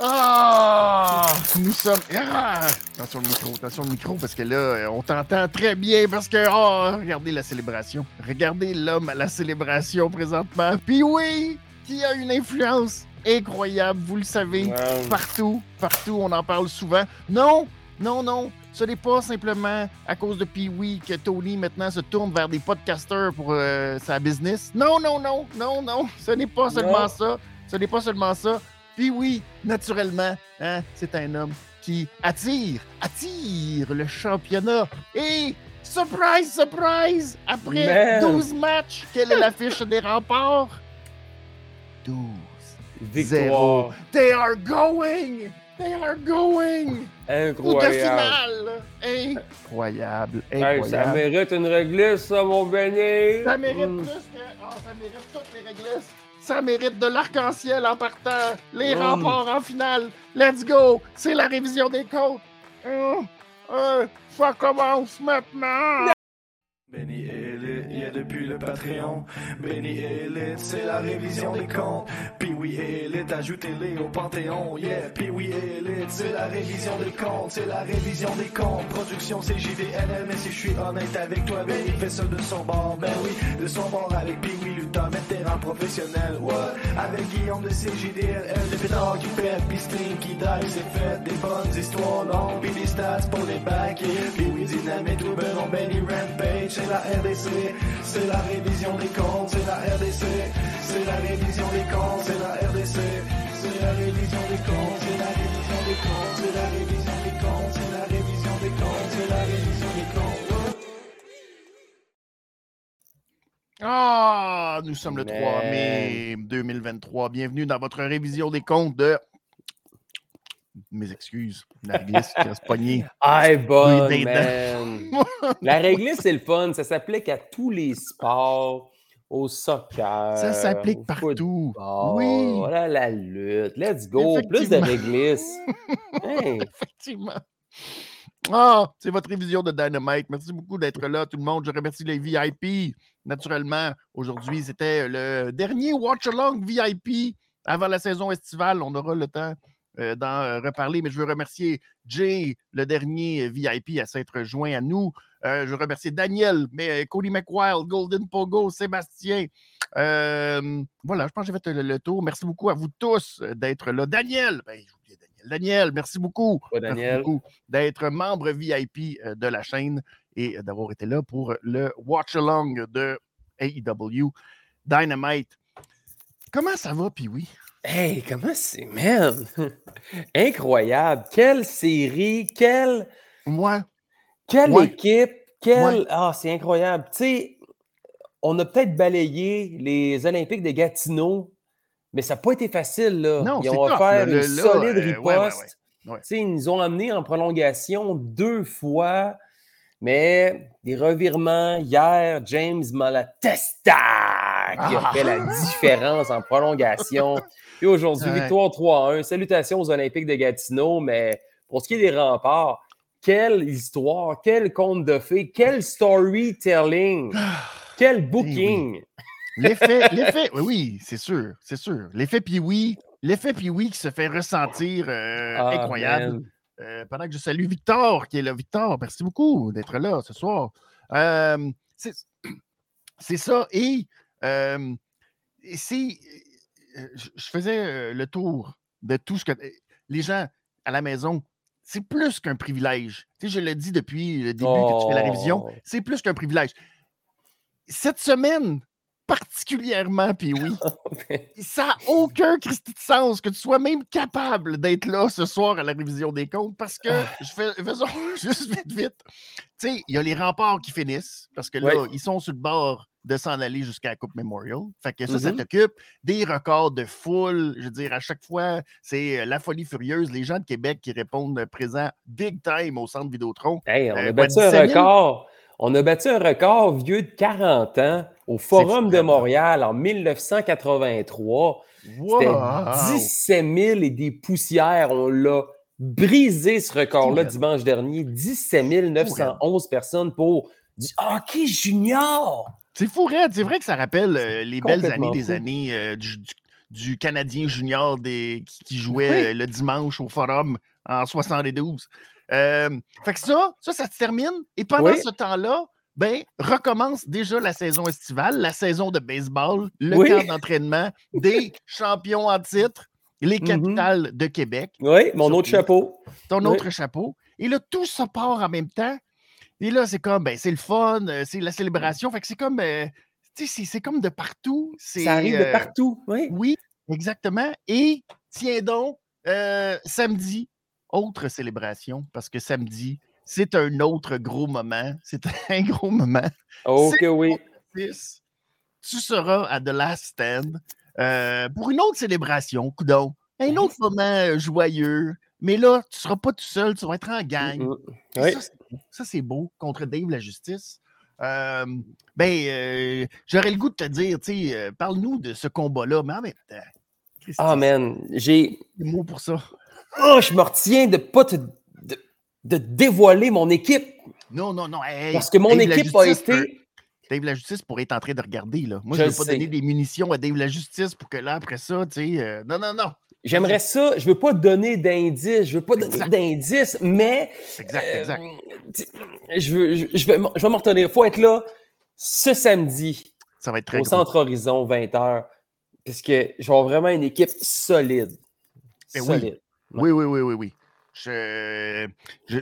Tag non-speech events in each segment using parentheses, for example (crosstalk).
Ah! Nous sommes. Ah! Attention le micro, attention le micro, parce que là, on t'entend très bien, parce que. Oh, regardez la célébration. Regardez l'homme à la célébration présentement. Puis oui, qui a une influence incroyable, vous le savez. Partout, partout, on en parle souvent. Non, non, non. Ce n'est pas simplement à cause de Pee-Wee que Tony maintenant se tourne vers des podcasters pour euh, sa business. Non, non, non, non, non. Ce n'est pas seulement ça. Ce n'est pas seulement ça. Puis oui, naturellement, hein, c'est un homme qui attire, attire le championnat. Et surprise, surprise, après 12 matchs, quelle est l'affiche des remparts? 12. Victoire. They are going! They are going! Incroyable. finale! Incroyable. Incroyable. ça mérite une réglisse, ça, mon Benny. Ça mérite mm. plus que. Oh, ça mérite toutes les réglisses ça mérite de l'arc-en-ciel en partant. Les mm. remparts en finale. Let's go. C'est la révision des comptes. Euh, euh, ça commence maintenant. Benny Depuis le Patreon. Benny Elite, c'est la révision des comptes. Puis oui Elite, ajoutez-les au Panthéon. Yeah, puis oui Elite, c'est la révision des comptes. C'est la révision des comptes. Production JVNL, mais si je suis honnête avec toi, Benny fait ça de son bord. Ben oui, de son bord avec Puis oui Lutin, vétéran professionnel. Ouais, avec Guillaume de CJDLL, de pétard qui pète, puis Sting qui dive, c'est fait. Des bonnes histoires longues, puis des stats pour les bacs. Puis oui, dynamite, ou ben Benny Rampage c'est la RDC, c'est la révision des comptes, c'est la RDC, c'est la révision des comptes, c'est la RDC, c'est la révision des comptes, c'est la révision des comptes, c'est la révision des comptes, c'est la révision des comptes, c'est la révision des comptes. Ah, nous sommes le 3 mai 2023. Bienvenue dans votre révision des comptes de mes excuses. La réglisse qui reste pognée. Ah, (laughs) bonne, man. (laughs) La réglisse, c'est le fun. Ça s'applique à tous les sports, au soccer. Ça s'applique partout. Oui. Voilà la lutte. Let's go. Plus de réglisse. (laughs) Effectivement. Ah, c'est votre révision de Dynamite. Merci beaucoup d'être là, tout le monde. Je remercie les VIP. Naturellement, aujourd'hui, c'était le dernier Watch Along VIP avant la saison estivale. On aura le temps d'en euh, reparler, mais je veux remercier Jay, le dernier VIP à s'être joint à nous. Euh, je veux remercier Daniel, mais Cody McWild, Golden Pogo, Sébastien. voilà, je pense que j'ai fait le, tour. Merci beaucoup à vous tous d'être là. Daniel, ben, j'ai Daniel. Daniel, merci beaucoup. Daniel. d'être membre VIP de la chaîne et d'avoir été là pour le watch-along de AEW Dynamite. Comment ça va, puis oui? Hey, comment c'est, man? (laughs) Incroyable. Quelle série, quelle. Moi. Quelle équipe, quelle. Ah, c'est incroyable. Tu sais, on a peut-être balayé les Olympiques de Gatineau, mais ça n'a pas été facile, là. Non, ils ont offert une solide euh, riposte. Tu sais, ils nous ont amenés en prolongation deux fois. Mais des revirements, hier, James Malatesta qui a fait la ah! différence en prolongation. Et aujourd'hui, victoire 3-1. Salutations aux Olympiques de Gatineau, mais pour ce qui est des remparts, quelle histoire, quel conte de fées, quel storytelling, quel eh booking. L'effet, l'effet, oui, c'est sûr, c'est sûr. L'effet puis oui, l'effet puis oui qui se fait ressentir euh, ah, incroyable. Euh, pendant que je salue Victor qui est là. Victor, merci beaucoup d'être là ce soir. Euh, c'est ça. Et, euh, je faisais le tour de tout ce que les gens à la maison, c'est plus qu'un privilège. Tu sais, je le dis depuis le début que tu fais la révision, oh. c'est plus qu'un privilège. Cette semaine, particulièrement, puis oui, (laughs) ça n'a aucun Christi de sens que tu sois même capable d'être là ce soir à la révision des comptes parce que ah. je fais, faisons (laughs) juste vite, vite. Tu sais, il y a les remparts qui finissent parce que là, ils sont sur le bord de s'en aller jusqu'à la Coupe Memorial. Fait que ça, ça mm-hmm. t'occupe. Des records de foule. Je veux dire, à chaque fois, c'est euh, la folie furieuse. Les gens de Québec qui répondent présent big time au centre Vidéotron. Hey, on a euh, battu un record. On a battu un record vieux de 40 ans au Forum de Montréal en 1983. C'était 17 000 et des poussières. On l'a brisé ce record-là dimanche dernier. 17 911 personnes pour du hockey junior. C'est fou, Red. C'est vrai que ça rappelle euh, les belles années des années euh, du, du Canadien junior des, qui, jouait le dimanche au Forum en 72. Fait que ça, ça, ça se termine. Et pendant ce temps-là, ben, recommence déjà la saison estivale, la saison de baseball, le camp d'entraînement des (laughs) champions en titre, les mm-hmm. capitales de Québec. Oui, mon autre chapeau. Ton autre chapeau. Et là, tout ça part en même temps. Et là, c'est comme, ben, c'est le fun, euh, c'est la célébration. Fait que c'est comme, euh, tu sais, c'est comme de partout. Ça arrive de euh, partout, oui. Oui, exactement. Et tiens donc, samedi, autre célébration, parce que samedi, c'est un autre gros moment. (laughs) C'est un gros moment. Ok, oui. Tu seras à The Last Stand pour une autre célébration, coudon. Un autre moment joyeux. Mais là, tu ne seras pas tout seul, tu vas être en gang. Ça, c'est beau contre Dave la justice. ben, j'aurais le goût de te dire, tu sais, parle-nous de ce combat-là, mais en même temps. Ah, man, j'ai. des mots pour ça. Oh, je me retiens de pas te, de, dévoiler mon équipe. Non, non, non. Parce que mon équipe a été. Dave la Justice pourrait être en train de regarder. Là. Moi, je ne veux pas donner des munitions à Dave la Justice pour que là, après ça, tu sais. non, non, non. J'aimerais ça, je ne veux pas donner d'indices, je ne veux pas donner d'indices, mais. Exact, exact. je, veux, je, vais, je vais m'en retenir. Il faut être là ce samedi. Ça va être très Au Centre Horizon, 20h. Parce que je vais avoir vraiment une équipe solide. Eh solide. Oui. Oui, oui, oui, oui, Je,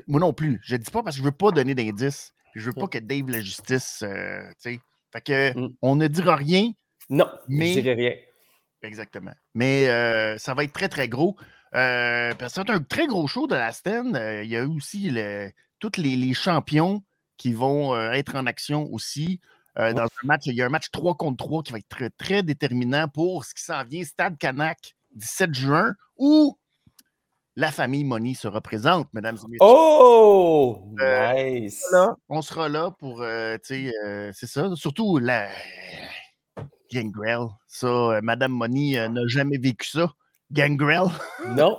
moi non plus. Je ne dis pas parce que je ne veux pas donner d'indices. Je ne veux pas que Dave la justice. Euh, tu sais. Fait que mm. on ne dira rien. Non, mais... je ne dirai rien. Exactement. Mais euh, ça va être très, très gros. Euh, c'est un très gros show de la scène. Euh, il y a aussi tous les, champions qui vont être en action aussi. Dans un match, il y a un match 3 contre 3 qui va être très, très déterminant pour ce qui s'en vient, Stade Canac, 17 juin, où la famille Money se représente, mesdames et messieurs. Oh! nice! on sera là pour, tu sais, c'est ça. Surtout la, Gangrel. Ça, euh, Madame Money euh, n'a jamais vécu ça. Gangrel. (laughs) non.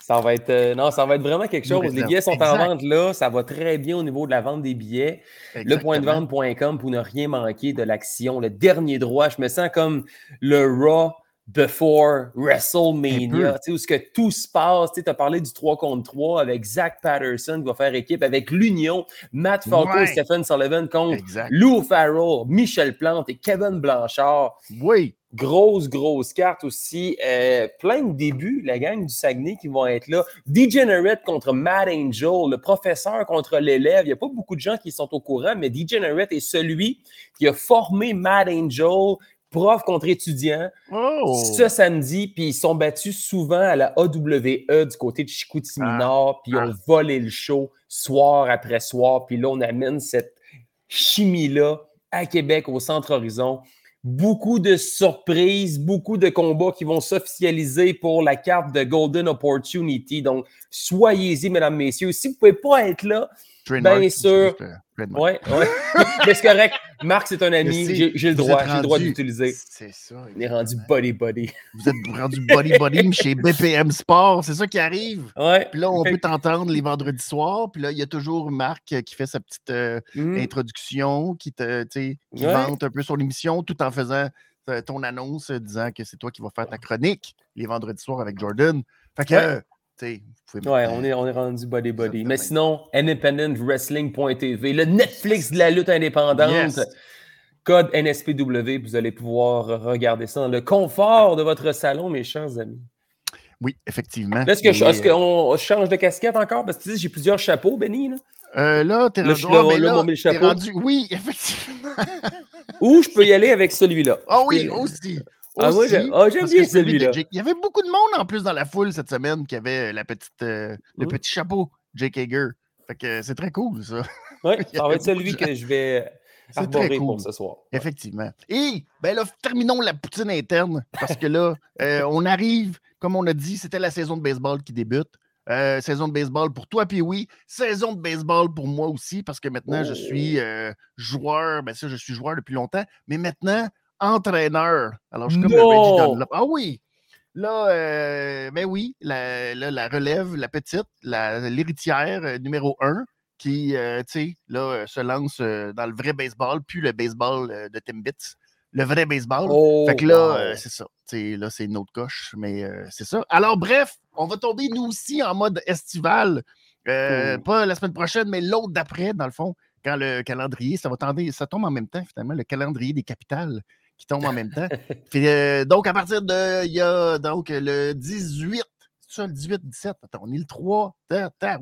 Ça va être, euh, non, ça va être vraiment quelque chose. Les billets sont en vente là. Ça va très bien au niveau de la vente des billets. Lepointdevente.com pour ne rien manquer de l'action. Le dernier droit. Je me sens comme le Raw before WrestleMania, où ce que tout se passe. Tu as parlé du 3 contre 3 avec Zach Patterson qui va faire équipe avec l'Union, Matt Falco et Stephen Sullivan contre Lou Farrell, Michel Plante et Kevin Blanchard. Oui. Grosse, grosse carte aussi. Euh, plein de débuts, la gang du Saguenay qui vont être là. Degenerate contre Matt Angel, le professeur contre l'élève. Il n'y a pas beaucoup de gens qui sont au courant, mais Degenerate est celui qui a formé Matt Angel prof contre étudiant oh! ce samedi, puis ils sont battus souvent à la AWE du côté de Chicoutimi ah. Nord, puis ils ont ah. volé le show soir après soir, puis là, on amène cette chimie-là à Québec, au Centre Horizon. Beaucoup de surprises, beaucoup de combats qui vont s'officialiser pour la carte de Golden Opportunity. Donc, soyez-y, mesdames, messieurs. Si vous ne pouvez pas être là, Bien sûr. Oui, oui. (laughs) Mais c'est correct. Marc, c'est un ami. J'ai le droit. J'ai le droit d'utiliser. C'est ça. Il est rendu body body. Vous êtes rendu body body (laughs) chez BPM Sport. C'est ça qui arrive. Ouais. Puis là, on peut t'entendre les vendredis soirs. Puis là, il y a toujours Marc qui fait sa petite euh, mmh. introduction, qui te qui vante un peu sur l'émission tout en faisant euh, ton annonce disant que c'est toi qui vas faire ta chronique les vendredis soirs avec Jordan. Fait que ouais, on est, on est rendu body body. Mais sinon, independentwrestling.tv, le Netflix de la lutte indépendante. Code NSPW, vous allez pouvoir regarder ça dans le confort de votre salon, mes chers amis. Oui, effectivement. Est-ce qu'on change de casquette encore? Parce que tu dis, j'ai plusieurs chapeaux, Benny. Là, euh, là t'es rendu, rendu, Oui, (laughs) effectivement. Ou je peux y aller avec celui-là. Ah oui, aussi. Ah, moi, ah, j'aime bien celui-là. Il y avait beaucoup de monde en plus dans la foule cette semaine qui avait la petite, euh, le mmh. petit chapeau, Jake Hager. Fait que c'est très cool, ça. (laughs) Oui, ça va être celui que je vais (laughs) arborer cool. pour ce soir. Effectivement. Et, ben là, terminons la poutine interne parce que là, (laughs) euh, on arrive, comme on a dit, c'était la saison de baseball qui débute. Euh, saison de baseball pour toi, puis oui, saison de baseball pour moi aussi, parce que maintenant, je suis oh. joueur. Ben ça, je suis joueur depuis longtemps. Mais maintenant, entraîneur. Alors, je suis comme le. Ah oui! Là, euh, ben oui, la, la, relève, la petite, l'héritière euh, numéro un, qui, euh, tu sais, là, se lance dans le vrai baseball, puis le baseball de Timbits. le vrai baseball. Oh, fait que là, c'est ça. là, c'est une autre coche, mais c'est ça. Alors, bref, on va tomber nous aussi en mode estival. Pas la semaine prochaine, mais l'autre d'après, dans le fond, quand le calendrier, ça va tendre, ça tombe en même temps, finalement, le calendrier des capitales qui tombe en même temps. (laughs) donc, à partir de, il y a donc le 18 ça le 18, 17? Attends, on est le 3.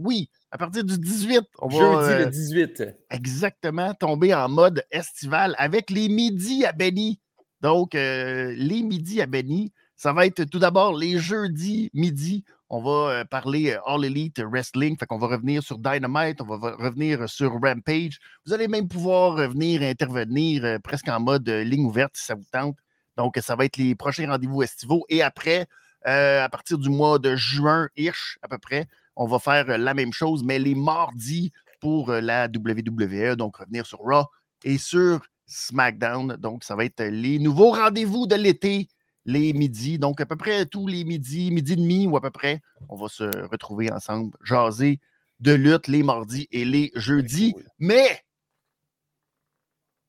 oui, à partir du 18, on va. Jeudi le 18. Euh, exactement, tomber en mode estival avec les midis à Benny. Donc, euh, les midis à Benny, ça va être tout d'abord les jeudis midi. On va euh, parler All Elite Wrestling. Fait qu'on va revenir sur Dynamite, on va revenir sur Rampage. Vous allez même pouvoir revenir intervenir presque en mode ligne ouverte si ça vous tente. Donc, ça va être les prochains rendez-vous estivaux. Et après, euh, à partir du mois de juin, ish, à peu près, on va faire euh, la même chose, mais les mardis pour euh, la WWE, donc revenir sur Raw et sur SmackDown. Donc, ça va être les nouveaux rendez-vous de l'été, les midis. Donc, à peu près tous les midis, midi et demi ou à peu près, on va se retrouver ensemble, jaser de lutte les mardis et les jeudis. Mais,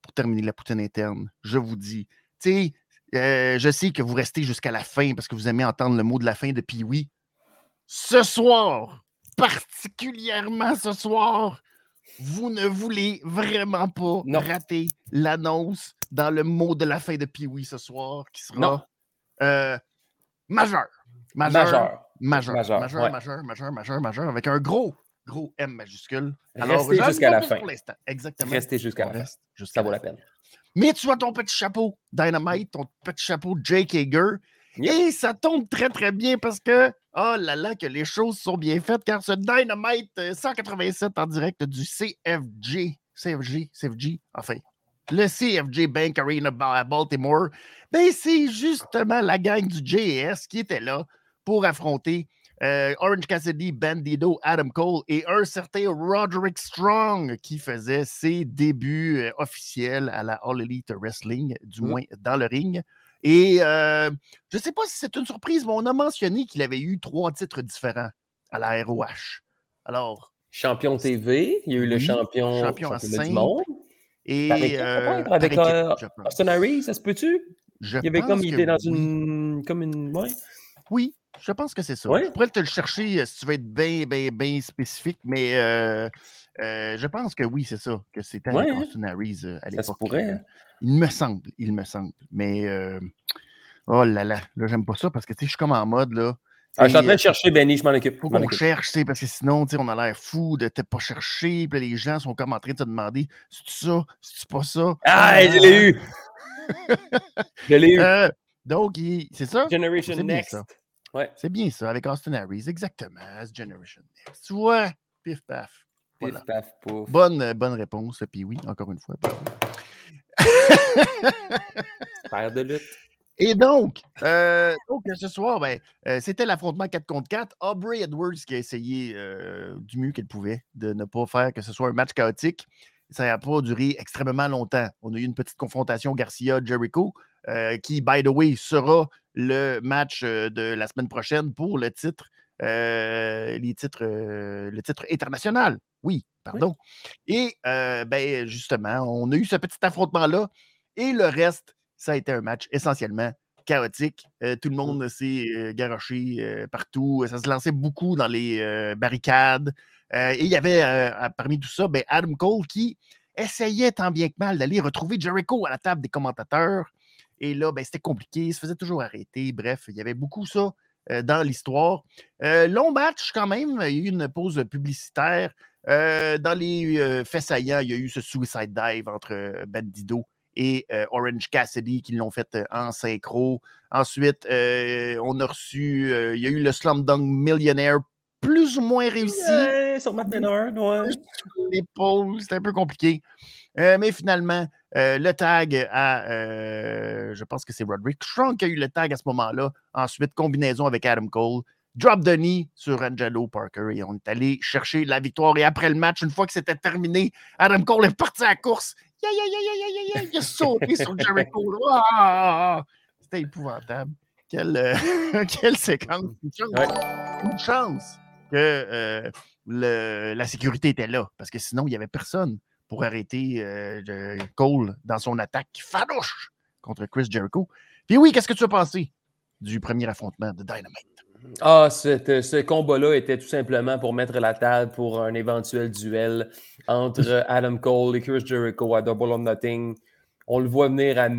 pour terminer la poutine interne, je vous dis, tu sais, euh, je sais que vous restez jusqu'à la fin parce que vous aimez entendre le mot de la fin de Pee-Wee. Ce soir, particulièrement ce soir, vous ne voulez vraiment pas rater l'annonce dans le mot de la fin de Pee-Wee ce soir qui sera euh, majeur. Majeur. Majeur. Majeur. Majeur, majeur, majeur, majeur, majeur, avec un gros, gros M majuscule. Restez jusqu'à la fin. Exactement. Restez jusqu'à la fin. Ça vaut la peine. Mais tu as ton petit chapeau Dynamite, ton petit chapeau Jake Hager. Et ça tombe très, très bien parce que, oh là là, que les choses sont bien faites, car ce Dynamite 187 euh, en direct du CFG, CFG, CFG, enfin, le CFG Bank Arena à Baltimore, ben c'est justement la gang du JS qui était là pour affronter euh, Orange Cassidy, Bandido, Adam Cole et un certain Roderick Strong qui faisait ses débuts euh, officiels à la All Elite Wrestling, du mmh. moins dans le ring. Et euh, je ne sais pas si c'est une surprise, mais on a mentionné qu'il avait eu trois titres différents à la ROH. Alors. Champion TV, il y a eu le champion, champion, du monde. Et avec, avec Austin Harry, ça se peut-tu? il y avait comme il était dans une. Comme une. Oui, je pense que c'est ça. Je pourrais te le chercher euh, si tu veux être bien, bien, bien spécifique, mais euh, euh, je pense que oui, c'est ça, que c'était ouais, Austin Harris à l'époque. Ça pourrait. Hein. il me semble, il me semble. Mais oh là là, là, j'aime pas ça parce que tu sais, je suis comme en mode là. Ah, je suis en train de chercher Benny, je m'en occupe. Faut qu'on cherche, parce que sinon, on a l'air fou de ne pas chercher. Puis les gens sont comme en train de te demander c'est ça, c'est pas ça? Ah, (laughs) je l'ai eu. je l'ai eu. donc, c'est ça? Generation Next. Ouais. C'est bien ça, avec Austin Harris, exactement. Generation Next. Tu vois, pif paf. Pif paf, pouf. Bonne, euh, bonne réponse, puis oui, encore une fois. Père de lutte. Et donc, euh, donc ce soir, ben, euh, c'était l'affrontement 4 contre 4. Aubrey Edwards qui a essayé du mieux qu'elle pouvait de ne pas faire que ce soit un match chaotique. Ça n'a pas duré extrêmement longtemps. On a eu une petite confrontation Garcia-Jericho, qui, by the way, sera le match de la semaine prochaine pour le titre, les titres, le titre international. Oui, pardon. Et ben, justement, on a eu ce petit affrontement-là. Et le reste, ça a été un match essentiellement chaotique. tout le mmh. monde s'est garoché partout. Ça se lançait beaucoup dans les barricades. et il y avait parmi tout ça ben, Adam Cole qui essayait tant bien que mal d'aller retrouver Jericho à la table des commentateurs. Et là, ben, c'était compliqué, il se faisait toujours arrêter. Bref, il y avait beaucoup ça euh, dans l'histoire. Euh, long match quand même, il y a eu une pause publicitaire. Euh, dans les faits saillants, il y a eu ce suicide dive entre Bandido et Orange Cassidy qui l'ont fait en synchro. Ensuite, on a reçu, il y a eu le Slam Dunk Millionaire plus ou moins réussi. sur Matt ouais. L'épaule, c'était un peu compliqué. mais finalement, euh, le tag à, euh, je pense que c'est Roderick Strong qui a eu le tag à ce moment-là. Ensuite, combinaison avec Adam Cole. Drop the knee sur Angelo Parker et on est allé chercher la victoire. Et après le match, une fois que c'était terminé, Adam Cole est parti à la course. Il a sauté sur Jericho. Ah! C'était épouvantable. Quelle, euh, (laughs) quelle séquence. Une chance, que la sécurité était là parce que sinon, il n'y avait personne pour arrêter euh, Cole dans son attaque farouche contre Chris Jericho. Puis oui, qu'est-ce que tu as pensé du premier affrontement de Dynamite? Ah, ce combat-là était tout simplement pour mettre la table pour un éventuel duel entre (laughs) Adam Cole et Chris Jericho à Double or Nothing. On le voit venir à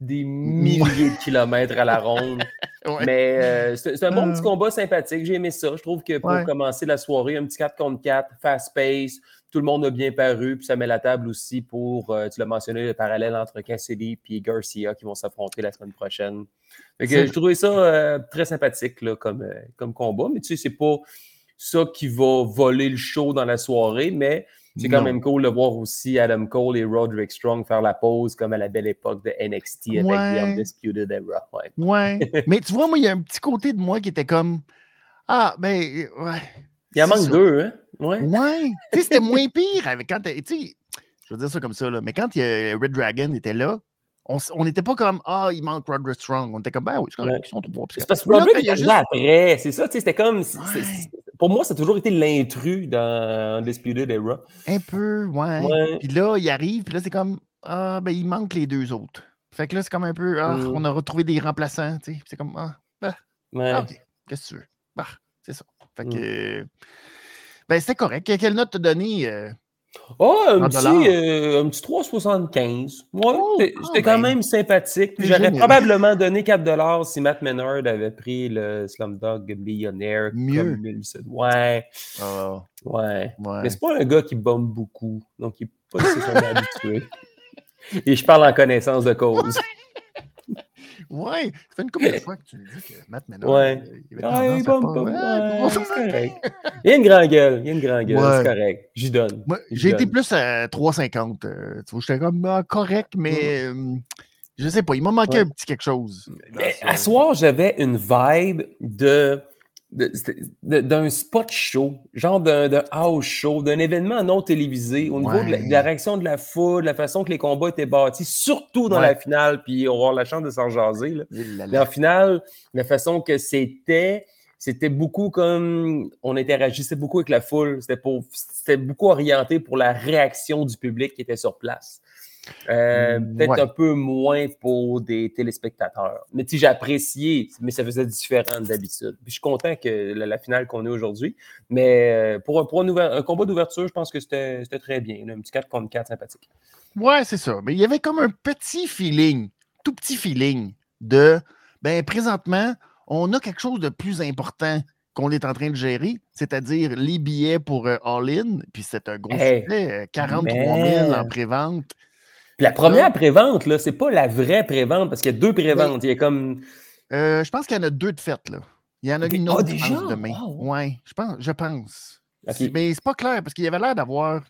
des milliers de kilomètres à la (laughs) ronde. Mais euh, c'est un bon petit euh. combat sympathique. J'ai aimé ça. Je trouve que pour commencer la soirée, un petit 4 contre 4, fast pace, tout le monde a bien paru. Puis ça met la table aussi pour, euh, tu l'as mentionné, le parallèle entre Cassidy et Garcia qui vont s'affronter la semaine prochaine. je trouvais ça très sympathique là, comme, comme combat. Mais tu sais, c'est pas ça qui va voler le show dans la soirée, mais c'est quand même cool de voir aussi Adam Cole et Roderick Strong faire la pause comme à la belle époque de NXT avec The Undisputed Era. Ouais. ouais. (laughs) Mais tu vois, moi, il y a un petit côté de moi qui était comme Ah, ben, ouais. Il en manque deux, hein? Ouais. Ouais. (laughs) tu sais, c'était moins pire avec quand tu sais, je veux dire ça comme ça, là, mais quand Red Dragon était là, on n'était pas comme Ah, il manque Roderick Strong. On était comme Ben oui, c'est correct, ils sont C'est parce que Roderick juste... après. C'est ça, tu sais, c'était comme. Pour moi, ça a toujours été l'intrus dans Undisputed Era. Un peu, ouais. Puis là, il arrive, puis là, c'est comme Ah, ben il manque les deux autres. Fait que là, c'est comme un peu Ah, mm. on a retrouvé des remplaçants, tu sais. C'est comme Ah, ah OK, qu'est-ce que tu veux? Bah, c'est ça. Fait mm. Ben, c'était correct. Quelle note t'as donné? Euh, Oh, un petit, euh, un petit 3,75. Ouais, oh, c'était quand ben, même sympathique. J'aurais probablement donné 4 si Matt Menard avait pris le Slumdog Millionnaire. Mieux. ouais. Oh. ouais. ouais. Mais c'est pas un gars qui bombe beaucoup. Donc, il n'est pas nécessairement habitué. Et je parle en connaissance de cause. (laughs) Ouais, ça fait une couple de (laughs) fois que tu dis que Matt Menard, ouais. il avait ouais, bon, bon, ouais, c'est correct. Il y a une grande gueule, il y a une grande gueule, c'est correct. J'y donne. J'ai été plus à 3,50. Euh, tu vois, j'étais comme ah, correct, mais mm. euh, je sais pas, il m'a manqué un petit quelque chose. Mais, à soir, j'avais une vibe de d'un spot show, genre d'un house show, d'un événement non télévisé, au niveau de, la, réaction de la foule, la façon que les combats étaient bâtis, surtout dans la finale, puis on va avoir la chance de s'en jaser. Là. en finale, la façon que c'était, c'était beaucoup comme on interagissait beaucoup avec la foule, c'était beaucoup orienté pour la réaction du public qui était sur place. Euh, mm, peut-être un peu moins pour des téléspectateurs. Mais tu j'ai apprécié, mais ça faisait différent d'habitude. Puis je suis content que la, finale qu'on ait aujourd'hui. Mais euh, pour, pour un, combat d'ouverture, je pense que c'était très bien. un petit 4 contre 4 sympathique. Ouais, c'est ça. Mais il y avait comme un petit feeling, tout petit feeling de ben présentement, on a quelque chose de plus important qu'on est en train de gérer, c'est-à-dire les billets pour euh, All-In, puis c'est un gros succès, 43 000 en pré-vente la première prévente, là, c'est pas la vraie prévente parce qu'il y a deux préventes. Il y a comme. Euh, je pense qu'il y en a deux de faites, là. Il y en a une autre oh, demain. Oui, je pense. Je pense. Mais c'est pas clair parce qu'il y avait l'air d'avoir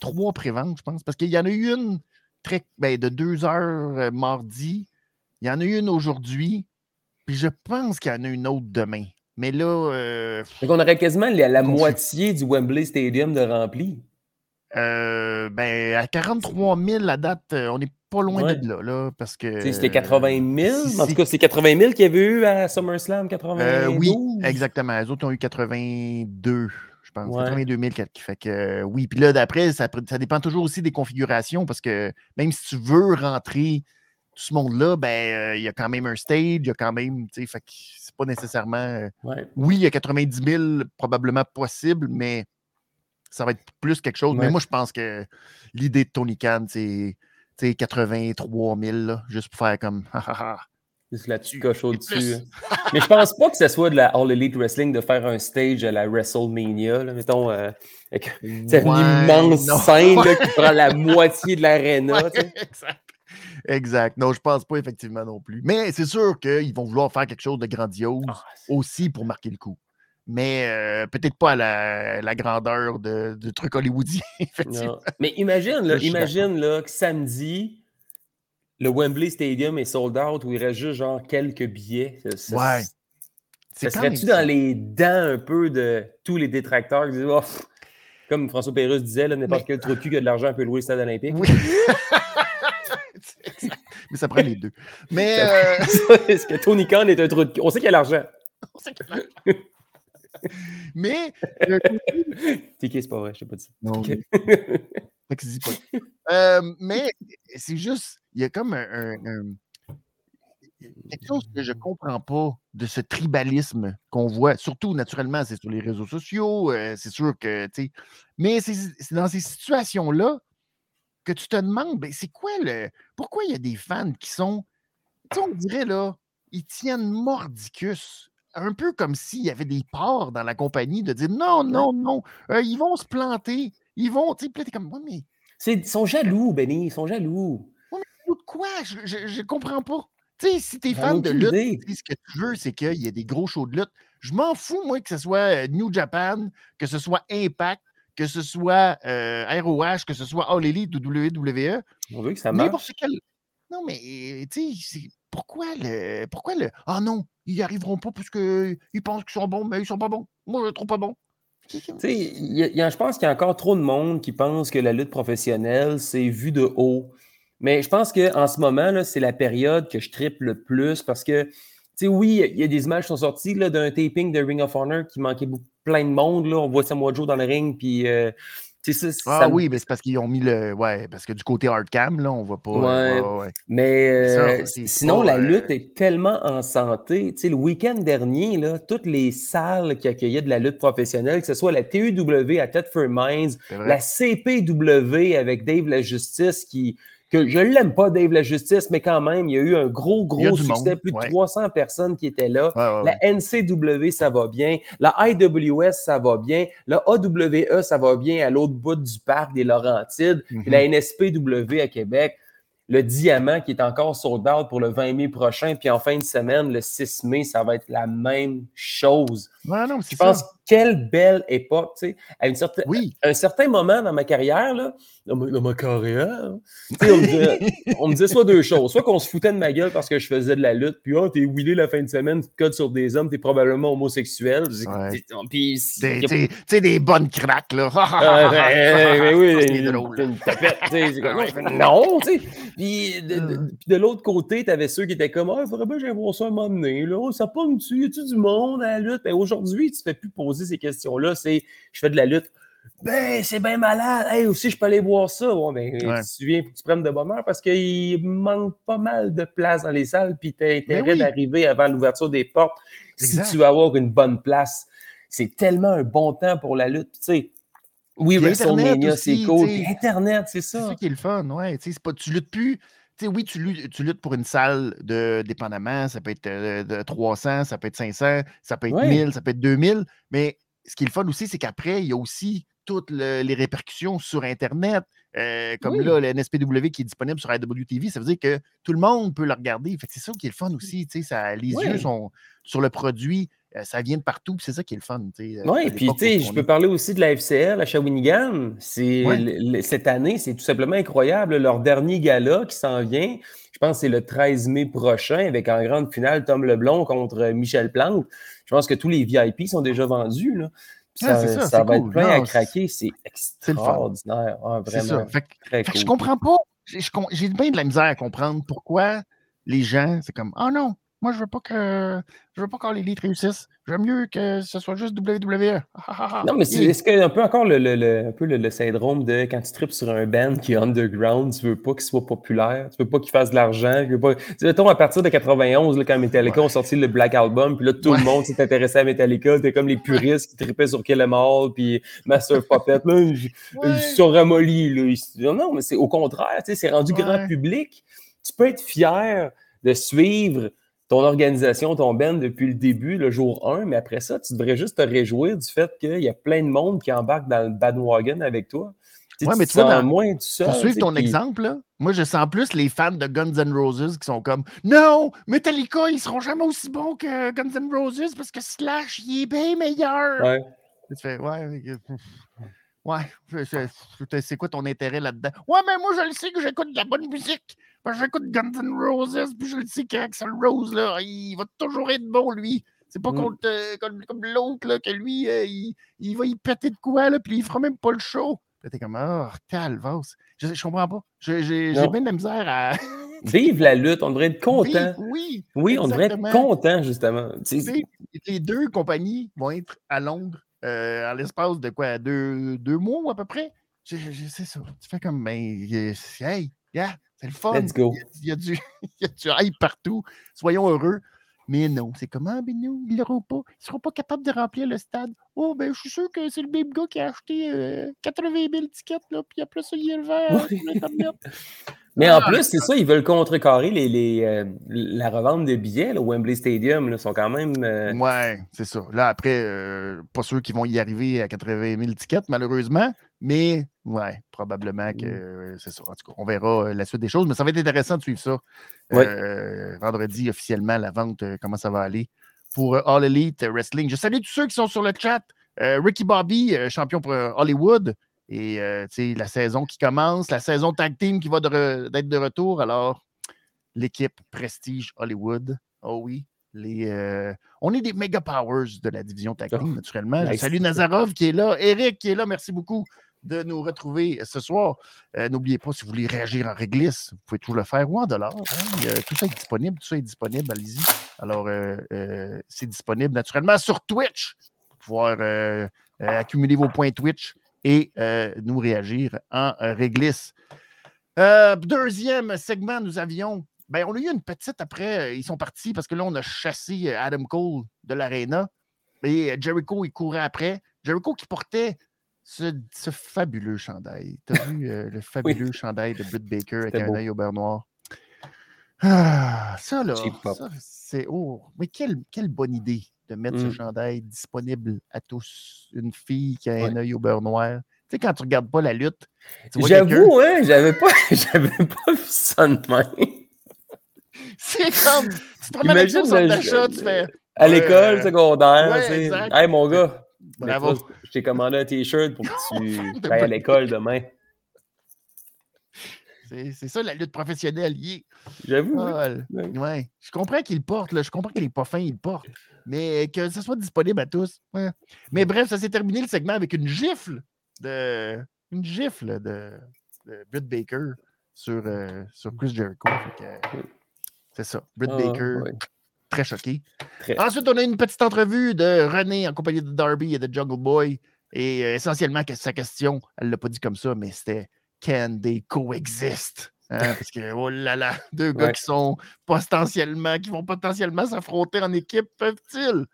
trois préventes, je pense. Parce qu'il y en a eu une très, ben, de deux heures euh, mardi. Il y en a eu une aujourd'hui. Puis je pense qu'il y en a une autre demain. Mais là. Euh, on aurait quasiment la moitié du Wembley Stadium de rempli. Euh, ben, à 43 000 la date, euh, on n'est pas loin de là, là, parce que. C'était 80 000. En tout cas, c'est 80 000 qu'il y avait eu à SummerSlam 80 euh, Oui, exactement. Les autres ont eu 82, je pense. 82 000 qui fait que oui. Puis là, d'après, ça, ça, dépend toujours aussi des configurations parce que même si tu veux rentrer tout ce monde-là, ben, il y a quand même un stage, il y a quand même, tu sais, fait que c'est pas nécessairement. Oui, il y a 90 000 probablement possible, mais ça va être plus quelque chose. Mais moi, je pense que l'idée de Tony Khan, c'est 83 000, juste pour faire comme. Juste là-dessus, coche au-dessus. Hein. Mais je pense pas que ce soit de la All Elite Wrestling de faire un stage à la WrestleMania. Là, mettons, euh, c'est (laughs) une immense scène qui prend la moitié de (laughs) l'aréna. exact. Exact. Non, je pense pas effectivement non plus. Mais c'est sûr qu'ils vont vouloir faire quelque chose de grandiose ah, aussi pour marquer le coup mais euh, peut-être pas à la, grandeur de, de trucs hollywoodiens. (laughs) Mais imagine, là, imagine là, que samedi, le Wembley Stadium est sold out où il reste juste genre quelques billets. Ça, ouais. Ça serait-tu dans les dents un peu de tous les détracteurs qui disent oh, comme François Pérusse disait, n'importe quel trou de cul qui a de l'argent peut louer le stade olympique. Oui. (laughs) Mais ça prend les deux. Mais. Est-ce (laughs) que Tony Khan est un trou de cul? On sait qu'il y a l'argent. On sait qu'il a l'argent. (laughs) mais. (laughs) Tiki, c'est pas vrai, je sais pas dit. Non. (laughs) pas. Euh, mais c'est juste, il y a comme un, quelque chose que je ne comprends pas de ce tribalisme qu'on voit, surtout naturellement, c'est sur les réseaux sociaux, euh, c'est sûr que, tu sais, mais c'est dans ces situations-là que tu te demandes, ben, c'est quoi le. Pourquoi il y a des fans qui sont. Tu sais, on dirait là, ils tiennent mordicus. Un peu comme s'il y avait des parts dans la compagnie de dire non, non, non, euh, ils vont se planter. Ils vont, tu sais, comme, mais. Ils sont jaloux, Benny, ils sont jaloux. mais de quoi? Je, ne comprends pas. Tu sais, si tu es fan de lutte, ce que tu veux, c'est qu'il y ait des gros shows de lutte. Je m'en fous, moi, que ce soit euh, New Japan, que ce soit Impact, que ce soit euh, ROH, que ce soit All Elite ou WWE. On veut que ça marche. Non, mais tu sais, pourquoi le. Pourquoi le. Ah non, ils n'y arriveront pas parce qu'ils pensent qu'ils sont bons, mais ils sont pas bons. Moi, je les trouve pas bons. Tu sais, je pense qu'il y a encore trop de monde qui pense que la lutte professionnelle, c'est vu de haut. Mais je pense qu'en ce moment, c'est la période que je triple le plus parce que, tu sais, oui, il y a des images qui sont sorties d'un taping de Ring of Honor qui manquait beaucoup, plein de monde. Là. On voit Samoa Joe dans le ring, puis. Euh, ça, ah oui, mais c'est parce qu'ils ont mis le. Ouais, parce que du côté hardcam, là, on voit pas. Ouais, Mais euh, sinon, la lutte est tellement en santé. Tu sais, le week-end dernier, là, toutes les salles qui accueillaient de la lutte professionnelle, que ce soit la TUW à Thetford Mines, la CPW avec Dave La Justice qui que je ne l'aime pas, Dave La Justice, mais quand même, il y a eu un gros, gros succès. Plus de 300 personnes qui étaient là. la NCW, ça va bien. La IWS, ça va bien. La AWE, ça va bien à l'autre bout du parc des Laurentides. Mm La NSPW à Québec le diamant qui est encore sold out pour le 20 mai prochain. Puis en fin de semaine, le 6 mai, ça va être la même chose. Non, je pense, quelle belle époque, tu sais. À une certaine, oui. un certain moment dans ma carrière, là, dans, ma, carrière, on, me (laughs) on, me disait, soit deux choses. Soit qu'on se foutait de ma gueule parce que je faisais de la lutte, puis oh, t'es wheelé la fin de semaine, tu codes sur des hommes, t'es probablement homosexuel. Puis, tu sais, des bonnes craques, là. mais (laughs) oui, une, tapette, (laughs) non, tu sais. Puis de, de, l'autre côté, t'avais ceux qui étaient comme, ah, il faudrait bien que j'aille voir ça à un moment donné, là. Ça pogne-tu? Y a-tu du monde à la lutte? Ben, aujourd'hui, tu fais plus poser ces questions-là, c'est je fais de la lutte. Ben, c'est bien malade. Hey, aussi, je peux aller voir ça. Bon, ben, tu viens, tu prennes de bonne heure parce qu'il manque pas mal de place dans les salles, puis tu as ben intérêt d'arriver avant l'ouverture des portes si tu veux avoir une bonne place. C'est tellement un bon temps pour la lutte. Tu sais, oui, WrestleMania, c'est cool. Internet, c'est ça. C'est ça qui est le fun, ouais. Tu sais, pas, tu luttes plus. Oui, tu luttes, tu luttes, pour une salle de dépendamment, ça peut être euh, de 300, ça peut être 500, ça peut être 1000, ça peut être 2000, mais ce qui est le fun aussi, c'est qu'après, il y a aussi toutes les répercussions sur Internet. Euh, comme là, le NSPW qui est disponible sur IWTV, ça veut dire que tout le monde peut le regarder. c'est ça qui est le fun aussi. Ça, les yeux sont sur le produit. Euh, ça vient de partout, c'est ça qui est le fun. Euh, oui, puis tu sais, je peux parler aussi de la FCL à Shawinigan. Cette année, c'est tout simplement incroyable. Leur dernier gala qui s'en vient, je pense que c'est le 13 mai prochain, avec en grande finale Tom Leblond contre Michel Plante. Je pense que tous les VIP sont déjà vendus. Là. Ça, ça, va être plein à craquer. C'est extraordinaire. Ah, vraiment. Je comprends pas. J'ai bien de la misère à comprendre pourquoi les gens, c'est comme, oh non, moi, je veux pas que je veux pas que l'élite réussisse. J'aime mieux que ce soit juste WWE. (laughs) non, mais c'est -ce un peu encore le, le, un peu le, syndrome de quand tu tripes sur un band qui est underground, tu veux pas qu'il soit populaire, tu veux pas qu'il fasse de l'argent. Tu pas... mettons, à partir de 91, là, quand Metallica ont sorti le Black Album, puis là, tout le monde s'est intéressé à Metallica. C'était comme les puristes qui tripaient sur Kill Em All, puis Master Puppet. Là, ils, sont ramollis. Non, mais c'est au contraire, c'est rendu grand public. Tu peux être fier de suivre ton organisation, ton band depuis le début, le jour 1, mais après ça, tu devrais juste te réjouir du fait qu'il y a plein de monde qui embarque dans le bandwagon avec toi. Oui, mais tu vois, moins du seul, pour suivre ton exemple, moi, je sens plus les fans de Guns N' Roses qui sont comme Non, Metallica, ils seront jamais aussi bons que Guns N' Roses parce que Slash, il est bien meilleur. Ouais. Tu fais, ouais, ouais, c'est quoi ton intérêt là-dedans? Ouais, mais moi, je le sais que j'écoute de la bonne musique. J'écoute Guns N' Roses, puis je le sais qu'Axel Rose, là, il va toujours être bon, lui. C'est pas mm. euh, comme, l'autre, là, que lui, euh, il, va y péter de quoi, là, puis il fera même pas le show. T'es comme, oh, calvasse. Je, je comprends pas. J'ai bien de la misère à. (laughs) Vive la lutte, on devrait être content. oui. Oui, on devrait être content, justement. Les deux compagnies vont être à Londres euh, à l'espace de quoi, deux, deux mois à peu près? C'est ça. Tu fais comme, ben, hey, yeah, C'est le fun. Let's go. Il y, a, du, (laughs) il y a du hype partout. Soyons heureux. Mais non, c'est comment, ben non, ils pas. Ils ne seront pas capables de remplir le stade. Oh, ben, je suis sûr que c'est le même gars qui a acheté 80 euh, 000 tickets, là, puis après ça, il est le vert. (laughs) Mais en ah, plus, c'est ça, ils veulent contrecarrer les, les euh, la revente de billets au Wembley Stadium. Là, sont quand même. Euh, ouais, c'est ça. Là, après, pas sûr qu'ils vont y arriver à 80 000 tickets, malheureusement. Mais ouais, probablement que mmh. c'est ça. En tout cas, on verra la suite des choses. Mais ça va être intéressant de suivre ça. vendredi, officiellement, la vente, comment ça va aller pour All Elite Wrestling. Je salue tous ceux qui sont sur le chat. Ricky Bobby, champion pour Hollywood. Et la saison qui commence, la saison tag team qui va d'être de, retour. Alors, l'équipe Prestige Hollywood. Oh oui. Les, on est des méga powers de la division tag team, oh, naturellement. Salut Nazarov qui est là. Eric qui est là. Merci beaucoup de nous retrouver ce soir. N'oubliez pas, si vous voulez réagir en réglisse, vous pouvez toujours le faire ou en dollars. Hein. tout ça est disponible. Tout ça est disponible. Allez-y. Alors, c'est disponible naturellement sur Twitch pour pouvoir accumuler vos points Twitch et euh, nous réagir en euh, réglisse. Euh, deuxième segment, nous avions. Ben, on a eu une petite après, ils sont partis parce que là, on a chassé Adam Cole de l'Arena et Jericho, il courait après. Jericho qui portait ce, fabuleux chandail. Tu as vu le (laughs) fabuleux chandail de Britt Baker avec un œil au beurre noir? Ah, ça, là, c'est. Oh, mais quelle, quelle bonne idée de mettre ce mmh. chandail disponible à tous. Une fille qui a un œil au beurre noir. Tu sais, quand tu regardes pas la lutte. J'avoue, hein, j'avais pas, (laughs) j'avais pas vu ça de même. (laughs) C'est comme. Tu te promènes avec ton d'achat, tu fais. À l'école secondaire, ouais, tu sais. Hey, mon gars. Bravo. Je t'ai commandé un t-shirt pour que tu (laughs) ailles à l'école demain. C'est ça la lutte professionnelle. J'avoue. ouais. Je comprends qu'il porte, là. je comprends qu'il n'est pas fin, il porte mais que ce soit disponible à tous. Mais bref, ça s'est terminé le segment avec une gifle de une gifle de, de Britt Baker sur, euh, sur Chris Jericho. C'est ça. Britt ah, Baker, très choqué. Ensuite, on a une petite entrevue de René en compagnie de Darby et de Jungle Boy. Et euh, essentiellement, sa question, elle ne l'a pas dit comme ça, mais c'était Can they coexist? Hein, parce que, oh là là, deux gars qui sont potentiellement, qui vont potentiellement s'affronter en équipe, peuvent-ils?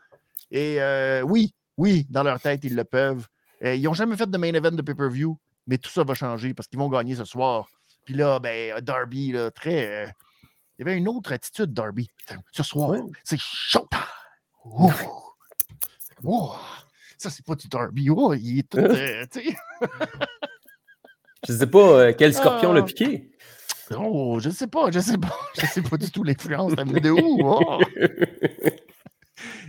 Et euh, oui, oui, dans leur tête, ils le peuvent. Euh, ils n'ont jamais fait de main event de pay-per-view, mais tout ça va changer parce qu'ils vont gagner ce soir. Puis là, ben, Darby, là, très. Euh, il y avait une autre attitude, Darby. Ce soir, c'est showtime. Ça, c'est pas du Darby. Oh, il est tout. (laughs) (laughs) Je sais pas quel scorpion l'a ah. piqué. Oh, je sais pas, je sais pas. (laughs) Je sais pas du tout l'influence. Ça de où? (laughs) Oh!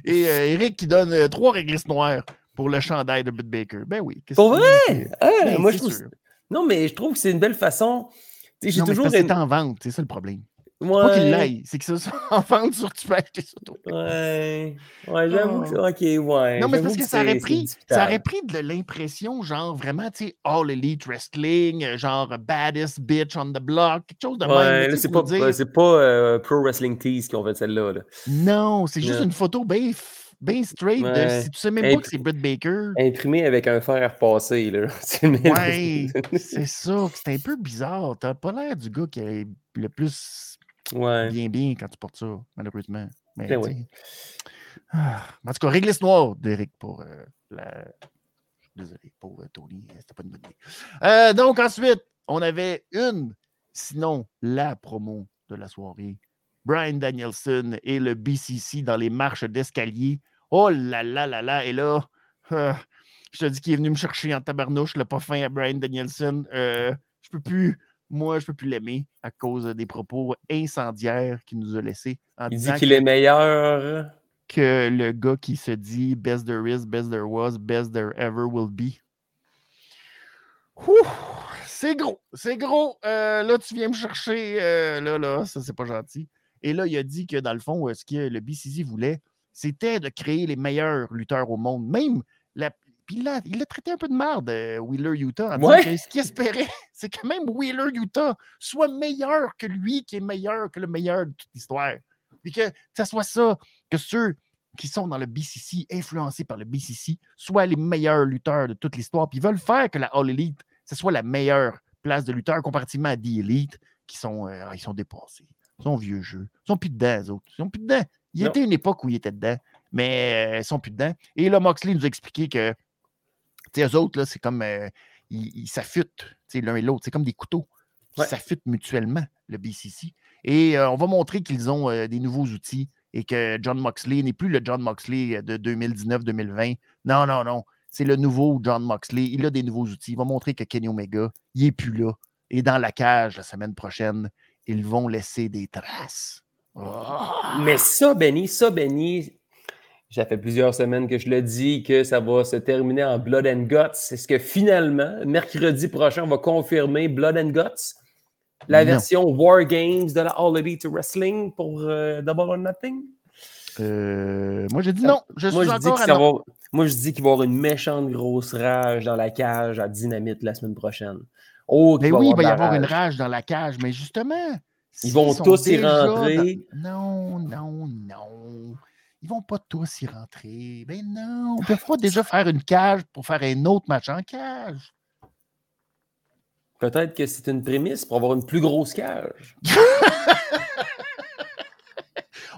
Et euh, Eric qui donne euh, trois réglisses noires pour le chandail de Bud Baker. Ben oui. Pour vrai? Ah, ben, moi, je trouve... Non, mais je trouve que c'est une belle façon. J'ai toujours. C'est en vente, c'est ça le problème. Ouais. Pas qu'il l'aille, c'est que ça soit (laughs) en vente sur tu peux acheter. Ouais. Ouais, j'avoue que. Ok, ouais. Non, mais parce que, ça aurait pris, ça aurait pris de l'impression, genre vraiment, tu sais, All Elite Wrestling, genre Baddest Bitch on the Block, quelque chose de ouais, même. C'est pas, c'est pas euh, Pro Wrestling Tease qui ont fait celle-là. Là. Non, c'est juste une photo bien bien straight. De, si tu sais même pas que c'est Britt Baker. Imprimé avec un fer passé. Là. (laughs) ouais, (laughs) c'est ça. C'est un peu bizarre. T'as pas l'air du gars qui est le plus bien, bien quand tu portes ça, malheureusement. Mais, ben ah, en tout cas, réglisse noire d'Eric pour euh, la. Désolé, pour euh, Tony, c'était pas une bonne idée. Euh, donc, ensuite, on avait une, sinon la promo de la soirée. Brian Danielson et le BCC dans les marches d'escalier. Oh là là là là, et là, je te dis qu'il est venu me chercher en tabarnouche, le pas fin à Brian Danielson. je peux plus moi, je ne peux plus l'aimer à cause des propos incendiaires qu'il nous a laissés. Il dit qu'il est meilleur. Que le gars qui se dit best there is, best there was, best there ever will be. C'est gros, c'est gros. Euh, là, tu viens me chercher. Euh, là, là, ça, c'est pas gentil. Et là, il a dit que dans le fond, ce que le BCC voulait, c'était de créer les meilleurs lutteurs au monde. Même la, il l'a, traité un peu de merde, euh, Wheeler Utah, ce qu'il espérait, (laughs) c'est que même Wheeler Utah soit meilleur que lui, qui est meilleur que le meilleur de toute l'histoire. Puis que ça soit ça, que ceux qui sont dans le BCC, influencés par le BCC, soient les meilleurs lutteurs de toute l'histoire. Puis ils veulent faire que la All Elite, ce soit la meilleure place de lutteur comparativement à The Elite, qu'ils sont, ils sont dépassés. Ils sont vieux jeux. Ils sont plus dedans, eux autres. Ils sont plus dedans. Il y a une époque où ils étaient dedans, mais ils ils sont plus dedans. Et là, Moxley nous a expliqué que, tu eux autres, là, c'est comme, ils s'affûtent, l'un et l'autre. C'est comme des couteaux qui s'affûtent mutuellement, le BCC. Et on va montrer qu'ils ont des nouveaux outils et que John Moxley n'est plus le John Moxley de 2019-2020. Non, non, non. C'est le nouveau John Moxley. Il a des nouveaux outils. Il va montrer que Kenny Omega, il n'est plus là. Et dans la cage la semaine prochaine, ils vont laisser des traces. Mais ça, Benny, ça, Benny, ça fait plusieurs semaines que je le dis que ça va se terminer en Blood and Guts. Est-ce que finalement, mercredi prochain, on va confirmer Blood and Guts? La version War Games de la All Elite Wrestling pour euh, Double or Nothing? Euh, moi, j'ai dit non. Je moi, je dis moi, je dis qu'il va y avoir une méchante grosse rage dans la cage à Dynamite la semaine prochaine. Oh, mais oui, il va y avoir une rage dans la cage, mais justement. Ils vont tous y rentrer. Non, non, non. Ils vont pas tous y rentrer. Ben non. On peut pas déjà faire une cage pour faire un autre match en cage. Peut-être que c'est une prémisse pour avoir une plus grosse cage. (laughs)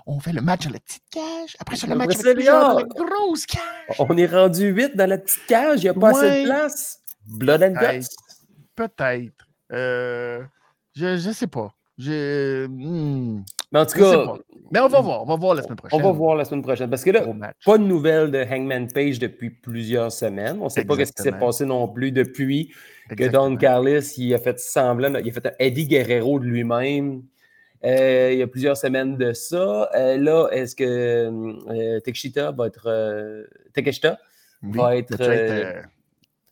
on fait le match à la petite cage. Après ça, le match avec la grosse cage. On est rendu 8 dans la petite cage. Il n'y a pas assez de place. Blood and Guts. Peut-être. Euh, je ne sais pas. Je, hmm, Mais en tout cas. Mais on va voir. On va voir la semaine prochaine. On va voir la semaine prochaine. Parce que là, pas de nouvelles de Hangman Page depuis plusieurs semaines. On ne sait pas ce qui s'est passé non plus depuis que Don Carlos il a fait semblant. Il a fait un Eddie Guerrero de lui-même. Euh, il y a plusieurs semaines de ça. Euh, là, est-ce que euh, Tekshita va être. Tekeshita va être.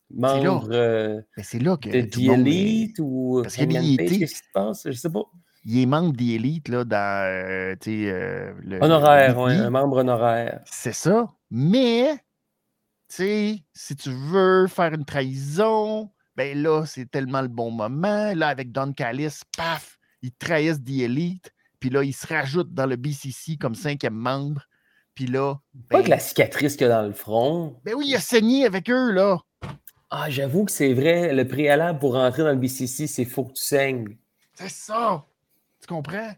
membre c'est là, que de The Elite ou. Parce qu'il Qu'est-ce qui se passe? Je sais pas. Il est membre d'Elite là, dans. le, honoraire, oui, un membre honoraire. C'est ça. Mais, tu sais, si tu veux faire une trahison, ben là, c'est tellement le bon moment. Là, avec Don Callis, paf, ils trahissent The Elite, puis là, ils se rajoutent dans le BCC comme cinquième membre. Puis là. Pas que ben la cicatrice qu'il y a dans le front. Ben oui, il a saigné avec eux, là. Ah, j'avoue que c'est vrai. Le préalable pour rentrer dans le BCC, c'est faut que tu saignes. C'est ça. Comprends?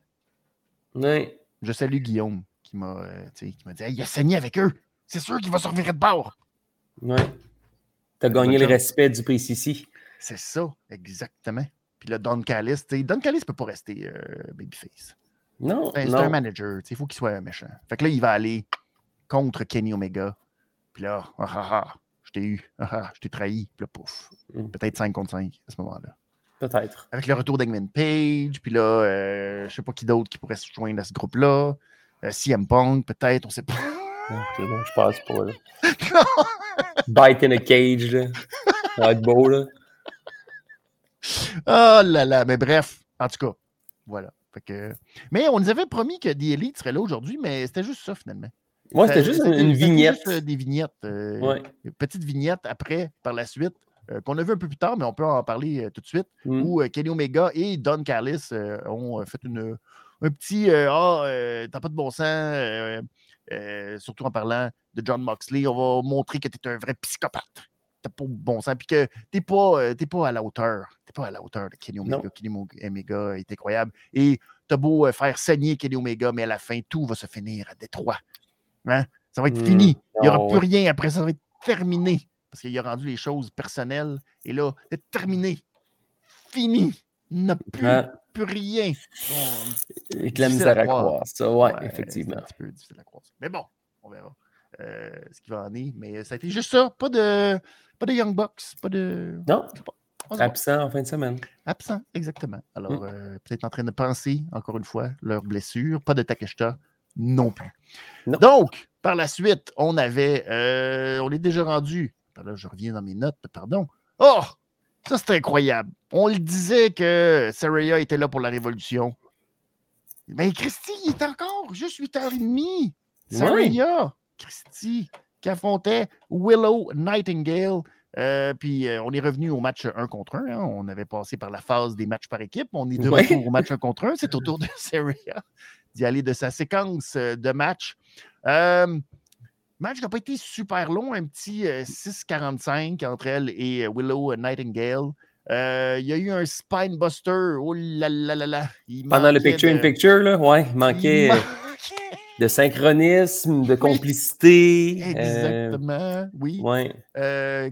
Oui. Je salue Guillaume qui m'a euh, dit il a saigné avec eux. C'est sûr qu'il va se revirer de bord. Oui. Tu as gagné le respect du BCC. C'est ça, exactement. Puis là, Don Callis, Don Callis ne peut pas rester euh, babyface. Non. C'est un manager, il faut qu'il soit méchant. Fait que là, il va aller contre Kenny Omega. Puis là, ah ah ah, je t'ai eu, ah ah, je t'ai trahi. Puis là, pouf. Mm. Peut-être 5 contre 5 à ce moment-là. Peut-être. Avec le retour d'Egman Page, puis là, euh, je sais pas qui d'autre qui pourrait se joindre à ce groupe-là. Euh, CM Punk, peut-être, on sait pas. Bon, je passe pas, là. (laughs) Bite in a cage, là. Ça va être beau, là. Oh là là, mais bref, en tout cas, voilà. Mais on nous avait promis que The Elite serait là aujourd'hui, mais c'était juste ça finalement. Moi, c'était juste une vignette. Juste euh, des vignettes. Euh, Petite vignette après, par la suite, qu'on a vu un peu plus tard, mais on peut en parler tout de suite, mm. où Kenny Omega et Don Callis ont fait une, un petit Ah, t'as pas de bon sens, surtout en parlant de John Moxley. On va montrer que tu es un vrai psychopathe t'as pas bon sens, puis que t'es pas, euh, pas à la hauteur. T'es pas à la hauteur de Kenny Omega. Kenny Omega est incroyable. Et t'as beau euh, faire saigner Kenny Omega, mais à la fin, tout va se finir à Détroit. Hein? Ça va être mmh. fini. Il n'y aura plus rien. Après, ça va être terminé. Parce qu'il a rendu les choses personnelles. Et là, c'est terminé. Fini. Il n'a plus, plus rien. Bon, la misère à croire. Ça, ouais, effectivement. C'est un petit peu difficile à croire. Mais bon, on verra. Euh, ce qui va en est. Mais ça a été juste ça. Pas de, pas de Young Bucks. Pas de. Non. Absent en fin de semaine. Absent, exactement. Alors, mm. euh, peut-être en train de penser, encore une fois, leur blessure. Pas de Takeshita non plus. Donc, par la suite, on avait. Euh, on est déjà rendu. Là, je reviens dans mes notes, pardon. Oh! Ça, c'est incroyable. On le disait que Saraya était là pour la révolution. Mais Christy, il est encore juste 8h30. Saraya. Christy, qui affrontait Willow Nightingale. Euh, puis euh, on est revenu au match 1 contre 1. Hein. On avait passé par la phase des matchs par équipe. On est de retour au match 1 contre 1. C'est au tour de (laughs) Seria d'y aller de sa séquence euh, de match. Match n'a pas été super long, un petit 6-45 entre elle et Willow Nightingale. Euh, il y a eu un spine buster. Oh là là là là. Pendant le picture-in-picture, là, ouais, il manquait de synchronisme, de (laughs) complicité. Exactement, oui. Ouais.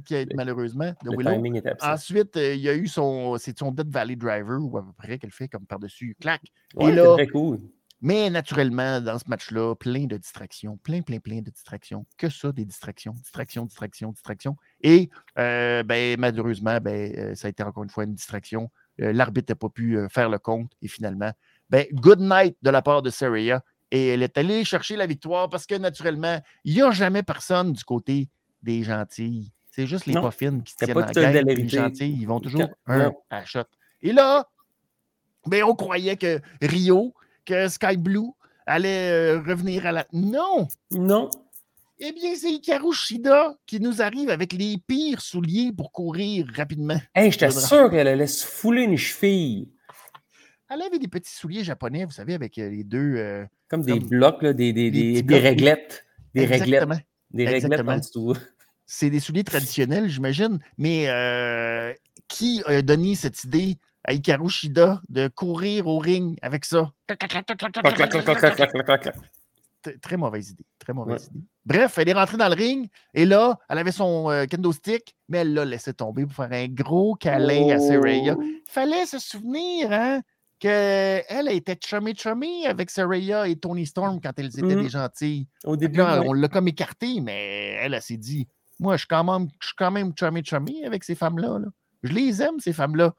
qui a été malheureusement de Willow. Ensuite, il y a eu son, c'est son Dead Valley Driver, ou à peu près, qu'elle fait comme par-dessus, clac. Ouais, c'est très cool. Mais naturellement, dans ce match-là, plein de distractions, plein, plein, plein de distractions. Que ça, des distractions, distractions, distractions, distractions. Et euh, ben, malheureusement, ben, euh, ça a été encore une fois une distraction. Euh, l'arbitre n'a pas pu faire le compte. Et finalement, ben, good night de la part de Saraya. Et elle est allée chercher la victoire parce que naturellement, il n'y a jamais personne du côté des gentils. C'est juste les pas fines qui se tiennent en guerre. Les gentils, ils vont toujours un à shot. Et là, ben, on croyait que Rio, que Sky Blue allait euh, revenir à la. Non! Non. Eh bien, c'est Hikaru Shida qui nous arrive avec les pires souliers pour courir rapidement. Hey, j'étais sûr qu'elle allait se fouler une cheville. Elle avait des petits souliers japonais, vous savez, avec euh, les deux. Euh, comme des blocs, là, des, des, des, des réglettes. Des Exactement. réglettes. Des réglettes en dessous. C'est des souliers traditionnels, j'imagine. Mais qui a donné cette idée à Hikaru Shida de courir au ring avec ça. Très mauvaise idée. Très mauvaise idée. Bref, elle est rentrée dans le ring et là, elle avait son euh, kendo stick, mais elle l'a laissé tomber pour faire un gros câlin à Saraya. Il oh. fallait se souvenir hein, qu'elle était chummy chummy avec Saraya et Tony Storm quand elles étaient mm. des gentilles. Au début, on l'a comme écarté, mais elle, elle s'est dit Moi, je suis quand même, je suis quand même chummy chummy avec ces femmes-là. Là. Je les aime, ces femmes-là.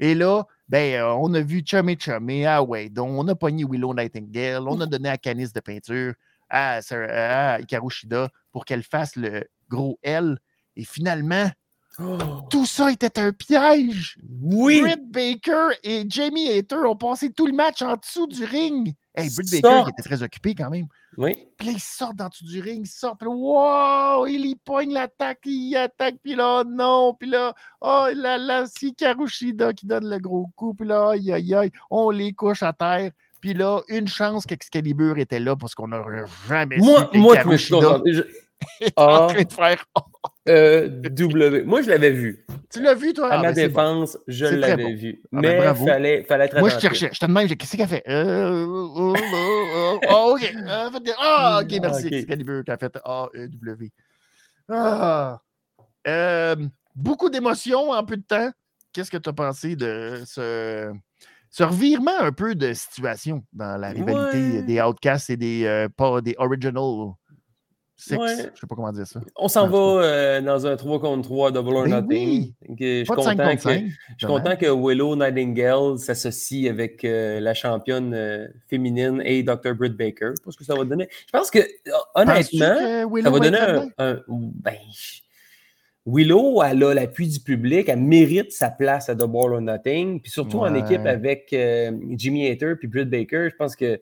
Et là, ben, euh, on a vu Chummy Chummy, ah ouais, donc on a pogné Willow Nightingale, on a donné à Canis de peinture à, à Shida pour qu'elle fasse le gros L. Et finalement, oh. tout ça était un piège. Oui. Britt Baker et Jamie Hater ont passé tout le match en dessous du ring. Hey, Britt Baker qui était très occupé quand même. Oui. Puis là, il sort dans dessous du ring, il sort, puis là, wow, il y poigne l'attaque, il attaque, puis là, non, puis là, oh là là, c'est Karushida qui donne le gros coup, puis là, aïe, aïe, aïe, on les couche à terre. Puis là, une chance qu'Excalibur était là parce qu'on n'aurait jamais moi, su moi, Karushida je, (laughs) est en train de faire euh, w. Moi, je l'avais vu. Tu l'as vu, toi? À ah, ma ben, défense, je l'avais vu. Ah, ben, mais il fallait, fallait être Moi, je cherchais. Je te demande, qu'est-ce qu'elle fait? Euh, oh, OK. Ah, (laughs) OK, merci. Okay. Excalibur qui a fait A-E-W. Ah. Euh, beaucoup d'émotions en peu de temps. Qu'est-ce que tu as pensé de ce, ce revirement un peu de situation dans la rivalité des Outcasts et des, euh, pas, des Original je ne sais pas comment dire ça. On s'en va euh, dans un 3 contre 3 Double or ben Nothing. Je suis, content, content que Willow Nightingale s'associe avec euh, la championne euh, féminine et Dr. Britt Baker. Je pense que ça va donner. Je pense que, honnêtement, ça va donner un. ben, Willow, elle a l'appui du public, elle mérite sa place à Double or Nothing. Puis surtout en équipe avec Jimmy Hater puis Britt Baker, je pense que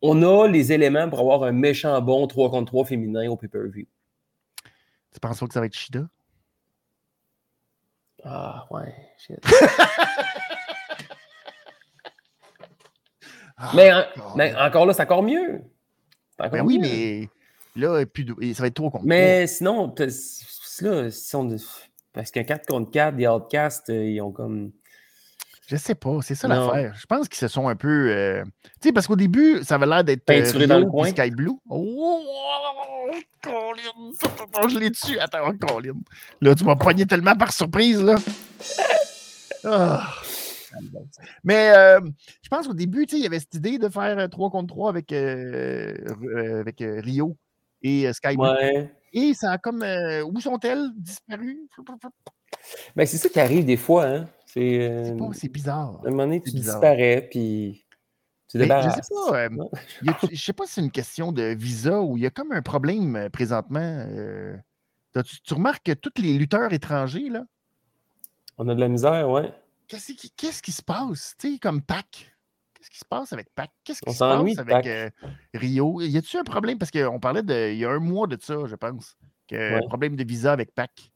on a les éléments pour avoir un méchant bon 3 contre 3 féminin au pay-per-view. Tu penses pas que ça va être Shida? Ah, ouais, shit. (laughs) Ah, mais, encore là, c'est encore mieux. ben oui, mais là, ça va être trop contre Mais sinon, là, si on, parce qu'un 4 contre 4, des outcasts, euh, ils ont comme. Je sais pas, c'est ça l'affaire. Je pense qu'ils se sont un peu. Euh, tu sais, parce qu'au début, ça avait l'air d'être euh, dans le coin. Sky Blue. Oh, Colin! Je l'ai tué. Attends, Colin. Là, tu m'as poigné tellement par surprise, là. Ah. Mais euh, je pense qu'au début, il y avait cette idée de faire 3 contre 3 avec, avec Rio et Sky Blue. Et ça a comme. où sont-elles disparues? Ben, c'est ça qui arrive des fois, hein? C'est c'est bizarre. À un moment donné, tu disparais, puis tu débarrasses. Je sais pas, euh, (laughs) je sais pas si c'est une question de visa ou il y a comme un problème euh, présentement. Euh, tu, remarques que tous les lutteurs étrangers, là? On a de la misère, ouais. Qu'est-ce qui, se passe? Tu sais, comme Pac. Qu'est-ce qui se passe avec Pac? Qu'est-ce qui se passe avec Rio? Y a-tu un problème? Parce qu'on parlait de. Il y a un mois de ça, je pense. Que un problème de visa avec Pac.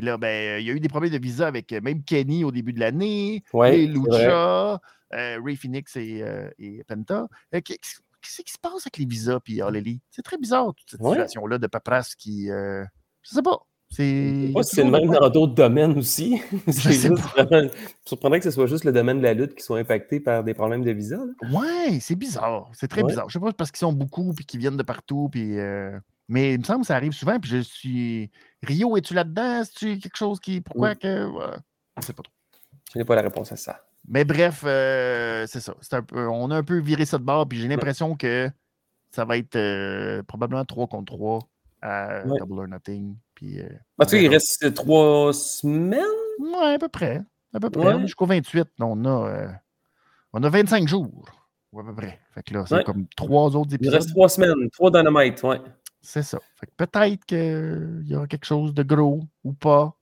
Puis là, ben, il y a eu des problèmes de visa avec euh, même Kenny au début de l'année, ouais, Lucha, euh, Ray Phoenix et, euh, Penta. Qu'est-ce qui se passe avec les visas puis All C'est très bizarre, toute cette situation-là de paperasse qui. je sais pas. C'est pas si c'est le même dans d'autres domaines aussi. (laughs) c'est surprenant que ce soit juste le domaine de la lutte qui soit impacté par des problèmes de visa. Ouais, c'est bizarre. C'est très bizarre. Je sais pas parce qu'ils sont beaucoup puis qu'ils viennent de partout. Puis, euh, Mais il me semble que ça arrive souvent. Puis je suis. Rio, es-tu là-dedans? Est-tu quelque chose qui. Pourquoi que. Je sais pas trop. Je n'ai pas la réponse à ça. Mais bref, euh, c'est ça. Un peu... On a un peu viré ça de bord. Puis j'ai l'impression que ça va être euh, probablement 3 contre 3 à Double or Nothing. Puis, euh, il reste trois semaines? Ouais, à peu près. À peu près. Jusqu'au 28. On a, euh, on a 25 jours. à peu près. Fait que là, c'est comme trois autres épisodes. Il reste trois semaines, trois dynamites, ouais. C'est ça. Peut-être qu'il y aura quelque chose de gros ou pas.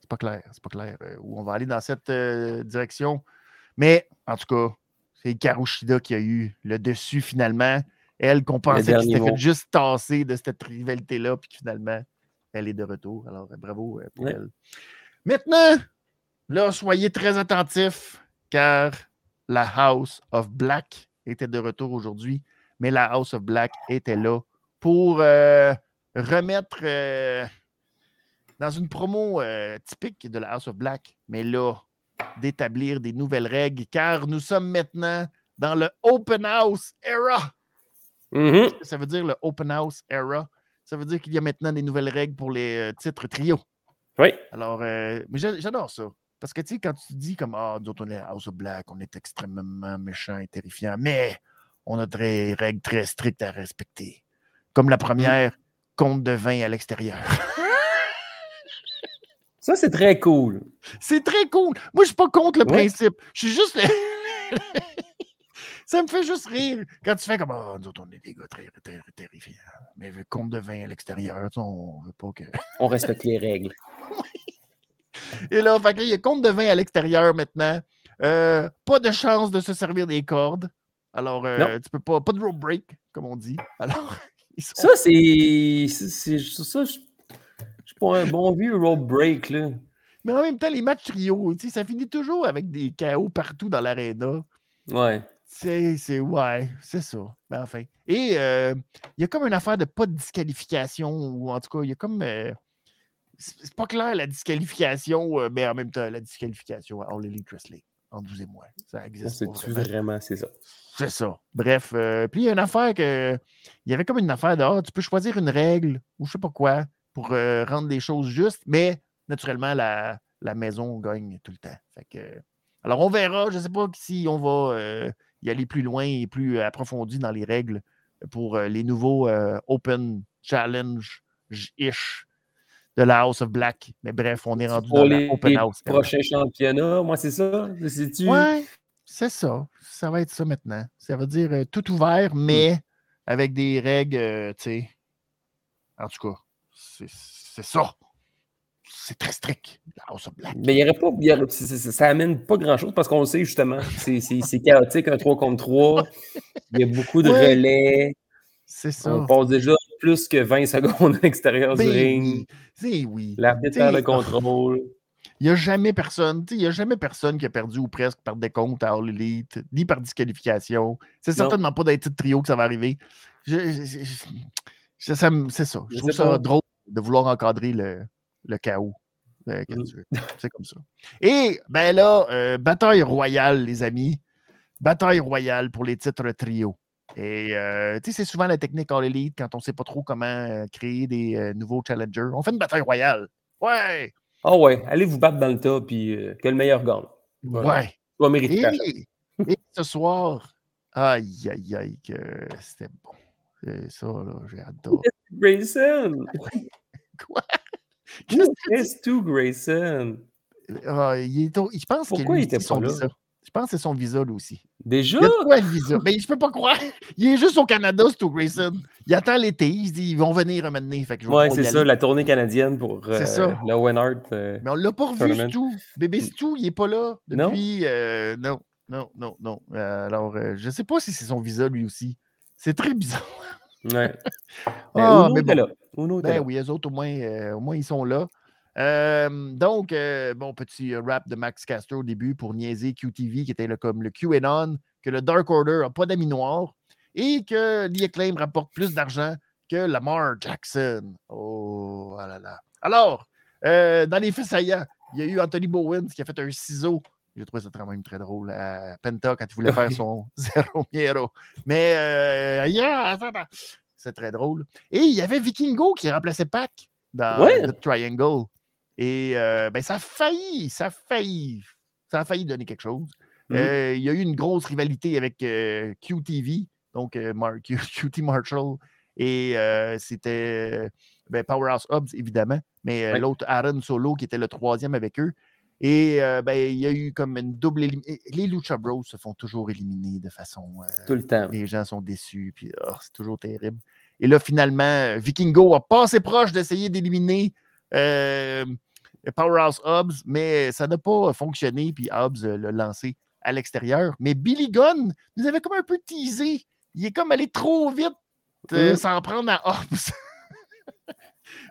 C'est pas clair. C'est pas clair euh, où on va aller dans cette direction. Mais en tout cas, c'est Karushida qui a eu le dessus finalement. Elle qu'on pensait qu'elle s'était fait juste tasser de cette rivalité-là, puis finalement, elle est de retour. Alors, euh, bravo euh, pour elle. Maintenant, là, soyez très attentifs, car la House of Black était de retour aujourd'hui, mais la House of Black était là pour euh, remettre dans une promo typique de la House of Black, mais là, d'établir des nouvelles règles, car nous sommes maintenant dans le Open House Era. Mm-hmm. Ça veut dire le Open House Era? Ça veut dire qu'il y a maintenant des nouvelles règles pour les euh, titres trio. Oui. Alors, euh, mais j'adore ça. Parce que, tu sais, quand tu dis comme, ah, nous autres, on est House of Black, on est extrêmement méchant et terrifiant, mais on a des règles très strictes à respecter. Comme la première, compte de vin à l'extérieur. (laughs) Ça, c'est très cool. C'est très cool. Moi, je suis pas contre le principe. Je suis juste. (laughs) Ça me fait juste rire quand tu fais comme oh, nous autres, on est des gars très, très, terrifiants. Mais vu compte de vin à l'extérieur, on veut pas que. (laughs) on respecte les règles. Et là, fait il y a compte de vin à l'extérieur maintenant. Euh, pas de chance de se servir des cordes. Alors, euh, tu peux pas. Pas de rope break, comme on dit. Alors, Ça, c'est. Ça, je suis pas un bon vieux rope break, là. Mais en même temps, les matchs trio, ça finit toujours avec des chaos partout dans l'aréna. Ouais. C'est, ouais, c'est ça. Ben, enfin. Et euh, il y a comme une affaire de pas de disqualification, ou en tout cas, il y a comme. Euh, c'est pas clair la disqualification, euh, mais en même temps, la disqualification à All Elite Wrestling, entre vous et moi. Ça existe. C'est vraiment, c'est ça? C'est ça. Bref, puis il y a une affaire que. Il y avait comme une affaire de ah, tu peux choisir une règle ou je sais pas quoi pour rendre les choses justes, mais naturellement, la, la maison gagne tout le temps. Fait que, alors, on verra. Je ne sais pas si on va y aller plus loin et plus euh, approfondi dans les règles pour euh, les nouveaux euh, Open Challenge-ish de la House of Black. Mais bref, on est rendu dans les, la Open House. Prochain championnat, moi, c'est ça? C'est-tu? Ouais, c'est ça. Ça va être ça maintenant. Ça veut dire tout ouvert, hmm. mais avec des règles, tu sais. En tout cas, c'est ça c'est très strict, Mais il y aurait pas. ça, amène pas grand-chose parce qu'on le sait justement. C'est chaotique, un 3 contre 3. Il y a beaucoup de relais. C'est ça. On passe déjà plus que 20 (laughs) secondes à l'extérieur du ben ring. C'est oui. L'arbitre de contrôle. Il n'y a jamais personne, il y a jamais personne qui a perdu ou presque par décompte à All Elite, ni par disqualification. C'est certainement pas d'être trio que ça va arriver. c'est ça. Je trouve ça drôle de vouloir encadrer le, le chaos. Euh, mmh. C'est comme ça. Et ben là, euh, bataille royale, les amis. Bataille royale pour les titres trio. Et euh, tu sais, c'est souvent la technique All Elite quand on ne sait pas trop comment créer des nouveaux challengers. On fait une bataille royale. Ouais! Ah ouais, allez vous battre dans le tas, puis que le meilleur gagne. Ouais. ouais. et, et, ce soir, aïe, aïe, aïe, que c'était bon. C'est ça, là, j'ai adoré. Grayson! (laughs) Quoi? Qu'est-ce que Grayson? Ah, il est je pense Pourquoi il était pas là? Je pense que c'est son visa, lui aussi. Déjà? Il a quoi, le visa? Mais je peux pas croire. (laughs) Il est juste au Canada, Stu Grayson. Il attend l'été. Il se dit, ils vont venir un moment donné. ouais, c'est ça, la tournée canadienne pour euh, le Owen Hart. Euh, Mais on l'a pas revu, Stu. Bébé Stu, il est pas là depuis. Euh, non, non, non, non. Euh, alors, je sais pas si c'est son visa, lui aussi. C'est très bizarre. Ouais. (laughs) ah, mais bon. là. ben oui, les autres, au moins, euh, au moins, ils sont là. Donc, euh, bon, petit rap de Max Caster au début pour niaiser QTV, qui était là, comme le QAnon, que le Dark Order n'a pas d'amis noirs et que The Acclaim rapporte plus d'argent que Lamar Jackson. Oh, là là. Alors, euh, dans les faits saillants, il y a eu Anthony Bowen qui a fait un ciseau. J'ai trouvé ça quand même très drôle à Penta quand il voulait faire son (laughs) zéro miero. Mais euh, c'est très drôle. Et il y avait Vikingo qui remplaçait Pac dans le Triangle. Et euh, ben, ça a failli, ça a failli, ça a failli donner quelque chose. Mmh. Euh, il y a eu une grosse rivalité avec QTV, donc (laughs) QT Marshall, et c'était ben, Powerhouse Hobbs, évidemment, mais l'autre Aaron Solo qui était le troisième avec eux. Et ben, il y a eu comme une double élimination. Les Lucha Bros se font toujours éliminer de façon. Tout le temps. Les gens sont déçus, puis oh, c'est toujours terrible. Et là, finalement, Vikingo a passé proche d'essayer d'éliminer Powerhouse Hobbs, mais ça n'a pas fonctionné, puis Hobbs l'a lancé à l'extérieur. Mais Billy Gunn nous avait comme un peu teasé. Il est comme allé trop vite mmh. sans prendre à Hobbs. (laughs)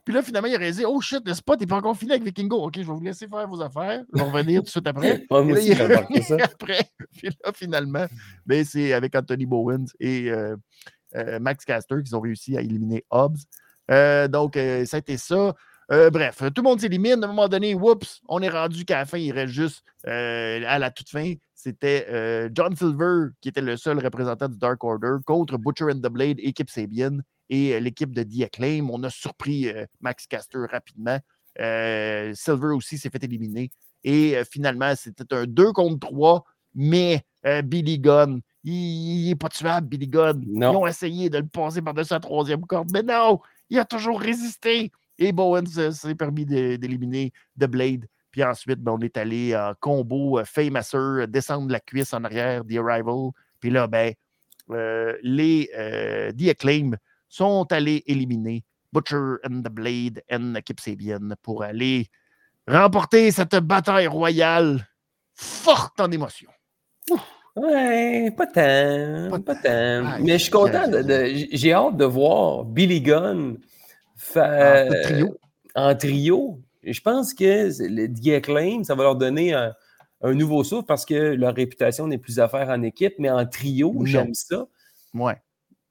Puis là, finalement, il a réalisé Oh shit, le spot n'est pas encore fini avec Vikingo. OK, je vais vous laisser faire vos affaires. Je vais revenir tout de suite après. (laughs) moi là, aussi, il après. Puis là, finalement, ben, c'est avec Anthony Bowens et euh, euh, Max Caster qu'ils ont réussi à éliminer Hobbs. Euh, donc, ça a été ça. Bref, tout le monde s'élimine. À un moment donné, whoops, on est rendu qu'à la fin, il reste juste à la toute fin. C'était John Silver qui était le seul représentant du Dark Order contre Butcher and the Blade, équipe Sabian et l'équipe de The Acclaim. On a surpris Max Caster rapidement. Silver aussi s'est fait éliminer. Et finalement, c'était un 2 contre 3, mais Billy Gunn, il n'est pas tuable, Billy Gunn. Ils ont essayé de le passer par-dessus la troisième corde, mais non, il a toujours résisté. Et Bowen s'est permis d'éliminer The Blade. Puis ensuite, ben, on est allé en combo Famouser, descendre la cuisse en arrière, The Arrival. Puis là, ben, les The Acclaim sont allés éliminer Butcher and the Blade and Kip Sabian pour aller remporter cette bataille royale forte en émotion. Ouais, pas tant. Pas, tant. Mais je suis content. De, J'ai hâte de voir Billy Gunn en trio. En trio. Je pense que le The Acclaim, ça va leur donner un, nouveau souffle parce que leur réputation n'est plus à faire en équipe, mais en trio, j'aime ça. Ouais.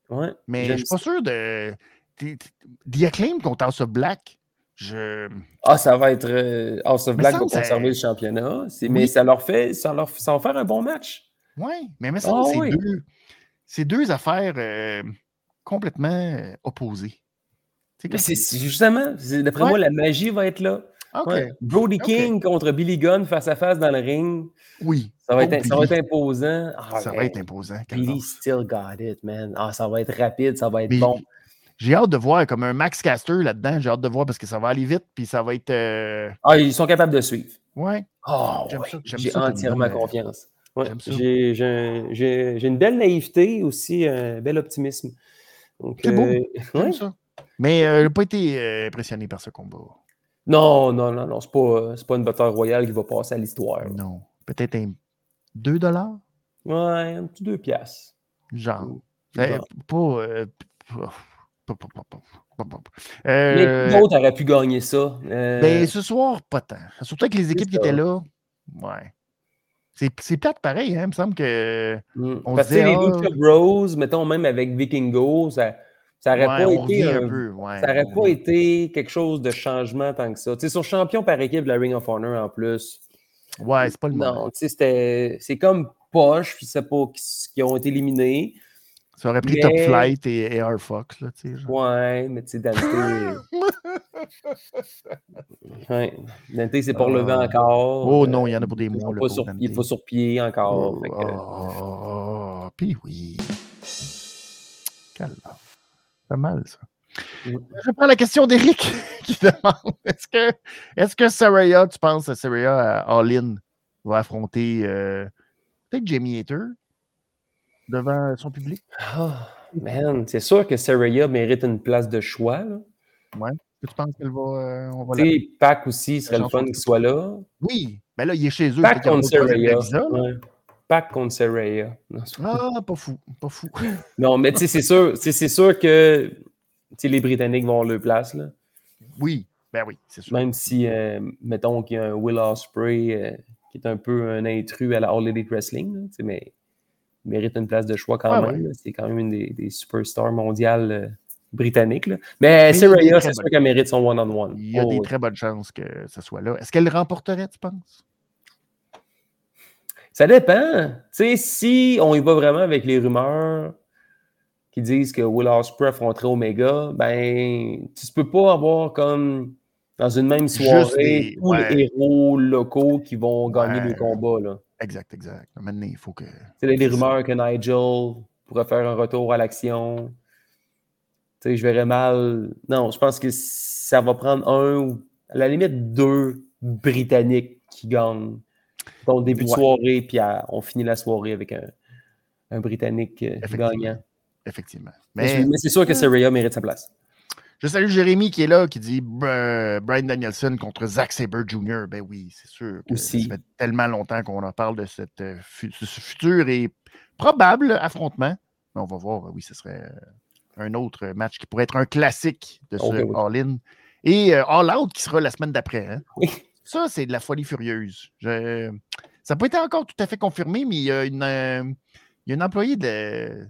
Ouais, mais je ne suis pas sûr de. The Acclaim contre House of Black. Je... Ah, ça va être. Euh, House of Black va conserver le championnat. Mais ça leur fait. Ça, leur, ça va faire un bon match. Oui, mais mais ça, ah c'est deux, deux affaires euh, complètement euh, C'est justement, d'après moi, la magie va être là. Brody King contre Billy Gunn face à face dans le ring. Oui. Ça va, être, ça va être, imposant. Ah, ça va être imposant. Billy still got it, man. Ah, ça va être rapide, ça va être bon. J'ai hâte de voir comme un Max Caster là-dedans. J'ai hâte de voir parce que ça va aller vite, puis ça va être. Euh, ah, ils sont capables de suivre. Ouais. Oh, J'ai entièrement confiance. Ouais. J'ai une belle naïveté aussi, un bel optimisme. C'est beau. Euh, ça. Mais euh, il n'a pas été impressionné par ce combat. Non, non, non, non. C'est pas, pas une bataille royale qui va passer à l'histoire. Non. Peut-être un 2 dollars? Ouais, un petit 2 piastres. Genre. Ben, pas, euh, euh, Mais d'autres auraient pu gagner ça. Euh... Ben, ce soir, pas tant. Surtout avec les équipes qui étaient là. Ouais. C'est peut-être pareil, hein? Il me semble que. Mm. On Parce que les Lucha ah, Bros, mettons même avec Vikingo, ça ça n'aurait pas, été, pas été quelque chose de changement tant que ça. Tu sais, sur champion par équipe de la Ring of Honor en plus. Ouais, c'est pas le moment. Non, tu sais, c'est comme Poche, je sais pas, qui, ont été éliminés. Ça aurait pris Top Flight et Air Fox, là, tu sais. Ouais, mais tu sais, Dante. ouais. Dante, c'est pour le lever ah. encore. Oh non, il y en a pour des mois. il faut sur pied encore. Oh, oh, oh, puis oui. Calme pas mal, ça. Je prends la question d'Éric (laughs) qui demande est-ce que, est que Saraya, tu penses que Saraya à All-In va affronter euh, peut-être Jamie Hater devant son public? Oh, Man, c'est sûr que Saraya mérite une place de choix. Là. Ouais. Tu penses qu'elle va. Euh, on va tu Pac aussi serait le fun qu'il soit là. Oui, mais là, il est chez eux. Pac contre Saraya. Pac contre Saraya. Ah, pas fou, pas fou. (laughs) non, mais tu sais, c'est sûr, c'est sûr que les Britanniques vont leur place. Là. Oui, ben oui, c'est sûr. Même si, euh, mettons qu'il y a un Will Ospreay euh, qui est un peu un intrus à la All Elite Wrestling, mais il mérite une place de choix quand même. C'est quand même une des, superstars mondiales britannique. Là. Mais, Saraya, c'est sûr qu'elle mérite son one-on-one. Il y a des oh, très bonnes chances que ce soit là. Est-ce qu'elle remporterait, tu penses? Ça dépend. Tu sais, si on y va vraiment avec les rumeurs qui disent que Will Ospreay affronterait Omega, ben, tu ne peux pas avoir comme dans une même soirée tous les héros locaux qui vont gagner le combat. Là. Exact, exact. Maintenant, il faut que. C'est les rumeurs que Nigel pourrait faire un retour à l'action. Tu sais, je verrais mal. Non, je pense que ça va prendre un ou à la limite deux Britanniques qui gagnent. Donc, début de soirée, puis on finit la soirée avec un, un Britannique euh, gagnant. Effectivement. Mais, c'est sûr que Saraya mérite sa place. Je salue Jérémy qui est là, qui dit Brian Danielson contre Zack Sabre Jr. Ben oui, c'est sûr. Aussi. Ça fait tellement longtemps qu'on en parle de cette, euh, ce futur et probable affrontement. Mais on va voir, oui, ce serait euh, un autre match qui pourrait être un classique de ce All-In. Et euh, All Out qui sera la semaine d'après. Hein. (laughs) Ça, c'est de la folie furieuse. Ça n'a pas été encore tout à fait confirmé, mais il y a une, il y a une employée de,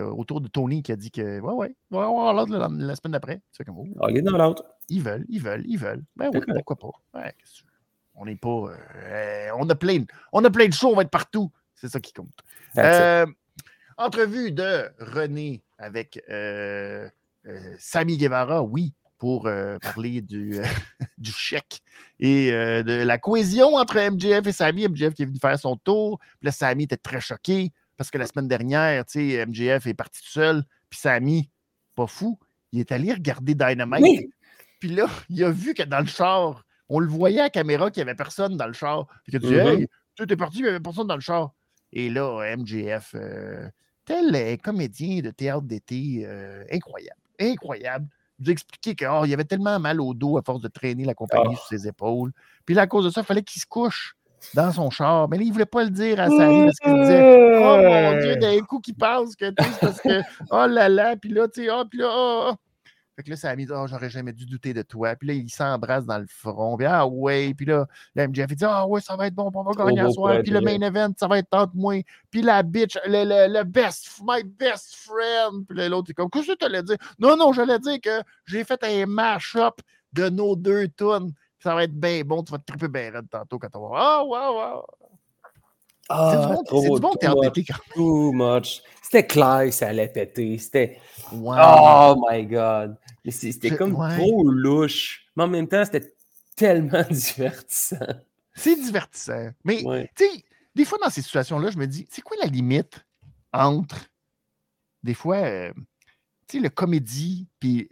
autour de Tony qui a dit que ouais, ouais, on va avoir l'autre la, semaine d'après. C'est comme oh, ah, il est dans l'autre. Ils veulent, ils veulent, ils veulent. Ben oui, pourquoi pas? Ouais, on n'est pas. Euh, on, a plein, on a plein de shows, on va être partout. C'est ça qui compte. Euh, entrevue de René avec euh, Sami Guevara, oui, pour parler du, (laughs) du chèque et de la cohésion entre MJF et Sami. MJF qui est venu faire son tour. Puis là, Sami était très choqué. Parce que la semaine dernière, tu sais, MJF est parti tout seul, puis Samy, pas fou, il est allé regarder Dynamite. Puis là, il a vu que dans le char, on le voyait à caméra qu'il n'y avait personne dans le char. Puis que tu mm-hmm. hey, tu es parti, il n'y avait personne dans le char. Et là, MJF, euh, tel comédien de théâtre d'été, euh, incroyable, incroyable. A expliqué qu'il oh, avait tellement mal au dos à force de traîner la compagnie ah. sur ses épaules. Puis là, à cause de ça, il fallait qu'il se couche dans son char. Mais là, il ne voulait pas le dire à Sally parce qu'il disait Oh mon Dieu, d'un coup qui passe que tu parce que oh là là, puis là, tu sais, oh, puis là, oh, oh. Fait que là, ça a mis, oh, j'aurais jamais dû douter de toi. Puis là, il s'embrasse dans le front. Puis ah ouais. Puis là, là MJF, il dit, ah ouais, ça va être bon, on va gagner à soir. Puis le main event, ça va être tant de moins. Puis la bitch, le, le, le, best, my best friend. Puis l'autre, il est comme, qu'est-ce que tu allais dire? Non, non, j'allais dire que j'ai fait un mash-up de nos deux tunes ça va être bien bon, tu vas te triper bien raide tantôt quand on va. Ah, waouh, waouh! Ah, c'est du bon théâtre d'été quand même. Too much. C'était clair ça allait péter. C'était. Oh my God. C'était comme trop louche. Mais en même temps, c'était tellement (laughs) divertissant. C'est divertissant. Mais, tu sais, des fois, dans ces situations-là, je me dis, c'est quoi la limite entre, des fois, euh, tu sais, le comédie, puis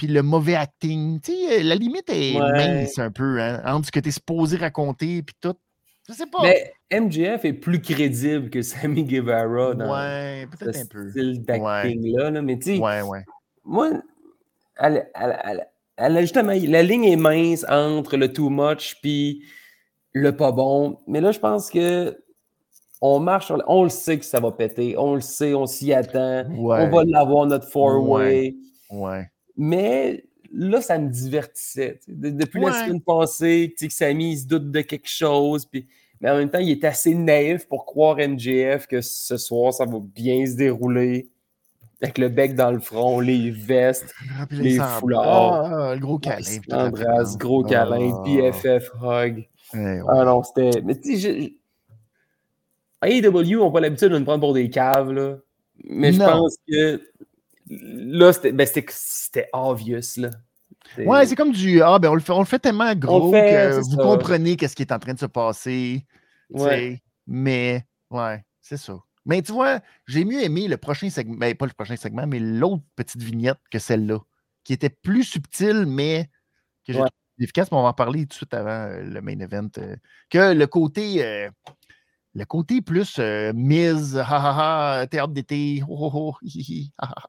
puis le mauvais acting? Tu sais, la limite est mince un peu hein, entre ce que tu es supposé raconter puis tout. Je sais pas. Mais MJF est plus crédible que Sammy Guevara dans ouais, peut-être un peu. style d'acting-là. Mais tu sais, ouais, ouais. Moi, elle, elle, elle, justement, la ligne est mince entre le too much puis le pas bon. Mais là, je pense que on marche On le sait que ça va péter. On le sait, on s'y attend. On va l'avoir, notre four-way. ouais. Mais là, ça me divertissait. depuis la semaine passée, que Samy se doute de quelque chose. Puis, mais en même temps, il est assez naïf pour croire MJF que ce soir, ça va bien se dérouler. Avec le bec dans le front, les vestes, ah, les foulards. Ah, le gros câlin. Embrasse, gros câlin, BFF hug. Ah non, c'était. Mais tu sais, AEW n'ont pas l'habitude de nous prendre pour des caves, là. Mais je pense que là, ben, c'était obvious. Là. Ouais, c'est comme du Ah, ben on le fait, on le fait tellement gros que vous comprenez qu'est-ce qui est en train de se passer. Ouais. Mais, ouais, c'est ça. Mais tu vois, j'ai mieux aimé le prochain segment, ben, pas le prochain segment, mais l'autre petite vignette que celle-là, qui était plus subtile, mais que j'ai efficace. Mais on va en parler tout de suite avant euh, le main event. Euh, que le côté. Euh, le côté plus mise, ha ha ha, théâtre d'été, ho ho ho, hi ha ha.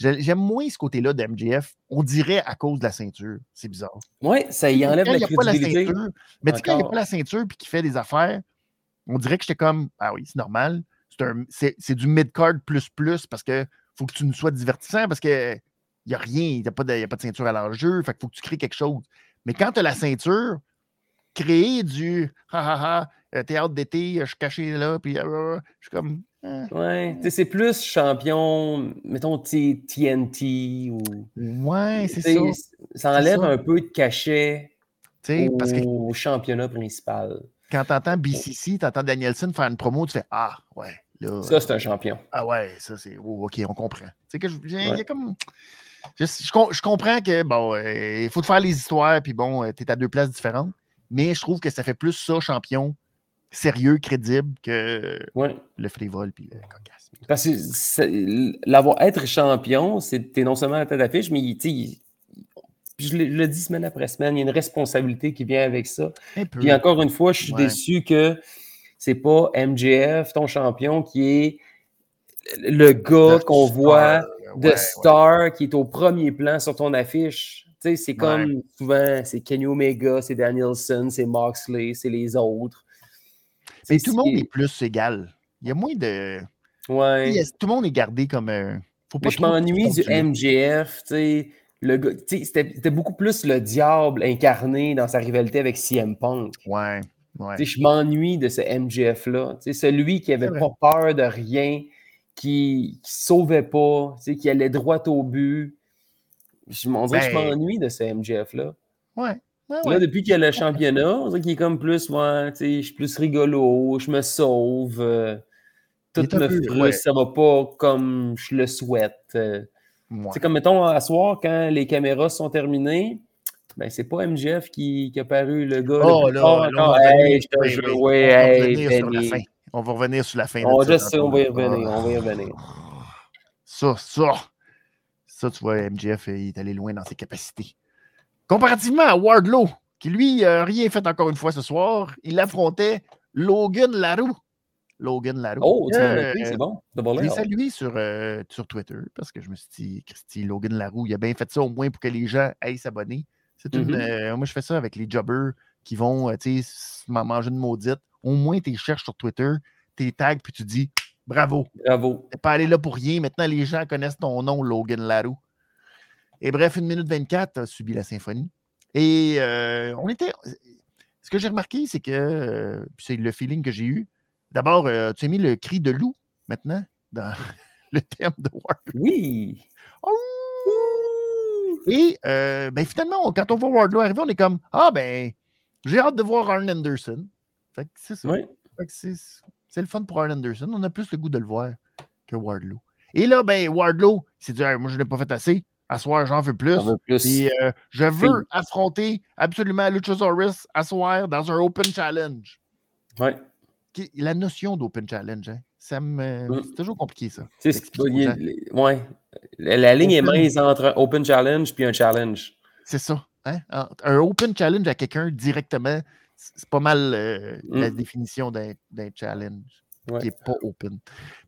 J'aime moins ce côté-là de MJF. On dirait à cause de la ceinture. C'est bizarre. Oui, ça y enlève la crédibilité. La ceinture, mais quand il n'y a pas la ceinture et qu'il fait des affaires, on dirait que j'étais comme Ah oui, c'est normal. C'est du mid-card plus plus parce que faut que tu nous sois divertissant parce qu'il n'y a rien, il n'y a, pas de, pas de ceinture à l'enjeu. Fait qu'il faut que tu crées quelque chose. Mais quand tu as la ceinture, créer du ha ha ha, euh, théâtre d'été, je suis caché là, puis euh, je suis comme Hein. Ouais, c'est plus champion, mettons TNT ou. Ouais, c'est ça. Ça enlève un peu de cachet au parce que... championnat principal. Quand tu entends BCC, tu entends Danielson faire une promo, tu fais Ah, ouais. Là, ça, c'est un champion. Ah, ouais, ça, c'est. Oh, OK, on comprend. C'est que je, comme. Je, je, comprends que, bon, euh, il faut te faire les histoires, puis bon, euh, tu es à deux places différentes, mais je trouve que ça fait plus ça, champion, sérieux, crédible que le frivole puis le cocasse. Parce que l'avoir être champion, c'est non seulement la tête d'affiche, mais je le, dis semaine après semaine, il y a une responsabilité qui vient avec ça. Puis encore une fois, je suis déçu que c'est pas MJF, ton champion, qui est le gars qu'on voit de star qui est au premier plan sur ton affiche. c'est comme souvent, c'est Kenny Omega, c'est Danielson, c'est Moxley, c'est les autres. Mais tout le monde est plus égal. Il y a moins de. Ouais. tout le monde est gardé comme. un. Faut pas je m'ennuie du MJF. C'était beaucoup plus le diable incarné dans sa rivalité avec CM Punk. Ouais. Ouais. Je m'ennuie de ce MJF-là. Celui qui avait pas peur de rien, qui ne sauvait pas, qui allait droit au but. Je, on dirait que je ben m'ennuie de ce MJF-là. Ouais. Là, depuis qu'il y a le championnat, on dirait qu'il est comme plus, moi, je suis plus rigolo, je me sauve, euh, tout me frustre, ça va pas comme je le souhaite. Euh. C'est comme, mettons, à soir, quand les caméras sont terminées, ben, c'est pas MGF qui, qui, a paru le gars. Oh, là, là, on va revenir sur la fin. On, va ça, on va y revenir, on va y revenir. Ça, ça, ça, tu vois, MGF, il est allé loin dans ses capacités. Comparativement à Wardlow, qui lui n'a rien fait encore une fois ce soir, il affrontait Logan Larue. Logan Larue. Oh, euh, c'est bon. Je l'ai salué sur, euh, sur Twitter parce que je me suis dit, Christy, Logan Larue, il a bien fait ça au moins pour que les gens aillent s'abonner. C'est une, mm-hmm. euh, moi, je fais ça avec les jobbers qui vont manger une maudite. Au moins, tu cherches sur Twitter, tu tags, puis tu dis bravo. Bravo. Tu pas allé là pour rien. Maintenant, les gens connaissent ton nom, Logan Larue. Et bref, une minute 24 a subi la symphonie. Et euh, on était. Ce que j'ai remarqué, c'est que euh, c'est le feeling que j'ai eu. D'abord, euh, tu as mis le cri de loup maintenant dans (laughs) le thème de Wardlow. Oui. Et ben, finalement, quand on voit Wardlow arriver, on est comme Ah ben, j'ai hâte de voir Arn Anderson. c'est ça. Oui. c'est le fun pour Arn Anderson. On a plus le goût de le voir que Wardlow. Et là, ben, Wardlow, c'est dit Moi, je ne l'ai pas fait assez. À soir, j'en veux plus. Euh, je veux affronter absolument Luchasaurus à soir dans un Open Challenge. Ouais. La notion d'Open Challenge, hein, ça me... Mm. c'est toujours compliqué, ça. ouais. La, ligne est mince entre un Open Challenge puis un Challenge. C'est ça. Hein? Un Open Challenge à quelqu'un directement, c'est pas mal euh, la mm. définition d'un challenge qui n'est pas open.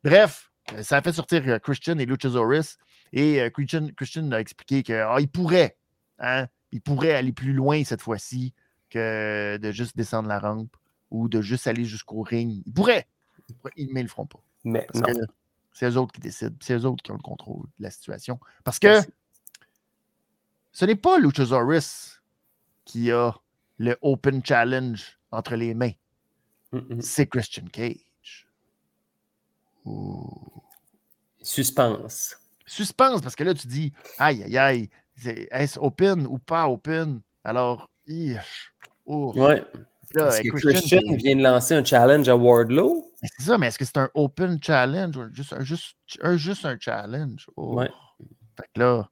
Bref, ça a fait sortir euh, Christian et Luchasaurus. Et euh, Christian, a expliqué qu'il ah, pourrait, hein, il pourrait aller plus loin cette fois-ci que de juste descendre la rampe ou de juste aller jusqu'au ring. Il pourrait, mais ils ne le feront pas. Mais c'est eux autres qui décident, c'est eux autres qui ont le contrôle de la situation. Parce que ce n'est pas Luchasaurus qui a le Open Challenge entre les mains. C'est Christian Cage. Suspense suspense, parce que là, tu dis, aïe, aïe, aïe, est-ce open ou pas open? Alors, oh. Ouais. Est-ce que Christian, vient de lancer un challenge à Wardlow? C'est ça, mais est-ce que c'est un open challenge ou juste un, juste, un, juste un challenge? Oh. Ouais. Fait que là.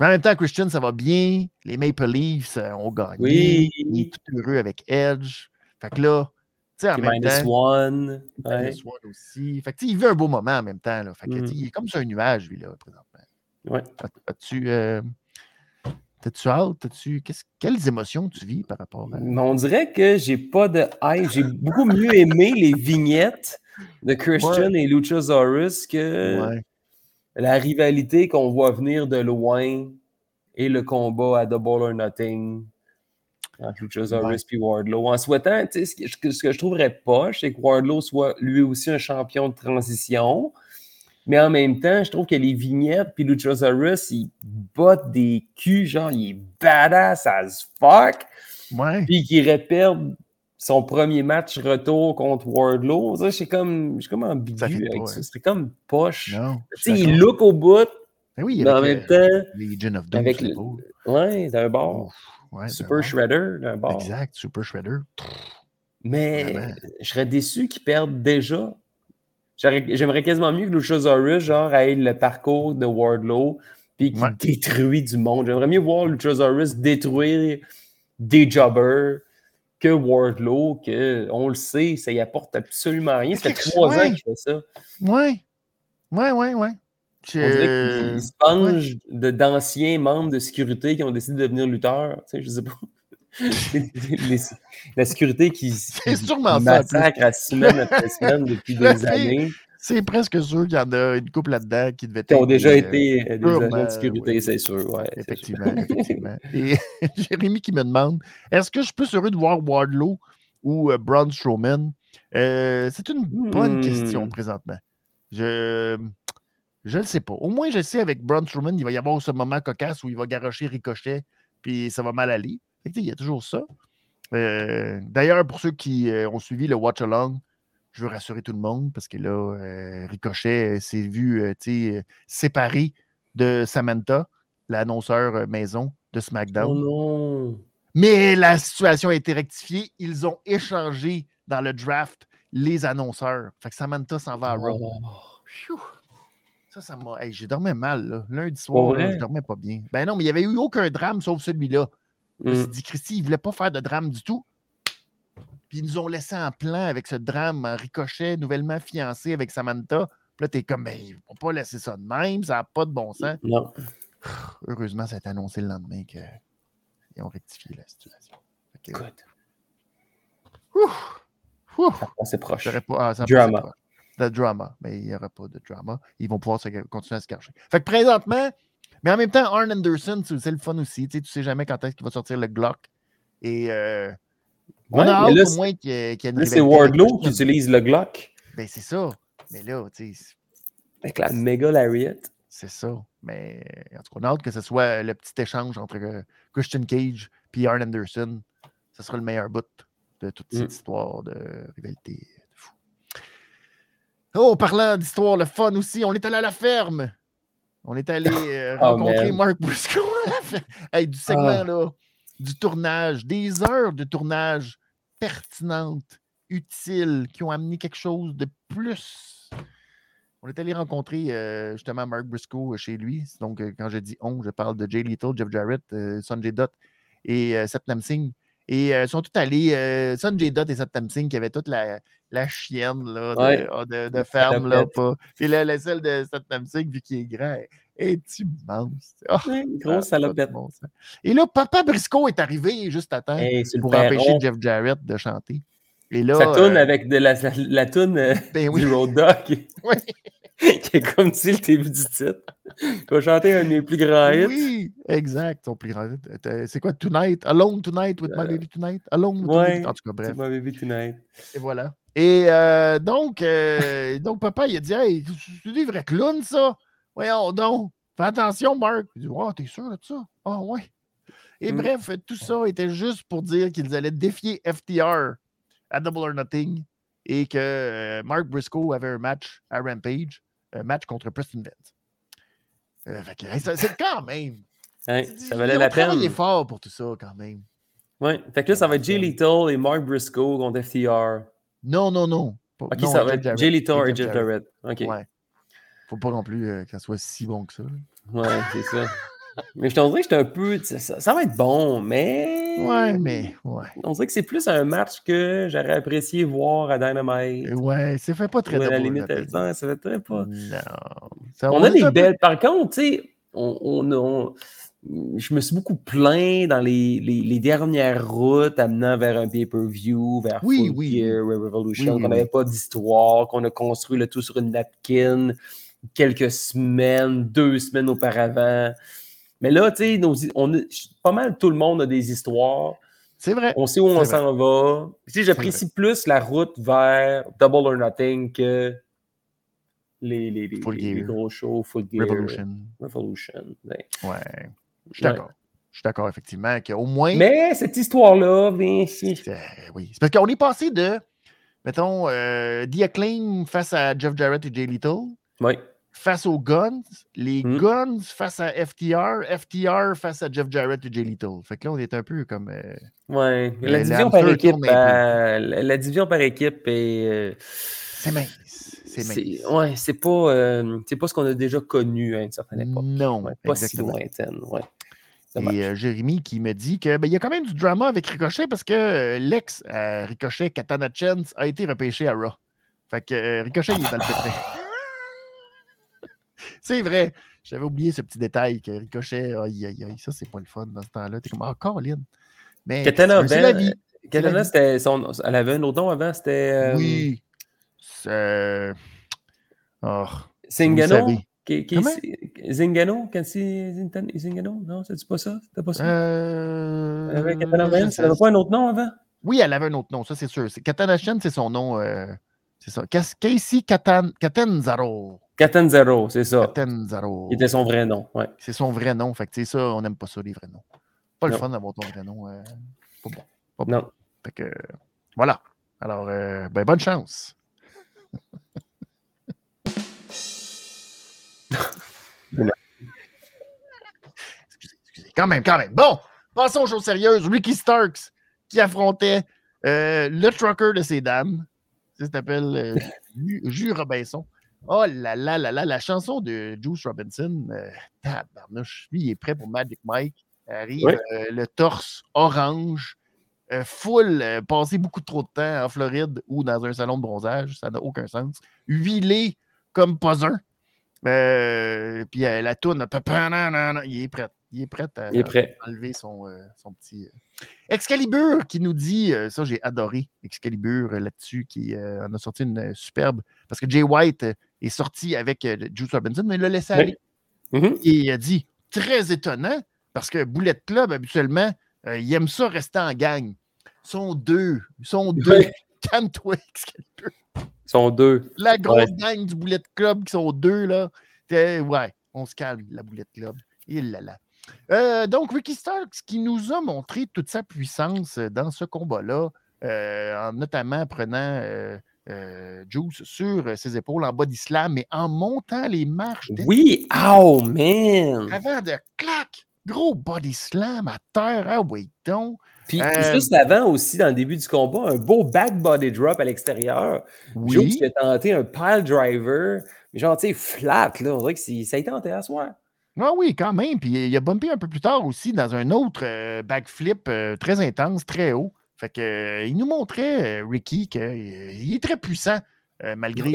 Mais en même temps, Christian, ça va bien. Les Maple Leafs euh, ont gagné. Oui. Il est tout heureux avec Edge. Fait que là, tu sais, en même minus one. Minus one aussi. Fait que, il veut un beau moment en même temps. Là. Fait que, mm. Il est comme sur un nuage, lui, là, présentement. Ouais. As-tu. Euh, T'as-tu hâte? Quelles émotions tu vis par rapport à. On dirait que j'ai pas de hype. J'ai beaucoup mieux aimé les vignettes de Christian et Luchasaurus que la rivalité qu'on voit venir de loin et le combat à Double or Nothing entre Luchasaurus et Wardlow. En souhaitant, ce que, ce que je trouverais pas, c'est que Wardlow soit lui aussi un champion de transition. Mais en même temps, je trouve que les vignettes, puis Luchasaurus, il botte des culs, genre, il est badass as fuck. Ouais. Puis qu'il répète son premier match retour contre Wardlow. Ça, j'ai comme, comme ambigu avec ça. C'était comme poche. il look au bout. Ben oui, mais en même temps. Legion of Doom. Avec le, ouais, d'un bord. super Shredder, d'un bord. Exact, Super Shredder. Mais je serais déçu qu'ils perdent déjà. J'aimerais quasiment mieux que Luchasaurus, genre, ait le parcours de Wardlow, puis qu'il détruit du monde. J'aimerais mieux voir Luchasaurus détruire des jobbers que Wardlow, que on le sait, ça y apporte absolument rien. Ça fait trois ans qu'il fait ça. Ouais. Ouais, ouais, ouais. On dirait qu'il d'anciens membres de sécurité qui ont décidé de devenir lutteurs. Tu sais, je sais pas. La sécurité qui, qui sûrement massacre à semaine après semaine depuis (laughs) des années. C'est presque sûr qu'il y en a une couple là-dedans qui devaient être. Qui ont déjà euh, été euh, des agents de sécurité, c'est sûr. Ouais, effectivement, effectivement. Et (laughs) Jérémy qui me demande est-ce que je suis plus heureux de voir Wardlow ou euh, Braun Strowman? C'est une bonne question hmm. présentement. Je. Je ne sais pas. Au moins, je sais avec Braun Strowman, il va y avoir ce moment cocasse où il va garocher Ricochet, puis ça va mal aller. Il y a toujours ça. Euh, d'ailleurs, pour ceux qui euh, ont suivi le Watch Along, je veux rassurer tout le monde parce que là, euh, Ricochet s'est vu séparé de Samantha, l'annonceur maison de SmackDown. Oh Mais la situation a été rectifiée. Ils ont échangé dans le draft les annonceurs. Fait que Samantha s'en va à Raw. Oh. Ça, ça m'a. J'ai dormi mal. Lundi soir, je dormais pas bien. Ben non, mais il n'y avait eu aucun drame sauf celui-là. Je me suis mm. dit, Christy, il ne voulait pas faire de drame du tout. Puis ils nous ont laissé en plan avec ce drame en ricochet, nouvellement fiancé avec Samantha. Puis là, t'es comme, mais ils vont pas laisser ça de même, ça n'a pas de bon sens. Non. (sighs) Heureusement, ça a été annoncé le lendemain qu'ils ont rectifié la situation. Good. C'est proche. Pas, ah, drama. De drama, mais il n'y aura pas de drama. Ils vont pouvoir continuer à se cacher. Fait que présentement, mais en même temps, Arn Anderson, c'est le fun aussi. Tu sais, sais jamais quand est-ce qu'il va sortir le Glock. Et euh, on a hâte au moins qu'il y ait, une C'est Wardlow qui utilise le Glock. Ben, c'est ça. Mais là, tu sais. Avec la méga Lariat. C'est ça. Mais en tout cas, on a hâte que ce soit le petit échange entre euh, Christian Cage et Arn Anderson. Ce sera le meilleur bout de toute cette mm. histoire de rivalité de fou. Oh, parlant d'histoire, le fun aussi, on est allé à la ferme. On est allé euh, oh, (laughs) rencontrer Mark Briscoe hey, du segment ah. là, du tournage, des heures de tournage pertinentes, utiles, qui ont amené quelque chose de plus. On est allé rencontrer euh, justement Mark Briscoe chez lui. Donc, euh, quand je dis on, je parle de Jay Little, Jeff Jarrett, Sanjay Dutt et Satnam Singh. Et ils sont tous allés, Sanjay Dutt et Satnam Singh, qui avaient toute la, la chienne là, de, ah, de, ferme. Là, pas. Puis là, la celle de Satnam Singh, vu qu'il est grand, est immense. Oh, grosse salopette. Et là, Papa Briscoe est arrivé juste à temps pour empêcher Jeff Jarrett de chanter. Et là, Ça tourne euh, avec de la, la, toune euh, ben du Road Dog. (laughs) Oui. (laughs) qui est comme si le début du titre. Tu vas chanter un des plus grands hits. Oui, exact. Ton plus grand hit. C'est quoi Tonight? Alone Tonight with my euh, baby tonight? Alone with ouais, En tout cas, bref. My baby tonight. Et voilà. Et donc, donc, papa, il a dit Hey, c'est des vrais clowns, ça? Voyons donc, fais attention, Mark. Il dit Oh, t'es sûr de ça? Ah, oh, ouais. Et mm. bref, tout ça était juste pour dire qu'ils allaient défier FTR à Double or Nothing et que euh, Mark Briscoe avait un match à Rampage, un match contre Preston Vance. Euh, c'est quand même. ça valait la peine. Il est fort pour tout ça, quand même. Oui, fait que là, ça va être Jay Little et Mark Briscoe contre FTR. Non, non, non. Ok, ça va être Jay et Jeff Jarrett. Ok. Ouais. Faut pas non plus euh, qu'elle soit si bon que ça. Ouais, c'est ça. mais je t'en dirais que j'étais un peu. Ça, ça, va être bon, mais. Ouais, mais. Ouais. On dirait que c'est plus un match que j'aurais apprécié voir à Dynamite. Ouais, ça fait pas très ouais, À la limite, ça fait très pas. Non. on, a des belles. Par contre, tu sais, on, on, je me suis beaucoup plaint dans les, les, les, dernières routes amenant vers un pay-per-view, vers oui, Full oui. Gear, Revolution, qu'on n'avait pas d'histoire, qu'on a construit le tout sur une napkin quelques semaines, deux semaines auparavant. Mais là, tu sais, on pas mal tout le monde a des histoires. C'est vrai. On sait où on s'en va. Tu sais, j'apprécie plus la route vers Double or Nothing que les, les, les, gros shows, Full Gear, Revolution. Revolution. Ouais. Je suis d'accord. je suis d'accord, effectivement, qu'au moins. Mais cette histoire-là, bien, si. Oui. C'est parce qu'on est passé de, mettons, euh, The Acclaim face à Jeff Jarrett et Jay Little. Oui. Face aux Guns, les hmm. Guns face à FTR, FTR face à Jeff Jarrett et Jay Little. Fait que là, on est un peu comme. Euh, oui. La, division par équipe, euh, la, division par équipe est. c'est mince. C'est ouais, c'est pas, c'est pas ce qu'on a déjà connu à une certaine époque. Non. pas si lointaine. Ouais. Et euh, Jérémy qui me dit qu'il ben, y a quand même du drama avec Ricochet parce que euh, l'ex euh, Ricochet, Katana Chance, a été repêché à Raw. Fait que Ricochet, il est dans le pétrin. (laughs) c'est vrai. J'avais oublié ce petit détail que Ricochet, aïe, aïe, aïe, ça, c'est pas le fun dans ce temps-là. T'es comme, ah, Colin. Mais Katana, c'est la vie. Katana, c'était son... elle avait un autre nom avant, c'était. Oui. C'est. Oh, Singano? Qui, qui, Zingano? Zingano? Non, c'est pas ça? C'était pas ça? Euh... Elle avait Katana Man, ça n'avait pas un autre nom avant? Oui, elle avait un autre nom, ça c'est sûr. Katana Shen, c'est son nom. Euh... C'est ça. Casey Katan... Katanzaro. Katanzaro, c'est ça. Katanzaro. C'était son vrai nom, ouais. C'est son vrai nom. Fait que, ça, on n'aime pas ça, les vrais noms. Pas le fun d'avoir ton vrai nom. Euh... Pas bon. Pas bon. Non. Fait que, voilà. Alors, euh, ben, bonne chance. Excusez, excusez. Quand même, quand même. Bon, passons aux choses sérieuses. Ricky Starks qui affrontait euh, le trucker de ces dames. Ça s'appelle euh, Jus Robinson. Oh là là là là, la chanson de Juice Robinson. Euh, tabarnouche. Lui, il est prêt pour Magic Mike. Arrive euh, le torse orange, full, passé beaucoup trop de temps en Floride ou dans un salon de bronzage. Ça n'a aucun sens. Huilé comme pas un. Euh, puis euh, la tourne, il est prêt. Il est prêt à, enlever son, euh, son petit. Excalibur qui nous dit, ça j'ai adoré Excalibur là-dessus, qui en a sorti une superbe, parce que Jay White est sorti avec Juice Robinson, mais il l'a laissé aller. Mm-hmm. Et il a dit, très étonnant, parce que Bullet Club, habituellement, il aime ça rester en gang. Ils sont deux. Ils sont deux. Calme-toi, Excalibur sont deux. La grosse gang du Boulet Club qui sont deux, là. Ouais, on se calme, la Boulet Club. Il là là. Euh, donc, Ricky Starks qui nous a montré toute sa puissance dans ce combat-là, euh, en notamment prenant euh, Juice sur ses épaules en bas d'islam, mais en montant les marches. Oui, oh man! Avant de clac, gros body slam à terre, ah oui donc. Puis euh, juste avant aussi, dans le début du combat, un beau back body drop à l'extérieur. Oui. qui a tenté un pile driver, genre, tu sais, flat, là. On dirait que ça a été tenté à soir. Ah oui, quand même. Puis il a bumpé un peu plus tard aussi dans un autre euh, backflip euh, très intense, très haut. Fait que il nous montrait, Ricky, qu'il est très puissant. malgré,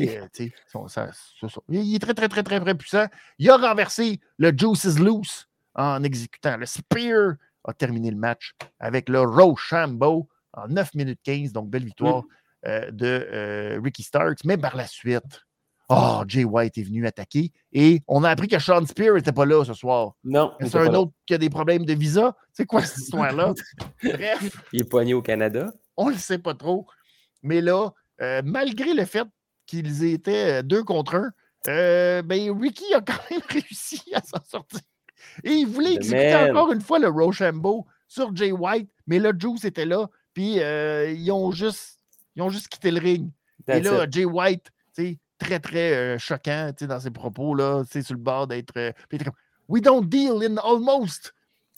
il est très, très, très, très, très puissant. Il a renversé le Juice is Loose en exécutant le Spear a terminé le match avec le Rochambeau en 9 minutes 15. Donc, belle victoire euh, de euh, Ricky Starks. Mais par la suite, oh, Jay White est venu attaquer et on a appris que Sean Spear n'était pas là ce soir. Non. C'est un autre qui a des problèmes de visa? C'est quoi cette (laughs) histoire-là? Bref. Il est poigné au Canada. On ne le sait pas trop. Mais là, euh, malgré le fait qu'ils étaient deux contre un, ben, Ricky a quand même (laughs) réussi à s'en sortir. Et il voulait exécuter encore une fois le Rochambeau sur Jay White, mais là, Juice était là, puis euh, ils, ont juste, ils ont juste quitté le ring. et là, Jay White, très, très euh, choquant dans ses propos, là, sur le bord d'être. Euh, We don't deal in almost.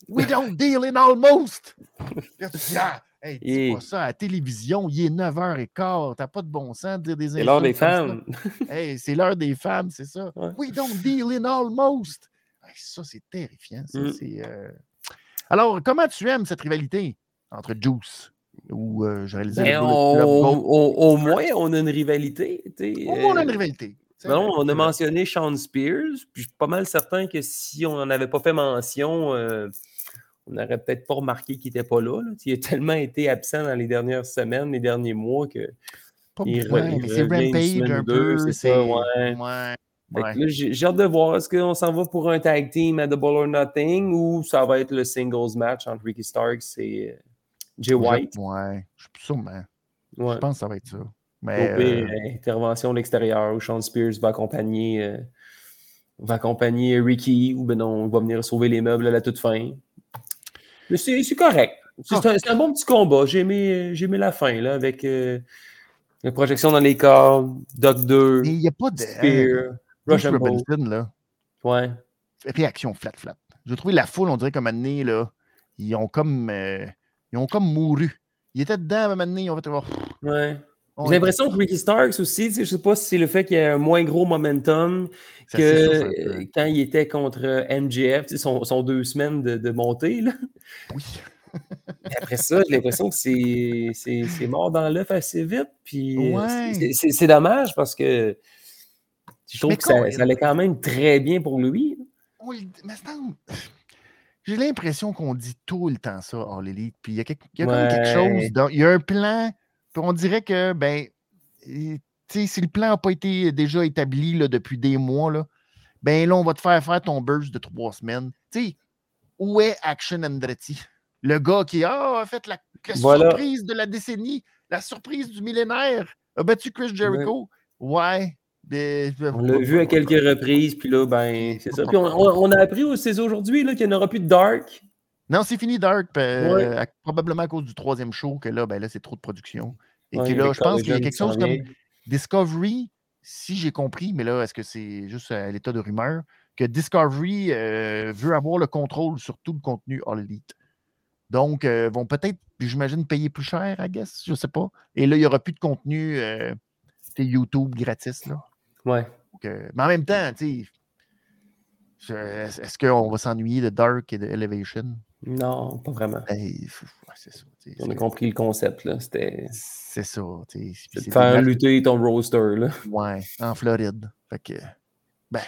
We don't deal in almost. (laughs) ah, hey, dis pas ça à la télévision, il est 9h15, t'as pas de bon sens de dire des C'est l'heure des femmes. hey, c'est l'heure des femmes, c'est ça. We don't deal in almost ça, c'est terrifiant. Mmh. Euh, alors, comment tu aimes cette rivalité entre Juice ou euh, je ben, au, moins, on a une rivalité. Au moins, on a une euh, rivalité. on a mentionné Sean Spears, puis je suis pas mal certain que si on n'en avait pas fait mention, on n'aurait peut-être pas remarqué qu'il n'était pas là, Il a tellement été absent dans les dernières semaines, les derniers mois que. c'est Rampage un peu. C'est ça, ouais. J'ai hâte de voir. Est-ce qu'on s'en va pour un tag team à Double or Nothing ou ça va être le singles match entre Ricky Starks et euh, Jay White? Ouais, sûrement. Ouais. Je pense que ça va être ça. Mais, euh, intervention de l'extérieur où Sean Spears va accompagner, euh, va accompagner Ricky ou ben non, il va venir sauver les meubles à la toute fin. Mais c'est correct. C'est un, bon petit combat. J'ai aimé, aimé, la fin, là, avec euh, la projection dans les corps, Doc 2, Il n'y a pas de. Spear, Russian Robinson, là. Ouais. Réaction flat, flat. J'ai trouvé la foule, on dirait comme année, là, ils ont comme, euh, ils ont comme mouru. Ils étaient dedans à un moment donné, ils ont fait. voir. ouais. J'ai l'impression que Ricky Starks aussi, je ne sais pas si c'est le fait qu'il y a un moins gros momentum que quand il était contre MGF, son, son, deux semaines de, de montée. Là. Oui. après ça, j'ai l'impression que c'est mort dans l'œuf assez vite. Puis c'est dommage parce que je trouve que ça, allait quand même très bien pour lui. Oui, mais j'ai l'impression qu'on dit tout le temps ça, All Elite. Puis il y a, quelque, il y a quelque chose. il y a un plan. Puis on dirait que, ben, si le plan n'a pas été déjà établi là, depuis des mois, là, ben là, on va te faire faire ton burst de trois semaines. sais, où est Action Andretti? Le gars qui a fait la, surprise de la décennie, la surprise du millénaire, a battu Chris Jericho? Ouais. On l'a vu à quelques reprises, puis là, ben, c'est ça. Puis on, a appris aussi aujourd'hui qu'il n'y aura plus de Dark. Non, c'est fini Dark, euh, probablement à cause du troisième show, que là, ben, là c'est trop de production. Et que là, je pense qu'il y a quelque chose comme Discovery, si j'ai compris, mais là, est-ce que c'est juste à l'état de rumeur, que Discovery euh, veut avoir le contrôle sur tout le contenu All Elite. Donc, euh, vont peut-être, j'imagine, payer plus cher, I guess, je ne sais pas. Et là, il n'y aura plus de contenu euh, YouTube gratis. Là. Ouais. Euh, mais en même temps, tu est-ce qu'on va s'ennuyer de Dark et de Elevation? Non, pas vraiment. Ben, c'est ça. On a compris le concept, là. C'était. C'est ça. C'est faire lutter ton roster, là. Ouais, en Floride. Fait que, ben,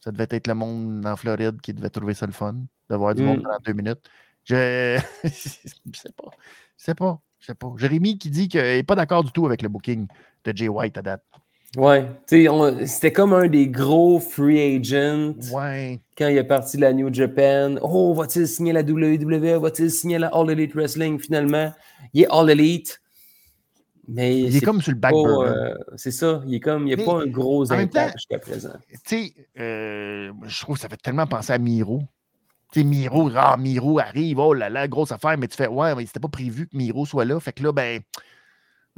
ça devait être le monde en Floride qui devait trouver ça le fun, d'avoir du monde hmm. pendant deux minutes. Je (laughs) ne sais pas. Je sais pas. Je sais pas. Jérémy qui dit qu'il n'est pas d'accord du tout avec le booking de Jay White à date. Ouais, c'était comme un des gros free agents. Ouais. Quand il est parti de la New Japan. Oh, va-t-il signer la WWE? Va-t-il signer la All Elite Wrestling finalement? Il est All Elite. Mais il est, comme sur le back euh, c'est ça. Il est comme, il n'y a pas un gros impact jusqu'à présent. Tu sais, euh, je trouve que ça fait tellement penser à Miro. Tu sais, Miro, ah, Miro arrive, oh là là, grosse affaire, mais tu fais, ouais, mais c'était pas prévu que Miro soit là. Fait que là, ben,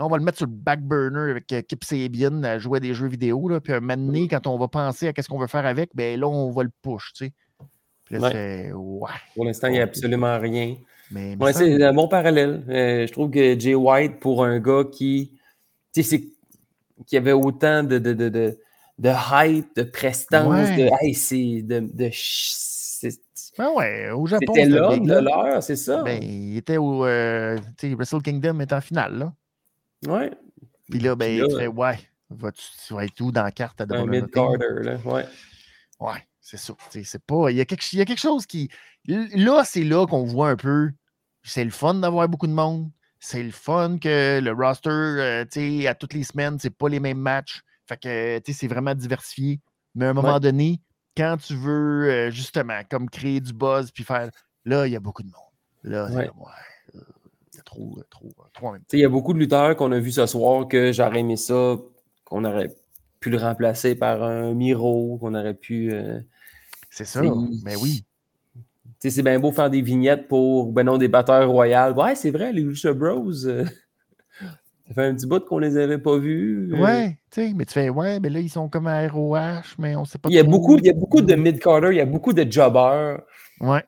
on va le mettre sur le back burner avec euh, Kip Sabian à jouer à des jeux vidéo. Là, puis un moment donné, quand on va penser à qu'est-ce qu'on veut faire avec, ben là, on va le push, tu sais. Puis là, ouais. ouais. Pour l'instant, il n'y a absolument rien. Mais, c'est un bon parallèle. Euh, je trouve que Jay White, pour un gars qui, tu sais, qui avait autant de, de, de, de, de hype, de prestance, de, hey, c'est de, de ben ouais, au Japon. C'était l'homme de l'heure, c'est ça. Ben, il était au. Euh, Wrestle Kingdom est en finale, là. Ouais. Puis là, ben, fait Ouais, tu vas être où dans la carte à Un mid-carter, là. Ouais. Ouais, c'est ça. C'est pas. Il y, a quelque, il y a quelque chose qui. Là, c'est là qu'on voit un peu. C'est le fun d'avoir beaucoup de monde. C'est le fun que le roster, euh, tu sais, à toutes les semaines, c'est pas les mêmes matchs. Fait que, tu sais, c'est vraiment diversifié. Mais à un moment donné, quand tu veux euh, justement comme créer du buzz puis faire là, il y a beaucoup de monde. Là, ouais. Euh, trop, euh, trop, trop en même Il y a beaucoup de lutteurs qu'on a vu ce soir que j'aurais aimé ça, qu'on aurait pu le remplacer par un Miro, qu'on aurait pu. c'est ça, mais oui. C'est bien beau faire des vignettes pour ben non, des batteurs royales. Ouais, c'est vrai, les Lucha Bros. (laughs) Ça fait un petit bout qu'on les avait pas vus. Euh. Ouais, tu sais, mais tu fais, ouais, mais là, ils sont comme à ROH, mais on sait pas. Il y a, beaucoup, il y a beaucoup de mid-carter, il y a beaucoup de jobbers. Ouais.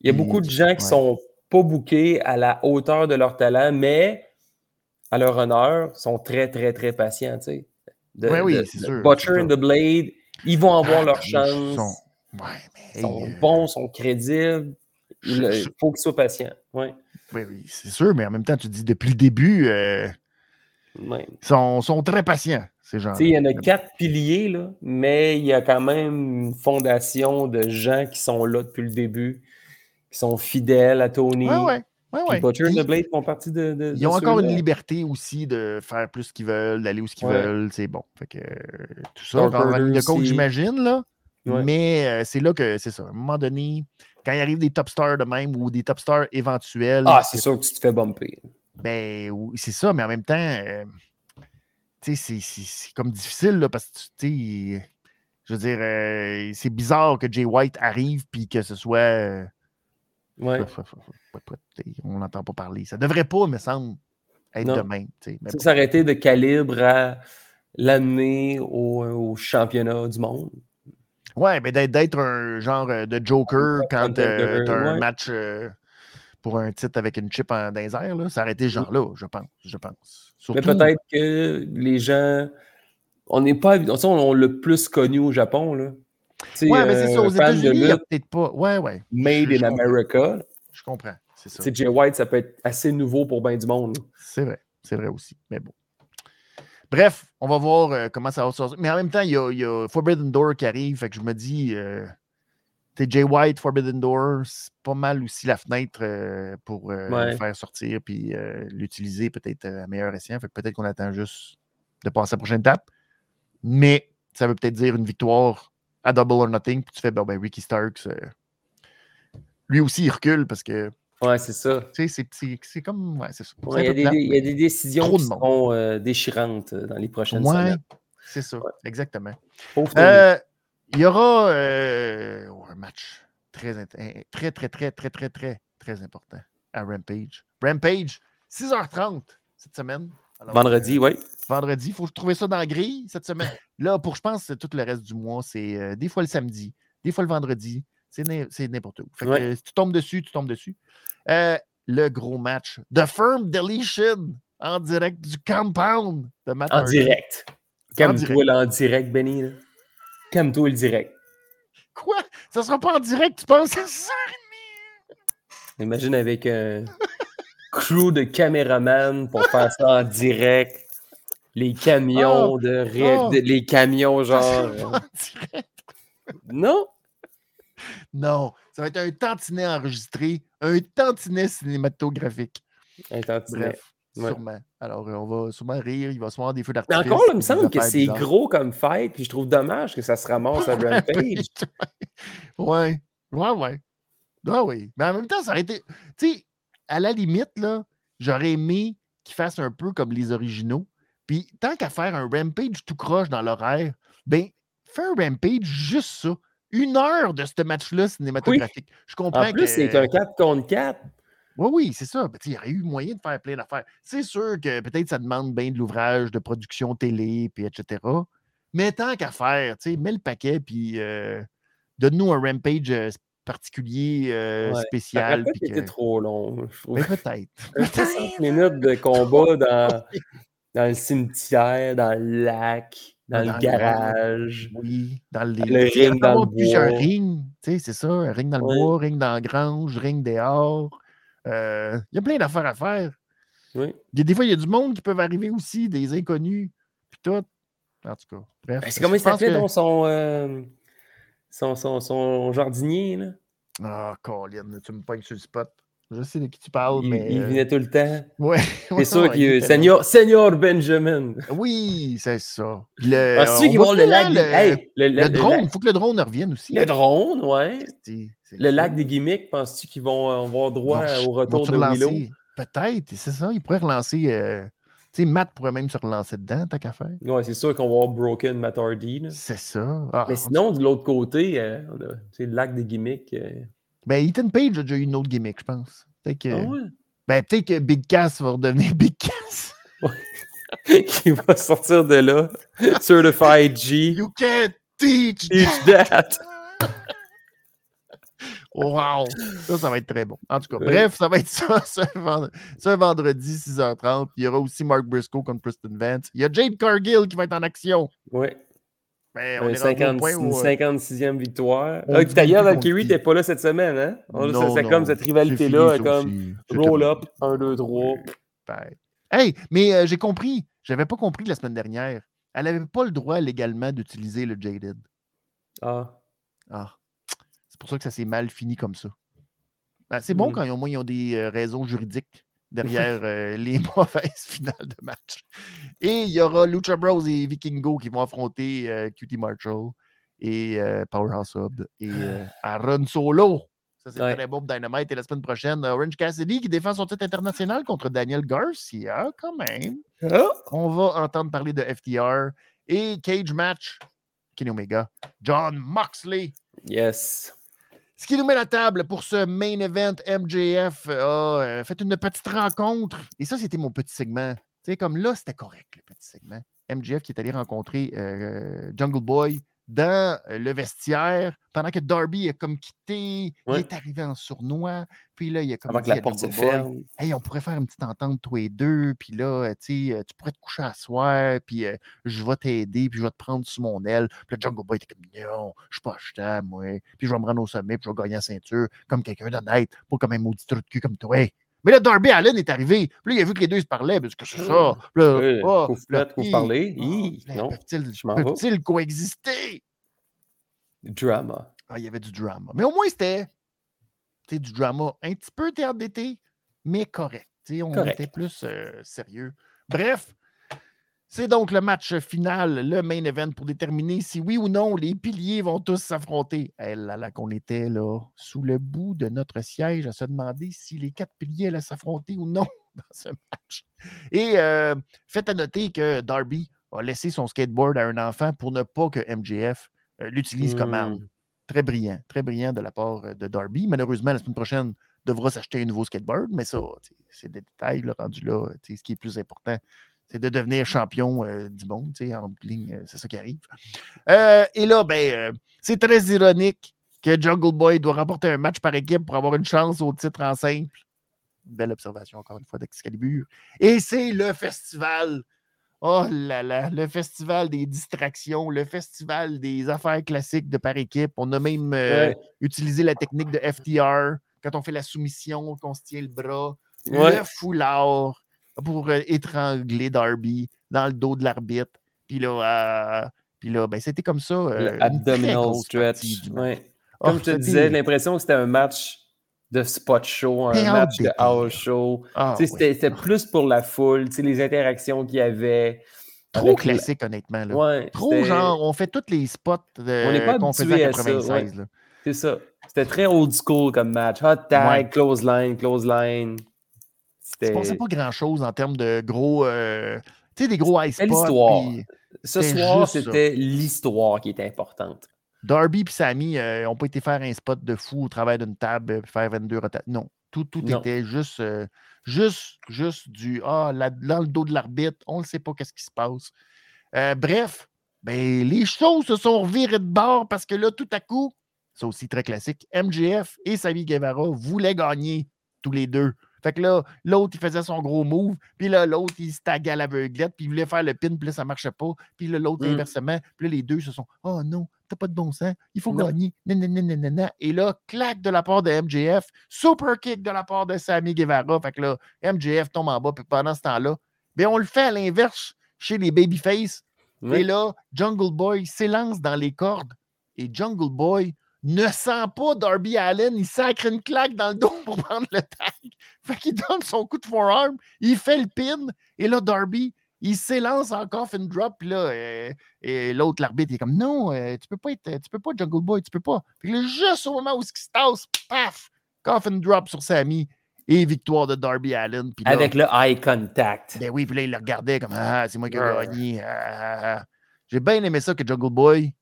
Il y a beaucoup de gens qui sont pas bookés à la hauteur de leur talent, mais à leur honneur, sont très, très, très patients, tu sais. Ouais, oui, c'est sûr. Butcher and the Blade, ils vont avoir ah, leur chance. Sont... Ouais, mais, ils sont euh, bons, sont crédibles. Il faut qu'ils soient patients. Ouais. Oui, oui, c'est sûr, mais en même temps, tu dis depuis le début, euh, ils sont, très patients, ces gens. Il y en a quatre piliers, là, mais il y a quand même une fondation de gens qui sont là depuis le début, qui sont fidèles à Tony. Oui, oui. Ouais, ouais. Butcher et Blade font partie de. ils ont encore une liberté aussi de faire plus ce qu'ils veulent, d'aller où ce qu'ils veulent. C'est bon. Fait que, tout ça, en ligne de compte, j'imagine. là. Mais euh, c'est là que c'est ça. À un moment donné, quand il arrive des top stars de même ou des top stars éventuels. Ah, c'est sûr que tu te fais bumper. Ben c'est ça, mais en même temps, euh, tu sais, c'est comme difficile là, parce que tu sais, je veux dire, euh, c'est bizarre que Jay White arrive puis que ce soit. Euh, Ouais. On n'entend pas parler. Ça devrait pas, me semble, être de même. Ça s'arrêter de calibre à l'amener au, championnat du monde. Ouais, mais d'être un genre euh, de Joker quand tu as un match pour un titre avec une chip en, dans les airs, là, ce genre-là, je pense. Je pense. Mais peut-être que les gens. On n'est pas. On, l'a plus connu au Japon, là. Ouais, mais c'est ça. Aux États-Unis, il n'y a peut-être pas. Ouais, ouais. Made in America. Je comprends. C'est ça. Jay White, ça peut être assez nouveau pour bien du monde. C'est vrai. C'est vrai aussi. Mais bon. Bref, on va voir euh, comment ça va se Mais en même temps, il y, a, Forbidden Door qui arrive. Fait que je me dis, euh, Jay White, Forbidden Door, c'est pas mal aussi la fenêtre euh, pour euh, le faire sortir puis euh, l'utiliser peut-être à meilleur escient. Fait peut-être qu'on attend juste de passer à la prochaine étape. Mais ça veut peut-être dire une victoire à double or nothing. Puis tu fais, ben, Ricky Starks, lui aussi, il recule parce que. Ouais, c'est ça. C'est comme. Ouais, c'est ça. il, y a des, décisions qui seront déchirantes dans les prochaines semaines. C'est ça, exactement. Il y aura euh, un match très, très, très, très, très, très, très, très important à Rampage. Rampage, 6h30 cette semaine. Vendredi, euh, oui. Vendredi, il faut trouver ça dans la grille cette semaine. Là, pour je pense tout le reste du mois, c'est euh, des fois le samedi, des fois le vendredi. C'est n'importe où. si tu tombes dessus, tu tombes dessus. le gros match. The Firm Deletion en direct du compound de Matt En direct. Calme-toi en direct, Benny. Calme-toi le direct. Quoi? Ça sera pas en direct, tu penses? (laughs) Imagine avec un crew de caméraman pour faire ça en direct. Les camions oh! Oh! de, les camions genre. (laughs) en direct. Non? Non. Ça va être un tantinet enregistré, un tantinet cinématographique. Un tantinet. Bref. Sûrement. Alors, euh, on va sûrement rire, il va sûrement des feux d'artifice. Mais encore, il me semble que c'est gros comme fête, puis je trouve dommage que ça se ramasse à (laughs) Rampage. ouais, ouais, ouais. Ah oui. Mais en même temps, ça aurait été. Tu sais, à la limite, là, j'aurais aimé qu'ils fassent un peu comme les originaux. Puis, tant qu'à faire un Rampage tout croche dans l'horaire, ben, fais un Rampage juste ça. Une heure de ce match-là cinématographique. Je comprends en plus, c'est un 4 contre 4. Oui, oui, c'est ça. Ben, il y aurait eu moyen de faire plein d'affaires. C'est sûr que peut-être ça demande bien de l'ouvrage de production télé, puis etc. Mais tant qu'à faire, mets le paquet, puis euh, donne-nous un rampage euh, particulier, euh, spécial. Ça que... trop long. Mais peut-être. (laughs) 5 minutes de combat dans, (laughs) dans le cimetière, dans le lac, dans, le garage. Oui, dans les... le ring dans le bois. un ring, c'est ça, un ring dans le bois, ring dans la grange, ring dehors. Euh, il y a plein d'affaires à faire. Oui. Des, fois, il y a du monde qui peuvent arriver aussi, des inconnus, puis tout. En tout cas, bref. Ben, c'est comment il s'appelait dans euh, son, son, son, jardinier, là? Ah, Colin, tu me pognes sur le spot. Je sais de qui tu parles, mais. Il venait tout le temps. (laughs) Ouais. C'est sûr qu'il est. Senior, Senior Benjamin. Oui, c'est ça. Le, ah, celui qui va le lac. Le, le, drone, il faut que le drone revienne aussi. Le drone, ouais. Le lac des gimmicks, penses-tu qu'ils vont avoir droit au retour de Willow? Peut-être, c'est ça. Ils pourraient relancer. Euh... Tu sais, Matt pourrait même se relancer dedans, tant qu'à faire. Ouais, c'est sûr qu'on va avoir Broken Matt Hardy. C'est ça. Ah, mais sinon, de l'autre côté, euh, le lac des gimmicks. Euh... Ben, Ethan Page a déjà eu une autre gimmick, je pense. Peut-être que, ah ouais? ben, peut-être que Big Cass va redevenir Big Cass. (laughs) Il va sortir de là. (laughs) Certified G. You can't teach, teach that. (laughs) Wow! Ça, ça va être très bon. En tout cas, bref, ça va être ça (laughs) ce vendredi, 6h30. il y aura aussi Mark Briscoe contre Preston Vance. Il y a Jade Cargill qui va être en action. Oui. Ben, on est 56e victoire. Ah, D'ailleurs, Valkyrie n'était pas là cette semaine. Hein? C'est comme cette rivalité-là, comme roll-up, 1, 2, 3. Hey, mais euh, j'ai compris. J'avais pas compris la semaine dernière. Elle n'avait pas le droit légalement d'utiliser le Jaded. Ah. Ah. C'est pour ça que ça s'est mal fini comme ça. Ben, c'est bon mmh. quand au moins ils ont des euh, raisons juridiques derrière euh, (laughs) les mauvaises (laughs) finales de match. Et il y aura Lucha Bros et Vikingo qui vont affronter euh, Cutie Marshall et Powerhouse Hub et Aaron Solo. Ça, c'est très bon pour Dynamite. Et la semaine prochaine, Orange Cassidy qui défend son titre international contre Daniel Garcia, quand même. Oh! On va entendre parler de FTR et Cage Match, Kenny Omega, John Moxley. Yes. Ce qui nous met la table pour ce main event, MJF a euh, fait une petite rencontre. Et ça, c'était mon petit segment. Tu sais, comme là, c'était correct, le petit segment. MJF qui est allé rencontrer euh, Jungle Boy dans euh, le vestiaire pendant que Darby a comme quitté. Il est arrivé en sournois. Puis là, il a comme. Avant que la porte se ferme. Hey, on pourrait faire une petite entente, toi et deux. Puis là, tu pourrais te coucher à soir. Puis je vais t'aider. Puis je vais te prendre sous mon aile. Puis le Jungle Boy était comme Non, je suis pas achetant, moi. Puis je vais me rendre au sommet. Puis je vais gagner la ceinture comme quelqu'un d'honnête. Pas comme un maudit trou de cul comme toi. Mais là, Darby Allen est arrivé. Puis là, il a vu que les deux se parlaient. Parce que c'est ça? Puis là, oui, oh, faut parler. non, peuvent-ils coexister? Drama. Ah, il y avait du drama. Mais au moins, c'était du drama un petit peu théâtre d'été, mais correct. on était plus euh, sérieux. Bref, c'est donc le match final, le main event pour déterminer si oui ou non les piliers vont tous s'affronter. Elle, là, là qu'on était là, sous le bout de notre siège à se demander si les quatre piliers allaient s'affronter ou non (laughs) dans ce match. Et euh, faites à noter que Darby a laissé son skateboard à un enfant pour ne pas que MJF euh, l'utilise comme arme. Mmh. Très brillant, très brillant de la part euh, de Darby. Malheureusement, la semaine prochaine, devra s'acheter un nouveau skateboard, mais ça, c'est des détails là, rendus là. Ce qui est plus important, c'est de devenir champion euh, du monde, en ligne, c'est ça qui arrive. et là, ben, c'est très ironique que Jungle Boy doit remporter un match par équipe pour avoir une chance au titre en simple. Belle observation, encore une fois, d'Excalibur. Et c'est le festival Oh là là, le festival des distractions, le festival des affaires classiques de par équipe. On a même euh, utilisé la technique de FTR quand on fait la soumission, qu'on se tient le bras. Le foulard pour euh, étrangler Darby dans le dos de l'arbitre. Puis là, euh, puis là ben, c'était comme ça. abdominal stretch. Comme oh, je te disais, l'impression que c'était un match de spot show, un match de house show. Ah, c'était plus pour la foule, les interactions qu'il y avait. Trop classique, honnêtement. Là. Trop genre, on fait tous les spots qu'on faisait en 96. C'est ça. C'était très old school comme match. Hot tag, close line, close line. Je pensais pas grand-chose en termes de gros... Euh, tu sais, des gros ice l'histoire. Ce soir, c'était l'histoire qui était importante. Darby et Sammy n'ont euh, pas été faire un spot de fou au travers d'une table, euh, faire 22 rotations. Non, tout, tout était juste, euh, juste, juste du Ah, dans le dos de l'arbitre, on ne sait pas qu'est-ce qui se passe. bref, ben, les choses se sont revirées de bord parce que là, tout à coup, c'est aussi très classique, MGF et Sammy Guevara voulaient gagner tous les deux. Fait que là, l'autre, il faisait son gros move, puis là, l'autre, il se taguait à l'aveuglette, puis il voulait faire le pin, puis là, ça ne marchait pas. Puis là, l'autre, mmh. inversement, puis là, les deux se sont Oh non, t'as pas de bon sens, il faut gagner. Et là, claque de la part de MJF, super kick de la part de Sammy Guevara. Fait que là, MJF tombe en bas, puis pendant ce temps-là, bien, on le fait à l'inverse chez les Babyface. Et là, Jungle Boy s'élance dans les cordes, et Jungle Boy ne sent pas Darby Allen, il sacre une claque dans le dos pour prendre le tag. (laughs) Fait qu'il donne son coup de forearm, il fait le pin, et là, Darby, il s'élance encore, fait une drop, puis là, euh, et l'autre, l'arbitre, il est comme non, euh, tu peux pas être, tu peux pas Jungle Boy, tu peux pas. Puis là, juste au moment où ce qui se tasse, paf, coffin drop sur Sammy et victoire de Darby Allen. Avec le eye contact. Ben oui, puis là, il le regardait comme ah, c'est moi qui ai gagné. Ah, ah, ah, J'ai bien aimé ça que Jungle Boy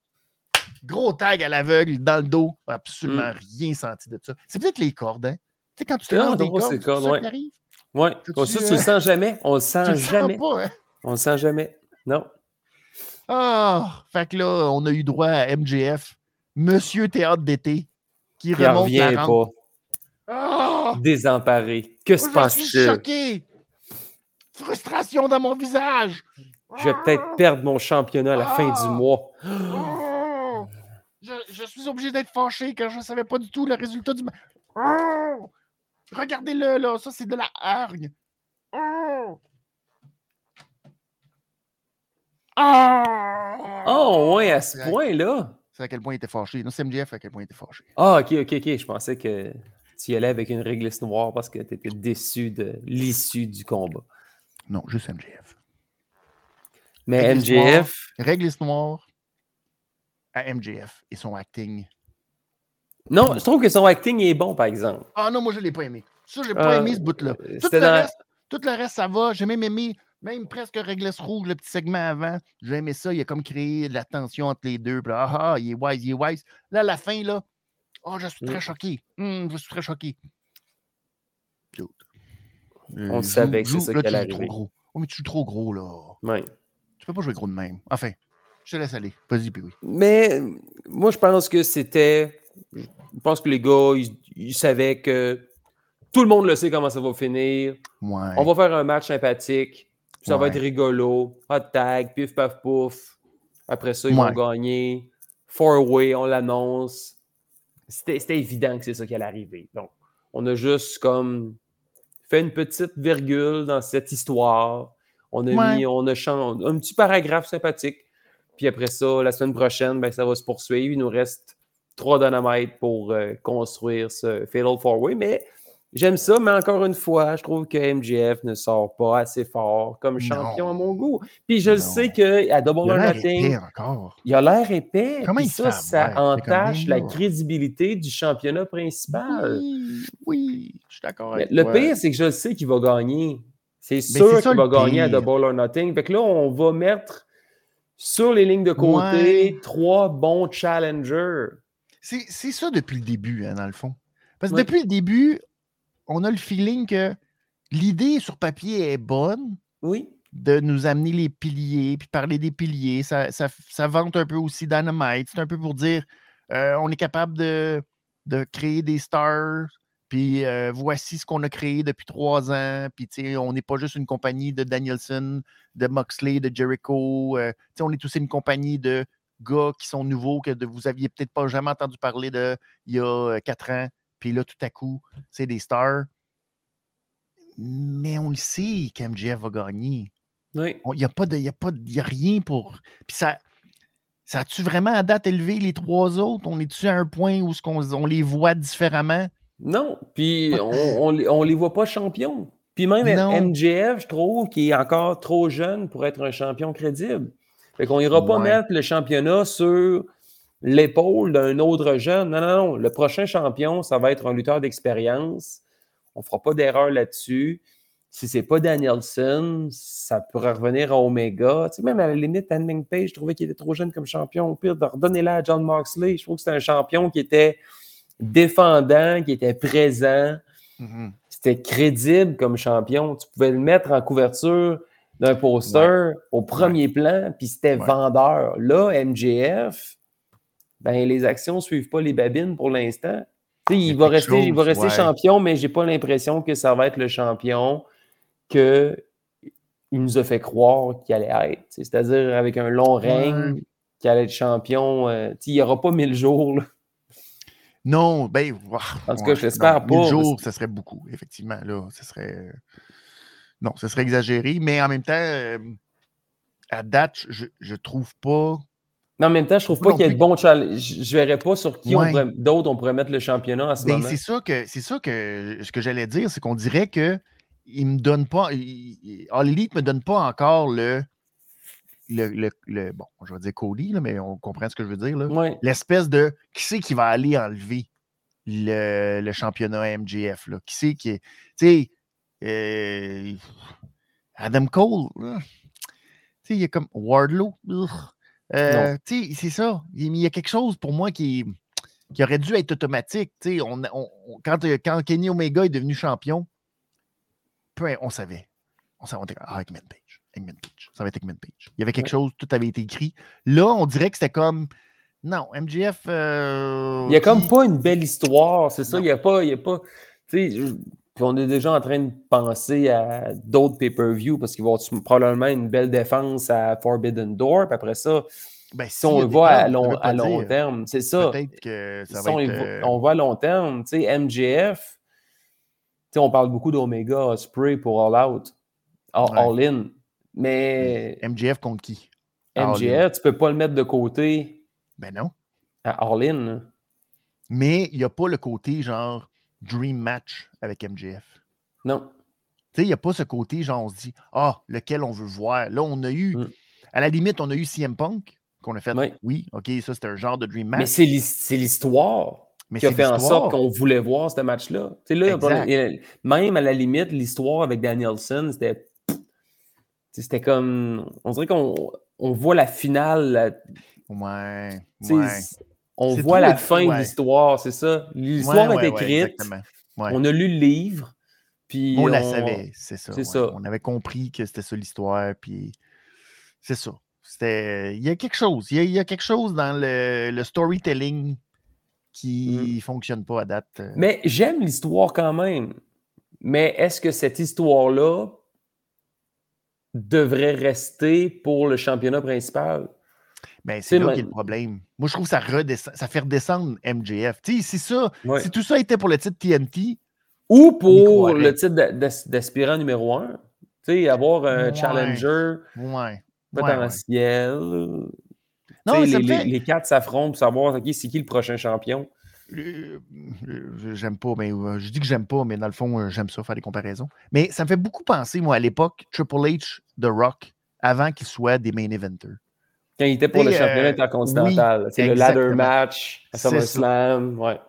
Gros tag à l'aveugle dans le dos. Absolument mm. rien senti de ça. C'est peut-être les cordes, hein? Tu sais, quand tu te lances des cordes, c'est cordes, ça ouais. arrive. Oui, ça, tu le euh, sens jamais. On le sent jamais. Pas, hein? On le sent jamais. Non. Ah, fait que là, on a eu droit à MJF, Monsieur Théâtre d'été, qui remonte revient la pas. Ah! Désemparé. Que se passe-t-il? Je suis choqué. Frustration dans mon visage. Je vais peut-être perdre mon championnat à la fin du ah! mois. Je, suis obligé d'être fâché car je ne savais pas du tout le résultat du match. Oh! Regardez-le, là. Ça, c'est de la hargne. Oh! Oh, ouais, à ce point-là. C'est à quel point il était fâché. Non, c'est MJF à quel point il était fâché. Ah, ok, ok, ok. Je pensais que tu y allais avec une réglisse noire parce que tu étais déçu de l'issue du combat. Non, juste MJF. Mais MJF. réglisse noire, à MJF et son acting. Non, je trouve que son acting est bon, par exemple. Ah non, moi, je ne l'ai pas aimé. Ça, je n'ai pas aimé ce bout-là. Euh, tout, le reste, tout le reste, ça va. J'ai même aimé, même presque Réglisse Rouge, le petit segment avant. J'ai aimé ça. Il a comme créé de la tension entre les deux. Puis là, ah, ah, il est wise, il est wise. Là, à la fin, là, Oh, je suis très mm. choqué. Je suis très choqué. On savait que c'est ça qui allait arriver. Trop gros. Oh, mais tu es trop gros, là. Oui. Tu peux pas jouer gros de même. Enfin, je te laisse aller. Vas-y, oui. Mais moi, je pense que c'était. Je pense que les gars, ils, savaient que tout le monde le sait comment ça va finir. On va faire un match sympathique. Ça va être rigolo. Hot tag, pif paf pouf. Après ça, ils vont gagner. Four way, on l'annonce. C'était évident que c'est ça qui allait arriver. Donc, on a juste comme fait une petite virgule dans cette histoire. On a mis, on a changé, un petit paragraphe sympathique. Puis après ça, la semaine prochaine, ben, ça va se poursuivre. Il nous reste trois dynamites pour euh, construire ce Fatal Four Way. Mais j'aime ça, mais encore une fois, je trouve que MGF ne sort pas assez fort comme champion à mon goût. Puis je le sais qu'à Double or Nothing, il a l'air épais. Comment il ça, ça entache la crédibilité du championnat principal. Oui, je suis d'accord Le pire, c'est que je le sais qu'il va gagner. C'est sûr qu'il va gagner à Double or Nothing. Fait que là, on va mettre sur les lignes de côté trois bons challengers. C'est ça depuis le début, hein, dans le fond. Parce que depuis le début, on a le feeling que l'idée sur papier est bonne. Oui. De nous amener les piliers, puis parler des piliers. Ça, ça, vante un peu aussi Dynamite. C'est un peu pour dire euh, on est capable de, de, créer des stars, puis euh, voici ce qu'on a créé depuis trois ans. Puis, on n'est pas juste une compagnie de Danielson, de Moxley, de Jericho. Euh, on est aussi une compagnie de gars qui sont nouveaux, que vous aviez peut-être pas jamais entendu parler de il y a quatre ans. Puis là, tout à coup, c'est des stars. Mais on le sait qu'MJF va gagner. Oui. Il n'y a, pas de, y a, pas a rien pour. Puis ça. Ça a-tu vraiment à date élevé les trois autres? On est-tu à un point où on, on les voit différemment? Non, puis on, on, les voit pas champions. Puis même MJF, je trouve qu'il est encore trop jeune pour être un champion crédible. Fait qu'on ira pas mettre le championnat sur l'épaule d'un autre jeune. Non, non, non. Le prochain champion, ça va être un lutteur d'expérience. On ne fera pas d'erreur là-dessus. Si ce n'est pas Danielson, ça pourrait revenir à Omega. Tu sais, même à la limite, Tanning Page, je trouvais qu'il était trop jeune comme champion. Au pire, redonnez-la à John Moxley. Je trouve que c'était un champion qui était défendant, qui était présent. Mm-hmm. C'était crédible comme champion. Tu pouvais le mettre en couverture d'un poster au premier plan, puis c'était vendeur. Là, MJF, ben, les actions ne suivent pas les babines pour l'instant. Il va, rester, il va rester champion, mais je n'ai pas l'impression que ça va être le champion qu'il nous a fait croire qu'il allait être. C'est-à-dire avec un long règne, qu'il allait être champion. Euh, il n'y aura pas mille jours. Non, ben, en tout cas, je l'espère pas. Jours, ça serait beaucoup, effectivement. Là, ce serait. Non, ce serait exagéré, mais en même temps, euh, à date, je ne trouve pas mais en même temps, je trouve pas qu'il y ait de bons challenges. Je ne verrais pas sur qui d'autres on pourrait mettre le championnat à ce ben, moment. C'est ça que c'est ça que ce que j'allais dire, c'est qu'on dirait que il me donne pas. All Elite me donne pas encore le. Le, le, bon, je vais dire Cody, mais on comprend ce que je veux dire. L'espèce de qui c'est qui va aller enlever le, championnat MGF? Là? Qui c'est qui est. Tu sais, euh, Adam Cole, tu sais, il y a comme Wardlow. Euh, c'est ça. Il y a quelque chose pour moi qui, qui aurait dû être automatique. On, quand, euh, quand, Kenny Omega est devenu champion, on savait. On savait, ah, Eggman Page. Eggman Page. Ça va être Eggman Page. Il y avait quelque chose, tout avait été écrit. Là, on dirait que c'était comme. Non, MGF. Euh, il n'y a comme pas une belle histoire, c'est ça. Il n'y a pas. Il y a pas puis on est déjà en train de penser à d'autres pay-per-view parce qu'ils vont probablement une belle défense à Forbidden Door. Puis après ça, ben, si, on va à long, à long terme, c'est ça. Peut-être que ça va être... Euh, on, va à long terme. Tu sais, MGF, on parle beaucoup d'Omega Spray pour All Out, All, In. Mais. MGF contre qui? MGF, tu ne peux pas le mettre de côté. Ben non. À All In. Mais il n'y a pas le côté genre dream match avec MJF. Non. Tu sais, il n'y a pas ce côté, genre, on se dit, ah, lequel on veut voir. Là, on a eu, mm. à la limite, on a eu CM Punk, qu'on a fait, oui, OK, ça, c'était un genre de dream match. Mais c'est l'histoire qui a fait en sorte qu'on voulait voir ce match-là. Là, même à la limite, l'histoire avec Danielson, c'était. C'était comme. On dirait qu'on on voit la finale. Ouais. ouais on voit la fin de l'histoire, c'est ça. L'histoire est écrite. on a lu le livre. Puis on, la savait, c'est ça. ça. On avait compris que c'était ça l'histoire, puis c'est ça. Il y a quelque chose. Il y a, quelque chose dans le, storytelling qui ne mmh. fonctionne pas à date. Euh. Mais j'aime l'histoire quand même. Mais est-ce que cette histoire-là devrait rester pour le championnat principal? Ben, c'est là qu'il y a le problème. Moi, je trouve que ça, ça fait redescendre MJF. si ça, si tout ça était pour le titre TNT. Ou pour le titre d'aspirant numéro un. Avoir un challenger potentiel. Non, les, les, quatre s'affrontent pour savoir c'est qui le prochain champion. J'aime pas, mais euh, je dis que j'aime pas, mais dans le fond, euh, j'aime ça, faire des comparaisons. Mais ça me fait beaucoup penser, moi, à l'époque, Triple H, The Rock, avant qu'il soit des main eventers. Quand il était pour le championnat euh, intercontinental. c'est le ladder match SummerSlam. Ouais.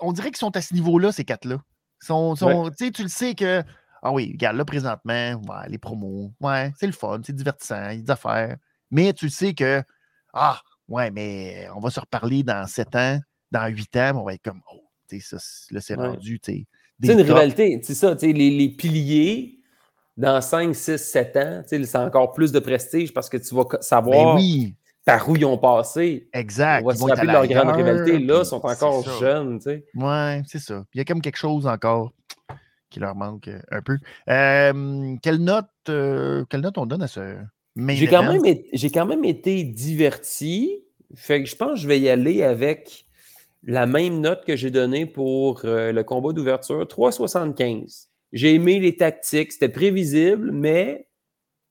On dirait qu'ils sont à ce niveau-là, ces quatre-là. Sont, Tu le sais que, ah oui, regarde, là, présentement, ouais, les promos, ouais, c'est le fun, c'est divertissant, il y a des affaires. Mais tu le sais que, ah, ouais, mais on va se reparler dans sept ans, dans huit ans, on va être comme, oh, tu sais, là, c'est rendu, tu sais. C'est une rivalité, c'est ça, tu sais, les, les piliers dans 5, 6, 7 ans, c'est encore plus de prestige parce que tu vas savoir ben par où ils ont passé. Exact. On va se rappeler de leur grande rivalité. Là, ils sont encore jeunes. Tu Ouais, c'est ça. Il y a comme quelque chose encore qui leur manque euh, un peu. Euh, quelle, note, euh, quelle note on donne à ce J'ai quand, même été, quand même été diverti. Fait que je pense que je vais y aller avec la même note que j'ai donnée pour le combat d'ouverture, 3,75. J'ai aimé les tactiques. C'était prévisible, mais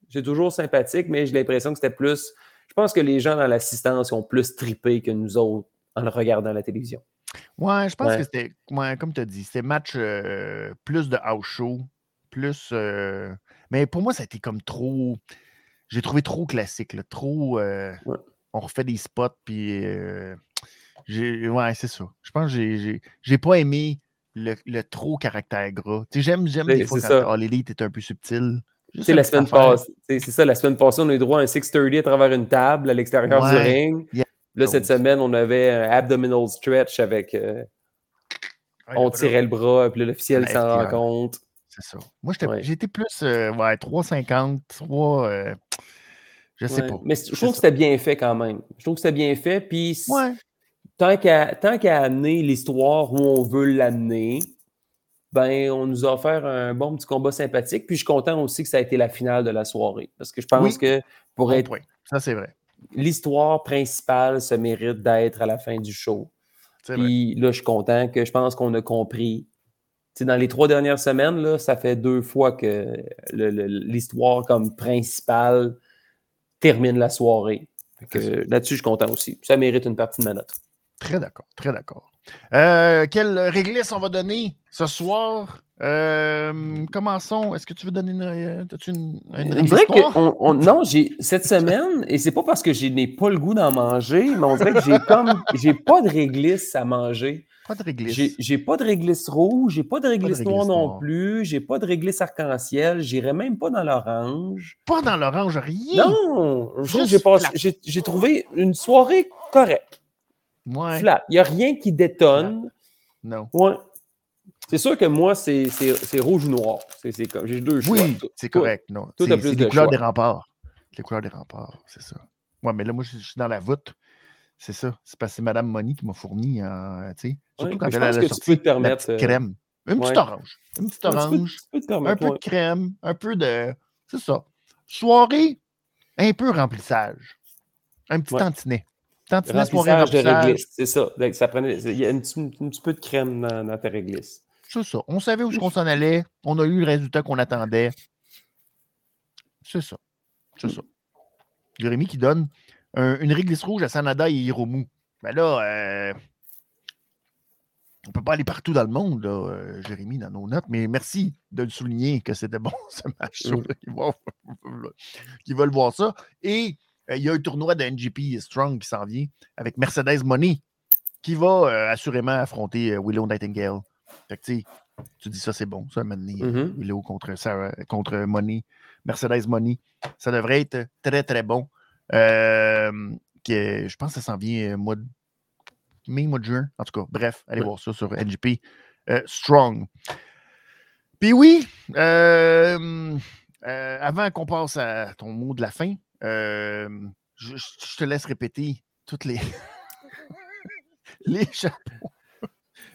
c'est toujours sympathique, mais j'ai l'impression que c'était plus. Je pense que les gens dans l'assistance ont plus tripé que nous autres en le regardant à la télévision. Ouais, je pense que c'était, comme tu as dit, c'était match euh, plus de house show, plus. Euh, mais pour moi, ça a été comme trop. J'ai trouvé trop classique, trop. Euh, on refait des spots, puis. Ouais, c'est ça. Je pense que j'ai pas aimé le, trop caractère gras. J'aime, j'aime des fois quand l'élite est un peu subtil. C'est la semaine passée. C'est ça, la semaine passée, on a eu droit à un 630 à travers une table à l'extérieur du ring. Là, cette semaine, on avait un abdominal stretch avec. Euh, on tirait le bras, puis l'officiel s'en rend compte. C'est ça. Moi, j'étais plus euh, ouais, 3,50, 3. Euh, je sais pas. Mais je trouve que c'était bien fait quand même. Je trouve que c'était bien fait. Puis tant qu'à amener l'histoire où on veut l'amener, ben, on nous a offert un bon petit combat sympathique. Puis je suis content aussi que ça a été la finale de la soirée. Parce que je pense que pour être. Ça, c'est vrai. L'histoire principale se mérite d'être à la fin du show. Puis là, je suis content que je pense qu'on a compris. dans les trois dernières semaines, là, ça fait deux fois que l'histoire comme principale termine la soirée. Là-dessus, je suis content aussi. Ça mérite une partie de ma note. Très d'accord, très d'accord. Euh, quelle réglisse on va donner ce soir? Euh, commençons. Est-ce que tu veux donner une, euh, une, une réglisse? non, j'ai cette semaine, et c'est pas parce que je n'ai pas le goût d'en manger, mais on dirait que j'ai comme j'ai pas de réglisse à manger. Pas de réglisse. J'ai pas de réglisse rouge, j'ai pas de réglisse, noire non plus, j'ai pas de réglisse arc-en-ciel, j'irai même pas dans l'orange. Pas dans l'orange, rien. Non, j'ai trouvé une soirée correcte. Il n'y a rien qui détonne. Non. Ouais. C'est sûr que moi, c'est rouge ou noir. J'ai deux choix. Oui, c'est correct. Non. C'est les couleurs des remparts. Les couleurs des remparts, c'est ça. Ouais, mais là, moi, je suis dans la voûte. C'est ça. C'est parce que c'est Mme Moni qui m'a fourni, euh, tu sais. Surtout quand elle a la sortie, te permettre, la petite euh, crème. Une petite orange. Une petite orange. un peu de crème. Un peu de... C'est ça. Soirée, un peu remplissage. Un petit tantinet. C'est ça. ça prenait, il y a un petit, peu de crème dans, ta réglisse. C'est ça. On savait où on s'en allait. On a eu le résultat qu'on attendait. C'est ça. C'est ça. Jérémy qui donne une réglisse rouge à Sanada et Hiromu. Ben là, euh, on ne peut pas aller partout dans le monde, là, euh, Jérémy, dans nos notes, mais merci de le souligner que c'était bon (laughs) ce match. Mm. Qui (laughs) veulent voir ça. Et il y a un tournoi de NGP Strong qui s'en vient avec Mercedes Money qui va euh, assurément affronter euh, Willow Nightingale. Fait que, tu dis ça, c'est bon, ça, maintenant. Mm-hmm. Willow contre, contre Money, Mercedes Money. Ça devrait être très, très bon. je pense que ça s'en vient mois mai, mois de juin. En tout cas, bref, allez voir ça sur NGP Strong. Puis oui, avant qu'on passe à ton mot de la fin, je, te laisse répéter toutes les, (laughs) les chapeaux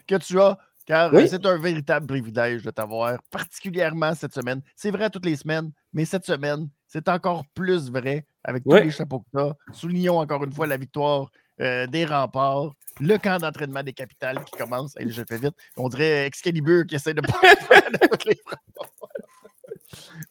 que tu as, car c'est un véritable privilège de t'avoir, particulièrement cette semaine. C'est vrai toutes les semaines, mais cette semaine, c'est encore plus vrai avec tous les chapeaux que tu as. Soulignons encore une fois la victoire euh, des remparts, le camp d'entraînement des capitales qui commence. Et je fais vite. On dirait Excalibur qui essaie de (laughs) les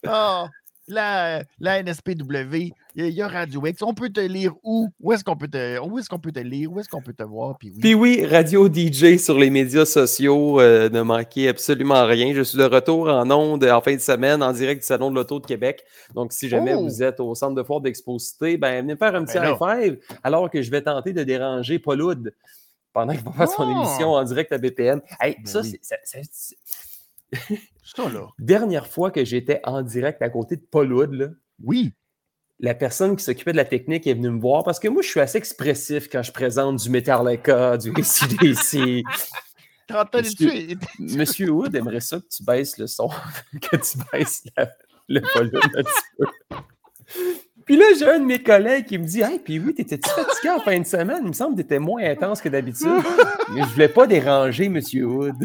oh, la, la NSPW, il y, a Radio X. On peut te lire où? Où est-ce qu'on peut te, où qu'on peut te lire? Où est-ce qu'on peut te voir? Puis oui. Puis oui, Radio DJ sur les médias sociaux. Euh, ne manquez absolument rien. Je suis de retour en ondes en fin de semaine en direct du Salon de l'Auto de Québec. Donc, si jamais oh! vous êtes au centre de foire d'Exposité, ben, venez faire un petit ben high alors que je vais tenter de déranger Paul Hood pendant qu'il va faire son oh! émission en direct à BPN. Hey, ben ça, c'est (laughs) Dernière fois que j'étais en direct à côté de Paul Wood, oui. La personne qui s'occupait de la technique est venue me voir parce que moi, je suis assez expressif quand je présente du Metallica, du ACDC. (laughs) Monsieur, (laughs) Monsieur Wood aimerait ça que tu baisses le son, (laughs) que tu baisses le volume un petit peu. Puis là, j'ai un de mes collègues qui me dit Hey, puis oui, t'étais-tu fatigué en fin de semaine? Il me semble que t'étais moins intense que d'habitude. Mais je voulais pas déranger Monsieur Wood.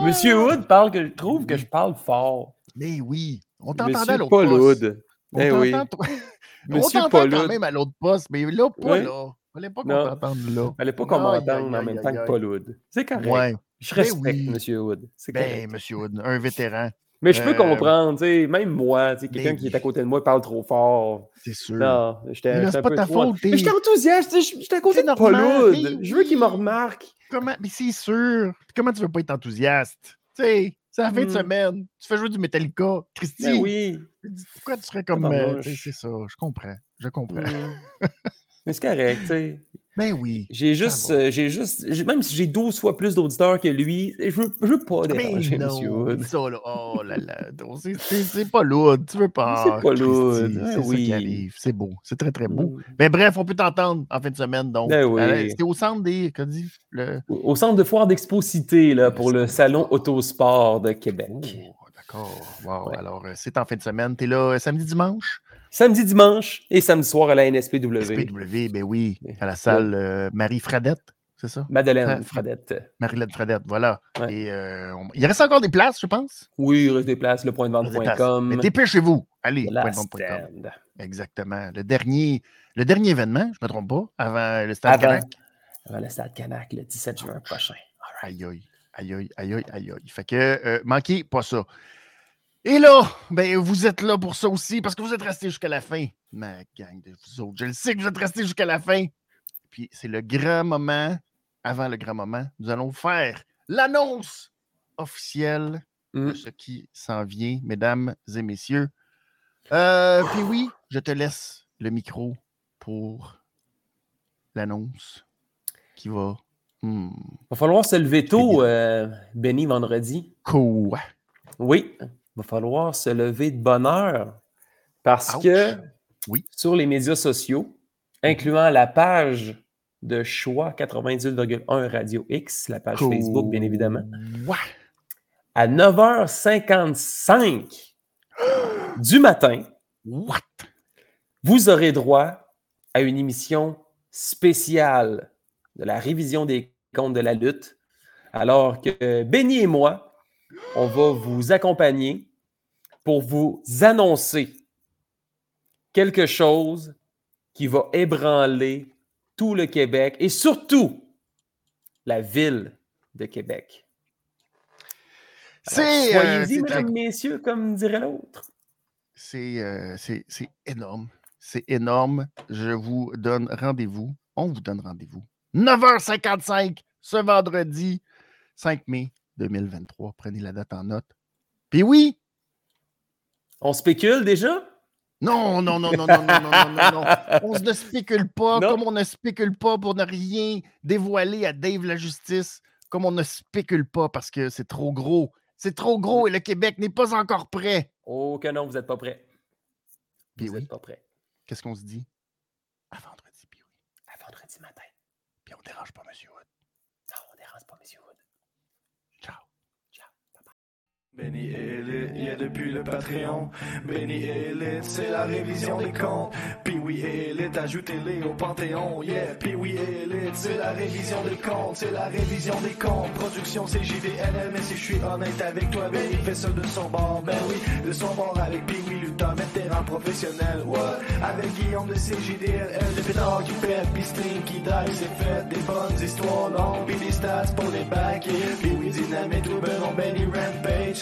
Monsieur. Wood parle que, trouve que je parle fort. Mais oui, on t'entendait à l'autre Paul Wood. Eh oui. (laughs) Monsieur on Paul quand même à l'autre poste, mais là, pas là. Fallait pas qu'on t'entende là. Fallait pas qu'on m'entende en même temps que Paul Wood. C'est correct. Ouais. Je ben respecte M. Monsieur Wood. C'est ben, Monsieur Wood, un vétéran. Mais je peux euh, comprendre, tu sais, même moi, quelqu'un qui est à côté de moi parle trop fort. C'est sûr. Non, j'étais peu pas ta faute. Mais j'étais enthousiaste, j'étais à côté de Paul Wood. Je veux qu'il me remarque. Comment? Mais c'est sûr. Comment tu veux pas être enthousiaste? Tu sais, c'est la fin de hmm. semaine. Tu fais jouer du Metallica. Christy. Ben oui. Pourquoi tu serais comme. Euh, c'est ça, je comprends. Je comprends. Hmm. (laughs) Mais c'est correct, tu sais. Ben oui. J'ai juste, euh, j'ai juste, même si j'ai 12 fois plus d'auditeurs que lui, je veux, je veux pas déranger non, Monsieur. Ça, là, oh là là, c'est pas lourd, tu veux pas. C'est pas lourd. C'est oui. qui arrive. C'est beau, c'est très très beau. Mm. Mais bref, on peut t'entendre en fin de semaine, donc. Ben oui. C'était au centre des, dit, le... Au centre de foire d'exposité, là, pour le salon Autosport de Québec. Oh, D'accord. Wow. Alors, euh, c'est en fin de semaine. T'es là euh, samedi, dimanche? Samedi, dimanche et samedi soir à la NSPW. NSPW, ben oui, à la salle euh, Marie Fradette, c'est ça? Madeleine Fradette. Marie-Laide Fradette, voilà. Et euh, il reste encore des places, je pense? Oui, il reste des places, le point de vente.com. Mais dépêchez-vous. Allez, point Exactement. Le dernier, le dernier événement, je ne me trompe pas, avant le Stade Canac. Avant le Stade Canac, le 17 juin prochain. Aïe, aïe, aïe, aïe, aïe, aïe, aïe. Fait que, euh, manquez pas ça. Et là, ben, vous êtes là pour ça aussi, parce que vous êtes restés jusqu'à la fin. Ma gang de vous autres, je le sais que vous êtes restés jusqu'à la fin. Puis c'est le grand moment, avant le grand moment, nous allons faire l'annonce officielle de mmh. ce qui s'en vient, mesdames et messieurs. Euh, puis oui, je te laisse le micro pour l'annonce qui va. Hmm. Va falloir se lever tôt, euh, Benny, vendredi. Quoi? Oui, va falloir se lever de bonne heure parce que oui. sur les médias sociaux, incluant la page de choix 98,1 Radio X, la page Facebook, bien évidemment, à 9h55 (gasps) du matin, vous aurez droit à une émission spéciale de la révision des comptes de la lutte, alors que Benny et moi, on va vous accompagner pour vous annoncer quelque chose qui va ébranler tout le Québec et surtout la ville de Québec. C'est. Euh, soyez-y, mesdames, messieurs, comme dirait l'autre. Euh, c'est énorme. C'est énorme. Je vous donne rendez-vous. On vous donne rendez-vous. 9h55 ce vendredi 5 mai 2023. Prenez la date en note. Puis oui. On spécule déjà? Non, non, non, non, non, non, non, non, non, (laughs) On ne spécule pas, comme on ne spécule pas pour ne rien dévoiler à Dave la justice, comme on ne spécule pas parce que c'est trop gros. C'est trop gros et le Québec n'est pas encore prêt. Oh que non, vous n'êtes pas prêt. Puis vous n'êtes pas prêt. Qu'est-ce qu'on se dit? À vendredi, puis oui. À vendredi. matin. Puis on dérange pas M. Wood. Non, on dérange pas M. Wood. Benny Elite, yeah depuis le Patreon. Benny Elite, c'est la révision des comptes. Puis oui Elite, ajoutez-les au Panthéon. Yeah, puis oui Elite, c'est la révision des comptes, c'est la révision des comptes. Production CJDLM, mais si je suis honnête avec toi, Benny fait ça de son bord. Ben oui, de son bord avec Puis oui Luther, terrain professionnel. What? Avec Guillaume de CJDLL, de pétard qui pète, puis string qui drive, c'est fait. Des bonnes histoires longues, puis des stats pour les bacs. Puis oui, dynamite, ou ben Benny Rampage